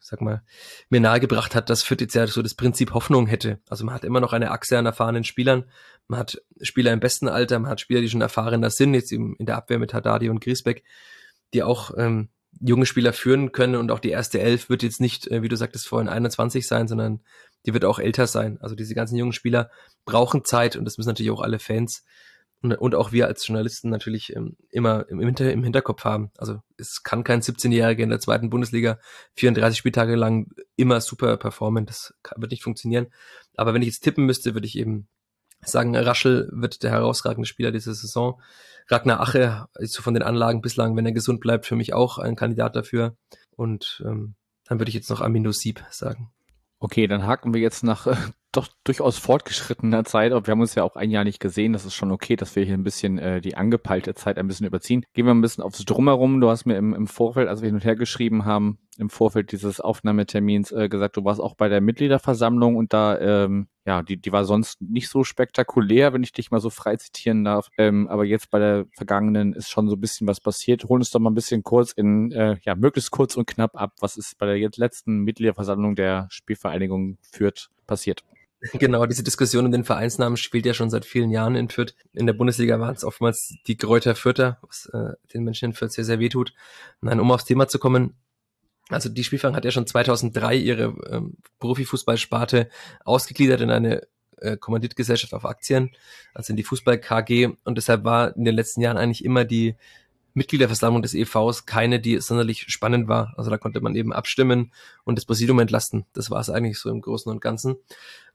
sag mal, mir nahegebracht hat, dass Fürth jetzt ja so das Prinzip Hoffnung hätte. Also man hat immer noch eine Achse an erfahrenen Spielern. Man hat Spieler im besten Alter, man hat Spieler, die schon erfahrener sind, jetzt in der Abwehr mit Haddadi und Griesbeck, die auch ähm, junge Spieler führen können und auch die erste Elf wird jetzt nicht, äh, wie du sagtest vorhin, 21 sein, sondern die wird auch älter sein. Also diese ganzen jungen Spieler brauchen Zeit und das müssen natürlich auch alle Fans und, und auch wir als Journalisten natürlich ähm, immer im, Hinter, im Hinterkopf haben. Also es kann kein 17-Jähriger in der zweiten Bundesliga 34 Spieltage lang immer super performen. Das kann, wird nicht funktionieren. Aber wenn ich jetzt tippen müsste, würde ich eben sagen, Raschel wird der herausragende Spieler dieser Saison. Ragnar Ache ist von den Anlagen bislang, wenn er gesund bleibt, für mich auch ein Kandidat dafür. Und ähm, dann würde ich jetzt noch Amino Sieb sagen. Okay, dann haken wir jetzt nach äh, doch durchaus fortgeschrittener Zeit, wir haben uns ja auch ein Jahr nicht gesehen. Das ist schon okay, dass wir hier ein bisschen äh, die angepeilte Zeit ein bisschen überziehen. Gehen wir ein bisschen aufs Drumherum. Du hast mir im, im Vorfeld, als wir hin und her geschrieben haben, im Vorfeld dieses Aufnahmetermins äh, gesagt, du warst auch bei der Mitgliederversammlung und da, ähm, ja, die, die war sonst nicht so spektakulär, wenn ich dich mal so frei zitieren darf. Ähm, aber jetzt bei der vergangenen ist schon so ein bisschen was passiert. Holen uns doch mal ein bisschen kurz in, äh, ja, möglichst kurz und knapp ab. Was ist bei der jetzt letzten Mitgliederversammlung der Spielvereinigung führt passiert? Genau, diese Diskussion um den Vereinsnamen spielt ja schon seit vielen Jahren in Fürth. In der Bundesliga waren es oftmals die Kräuter Fürther, was äh, den Menschen in Fürth sehr, sehr weh tut. Nein, um aufs Thema zu kommen, also die Spielfang hat ja schon 2003 ihre ähm, Profifußballsparte ausgegliedert in eine äh, Kommanditgesellschaft auf Aktien, also in die Fußball KG und deshalb war in den letzten Jahren eigentlich immer die Mitgliederversammlung des EVs keine, die sonderlich spannend war. Also da konnte man eben abstimmen und das Präsidium entlasten. Das war es eigentlich so im Großen und Ganzen.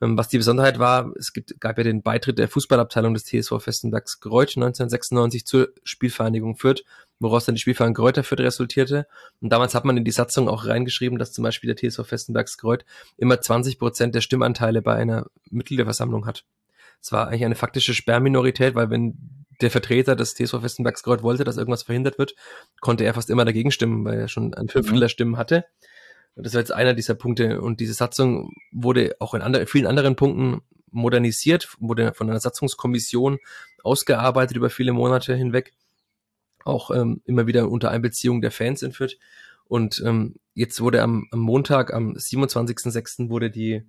Ähm, was die Besonderheit war, es gibt, gab ja den Beitritt der Fußballabteilung des TSV Festenbergs Greuth 1996 zur Spielvereinigung Fürth woraus dann die Spielverein Kräuter Fürth resultierte. Und damals hat man in die Satzung auch reingeschrieben, dass zum Beispiel der TSV Festenbergs Kreuz immer 20 Prozent der Stimmanteile bei einer Mitgliederversammlung hat. Es war eigentlich eine faktische Sperrminorität, weil wenn der Vertreter des TSV Festenbergs Kreuz wollte, dass irgendwas verhindert wird, konnte er fast immer dagegen stimmen, weil er schon ein Fünftel der Stimmen hatte. Das war jetzt einer dieser Punkte. Und diese Satzung wurde auch in andre, vielen anderen Punkten modernisiert, wurde von einer Satzungskommission ausgearbeitet über viele Monate hinweg. Auch ähm, immer wieder unter Einbeziehung der Fans in Fürth. Und ähm, jetzt wurde am, am Montag, am 27.06. wurde die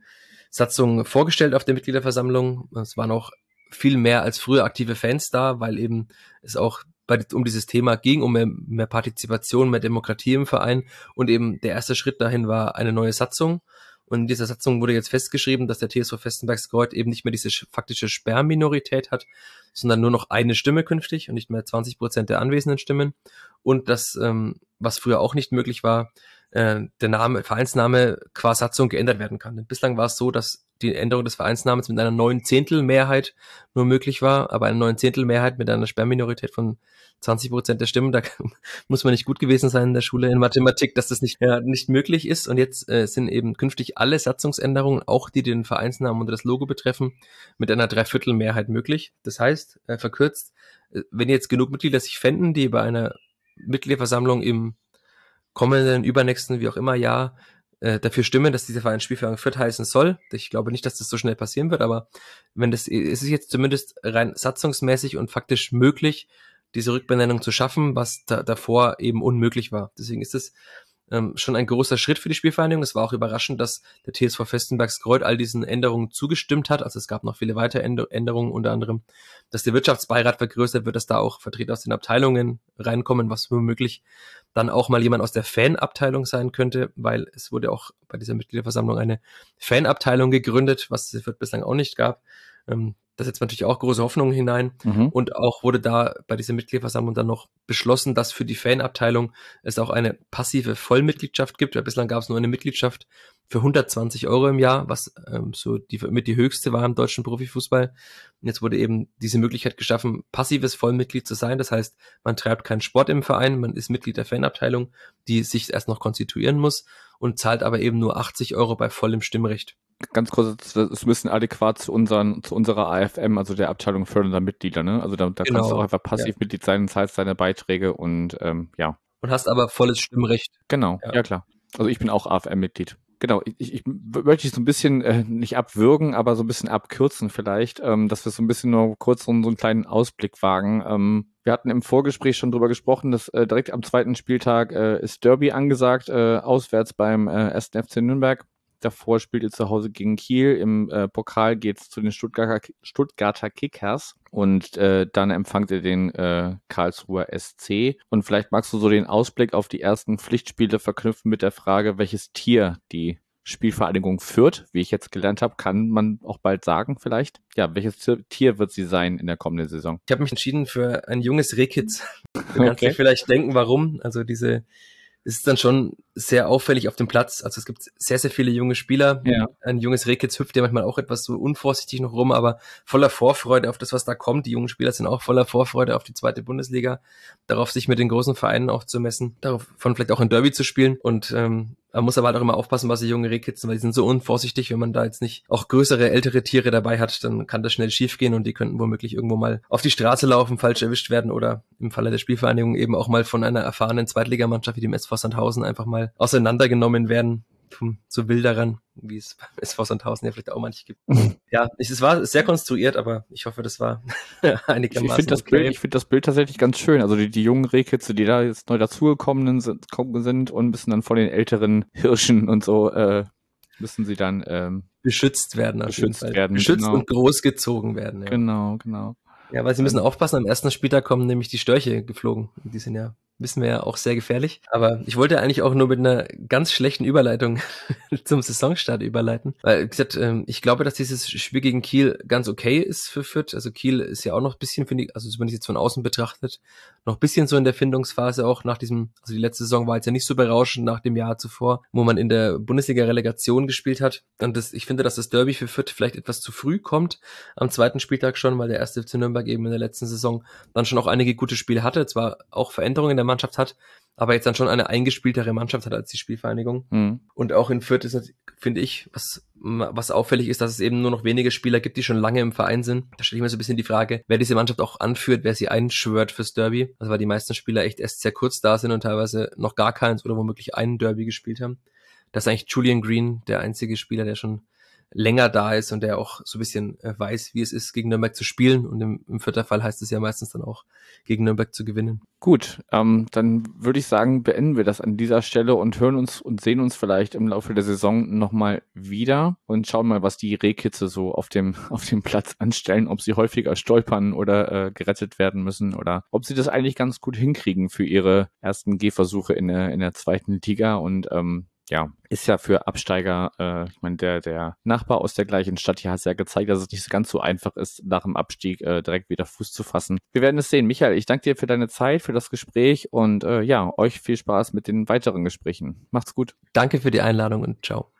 Satzung vorgestellt auf der Mitgliederversammlung. Es waren auch viel mehr als früher aktive Fans da, weil eben es auch bei, um dieses Thema ging, um mehr, mehr Partizipation, mehr Demokratie im Verein. Und eben der erste Schritt dahin war eine neue Satzung. Und in dieser Satzung wurde jetzt festgeschrieben, dass der TSV Festenbergs Kreuz eben nicht mehr diese faktische Sperrminorität hat, sondern nur noch eine Stimme künftig und nicht mehr 20 Prozent der anwesenden Stimmen. Und das, ähm, was früher auch nicht möglich war, äh, der Name, Vereinsname qua Satzung geändert werden kann. Denn bislang war es so, dass die Änderung des Vereinsnamens mit einer neun Zehntel Mehrheit nur möglich war, aber eine neun Zehntel Mehrheit mit einer Sperrminorität von 20 Prozent der Stimmen, da muss man nicht gut gewesen sein in der Schule in Mathematik, dass das nicht, ja, nicht möglich ist. Und jetzt äh, sind eben künftig alle Satzungsänderungen, auch die den Vereinsnamen und das Logo betreffen, mit einer Dreiviertelmehrheit möglich. Das heißt, äh, verkürzt, äh, wenn jetzt genug Mitglieder sich fänden, die bei einer Mitgliederversammlung im kommenden, übernächsten, wie auch immer Jahr äh, dafür stimmen, dass dieser Verein Spielverein Fürth heißen soll. Ich glaube nicht, dass das so schnell passieren wird, aber wenn das, ist es jetzt zumindest rein satzungsmäßig und faktisch möglich, diese Rückbenennung zu schaffen, was da, davor eben unmöglich war. Deswegen ist es ähm, schon ein großer Schritt für die Spielvereinigung. Es war auch überraschend, dass der TSV Festenbergs Kreuz all diesen Änderungen zugestimmt hat. Also es gab noch viele weitere Änderungen, unter anderem, dass der Wirtschaftsbeirat vergrößert wird, dass da auch Vertreter aus den Abteilungen reinkommen, was womöglich dann auch mal jemand aus der Fanabteilung sein könnte, weil es wurde auch bei dieser Mitgliederversammlung eine Fanabteilung gegründet, was es bislang auch nicht gab. Ähm, das setzt natürlich auch große Hoffnungen hinein. Mhm. Und auch wurde da bei dieser Mitgliederversammlung dann noch beschlossen, dass für die Fanabteilung es auch eine passive Vollmitgliedschaft gibt. Weil bislang gab es nur eine Mitgliedschaft für 120 Euro im Jahr, was ähm, so die, mit die höchste war im deutschen Profifußball. Und jetzt wurde eben diese Möglichkeit geschaffen, passives Vollmitglied zu sein. Das heißt, man treibt keinen Sport im Verein, man ist Mitglied der Fanabteilung, die sich erst noch konstituieren muss und zahlt aber eben nur 80 Euro bei vollem Stimmrecht ganz kurz, das ist ein bisschen adäquat zu, unseren, zu unserer AFM, also der Abteilung fördernder Mitglieder, ne? Also da, da genau. kannst du auch einfach passiv ja. Mitglied sein und zahlst deine Beiträge und ähm, ja. Und hast aber volles Stimmrecht. Genau, ja, ja klar. Also ich bin auch AFM-Mitglied. Genau, ich, ich möchte ich so ein bisschen äh, nicht abwürgen, aber so ein bisschen abkürzen vielleicht, ähm, dass wir so ein bisschen nur kurz so, so einen kleinen Ausblick wagen. Ähm, wir hatten im Vorgespräch schon drüber gesprochen, dass äh, direkt am zweiten Spieltag äh, ist Derby angesagt, äh, auswärts beim äh, 1. FC Nürnberg. Davor spielt ihr zu Hause gegen Kiel. Im äh, Pokal geht's zu den Stuttgarter, Stuttgarter Kickers. Und äh, dann empfangt ihr den äh, Karlsruher SC. Und vielleicht magst du so den Ausblick auf die ersten Pflichtspiele verknüpfen mit der Frage, welches Tier die Spielvereinigung führt. Wie ich jetzt gelernt habe, kann man auch bald sagen vielleicht. Ja, welches Tier wird sie sein in der kommenden Saison? Ich habe mich entschieden für ein junges Rehkitz. Du kannst okay. dir vielleicht denken, warum. Also diese es ist dann schon sehr auffällig auf dem Platz. Also es gibt sehr, sehr viele junge Spieler. Ja. Ein junges Rehkitz hüpft ja manchmal auch etwas so unvorsichtig noch rum, aber voller Vorfreude auf das, was da kommt. Die jungen Spieler sind auch voller Vorfreude auf die zweite Bundesliga, darauf sich mit den großen Vereinen auch zu messen, darauf von vielleicht auch ein Derby zu spielen. Und ähm, man muss aber halt auch immer aufpassen, was die junge Rehkitzen, weil die sind so unvorsichtig, wenn man da jetzt nicht auch größere, ältere Tiere dabei hat, dann kann das schnell schiefgehen und die könnten womöglich irgendwo mal auf die Straße laufen, falsch erwischt werden oder im Falle der Spielvereinigung eben auch mal von einer erfahrenen Zweitligamannschaft wie dem SV Sandhausen einfach mal auseinandergenommen werden zu Wilderern, wie es beim SV Sandhausen ja vielleicht auch manche gibt. ja, es war sehr konstruiert, aber ich hoffe, das war einigermaßen Ich finde das, okay. Bild, ich find das Bild tatsächlich ganz schön. Also die, die jungen Rehkitze, die da jetzt neu dazugekommen sind, und müssen dann von den älteren Hirschen und so, äh, müssen sie dann ähm, beschützt werden. Beschützt werden. Beschützt genau. und großgezogen werden. Ja. Genau, genau. Ja, weil sie müssen aufpassen, am ersten Spieltag kommen nämlich die Störche geflogen. Die sind ja wissen wir ja auch sehr gefährlich. Aber ich wollte eigentlich auch nur mit einer ganz schlechten Überleitung zum Saisonstart überleiten. Weil, wie gesagt, ähm, ich glaube, dass dieses Spiel gegen Kiel ganz okay ist für Fürth. Also Kiel ist ja auch noch ein bisschen, finde ich, also zumindest jetzt von außen betrachtet, noch bisschen so in der Findungsphase auch nach diesem, also die letzte Saison war jetzt ja nicht so berauschend nach dem Jahr zuvor, wo man in der Bundesliga-Relegation gespielt hat. Und das, ich finde, dass das Derby für Fürth vielleicht etwas zu früh kommt, am zweiten Spieltag schon, weil der erste FC Nürnberg eben in der letzten Saison dann schon auch einige gute Spiele hatte, zwar auch Veränderungen in der Mannschaft hat, aber jetzt dann schon eine eingespieltere Mannschaft hat als die Spielvereinigung. Mhm. Und auch in Fürth ist, finde ich, was, was auffällig ist, dass es eben nur noch wenige Spieler gibt, die schon lange im Verein sind. Da stelle ich mir so ein bisschen die Frage, wer diese Mannschaft auch anführt, wer sie einschwört fürs Derby. Also weil die meisten Spieler echt erst sehr kurz da sind und teilweise noch gar keins oder womöglich einen Derby gespielt haben. Das ist eigentlich Julian Green, der einzige Spieler, der schon länger da ist und der auch so ein bisschen äh, weiß, wie es ist, gegen Nürnberg zu spielen. Und im, im vierter Fall heißt es ja meistens dann auch, gegen Nürnberg zu gewinnen. Gut, ähm, dann würde ich sagen, beenden wir das an dieser Stelle und hören uns und sehen uns vielleicht im Laufe der Saison nochmal wieder und schauen mal, was die Rehkitze so auf dem, auf dem Platz anstellen, ob sie häufiger stolpern oder äh, gerettet werden müssen oder ob sie das eigentlich ganz gut hinkriegen für ihre ersten Gehversuche in der, in der zweiten Liga und ähm, ja, ist ja für Absteiger, äh, ich meine, der, der Nachbar aus der gleichen Stadt hier hat es ja gezeigt, dass es nicht ganz so einfach ist, nach dem Abstieg äh, direkt wieder Fuß zu fassen. Wir werden es sehen. Michael, ich danke dir für deine Zeit, für das Gespräch und äh, ja, euch viel Spaß mit den weiteren Gesprächen. Macht's gut. Danke für die Einladung und ciao.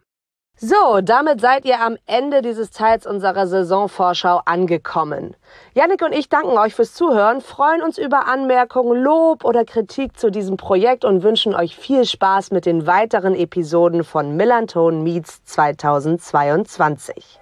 So, damit seid ihr am Ende dieses Teils unserer Saisonvorschau angekommen. Yannick und ich danken euch fürs Zuhören, freuen uns über Anmerkungen, Lob oder Kritik zu diesem Projekt und wünschen euch viel Spaß mit den weiteren Episoden von Millanton Meets 2022.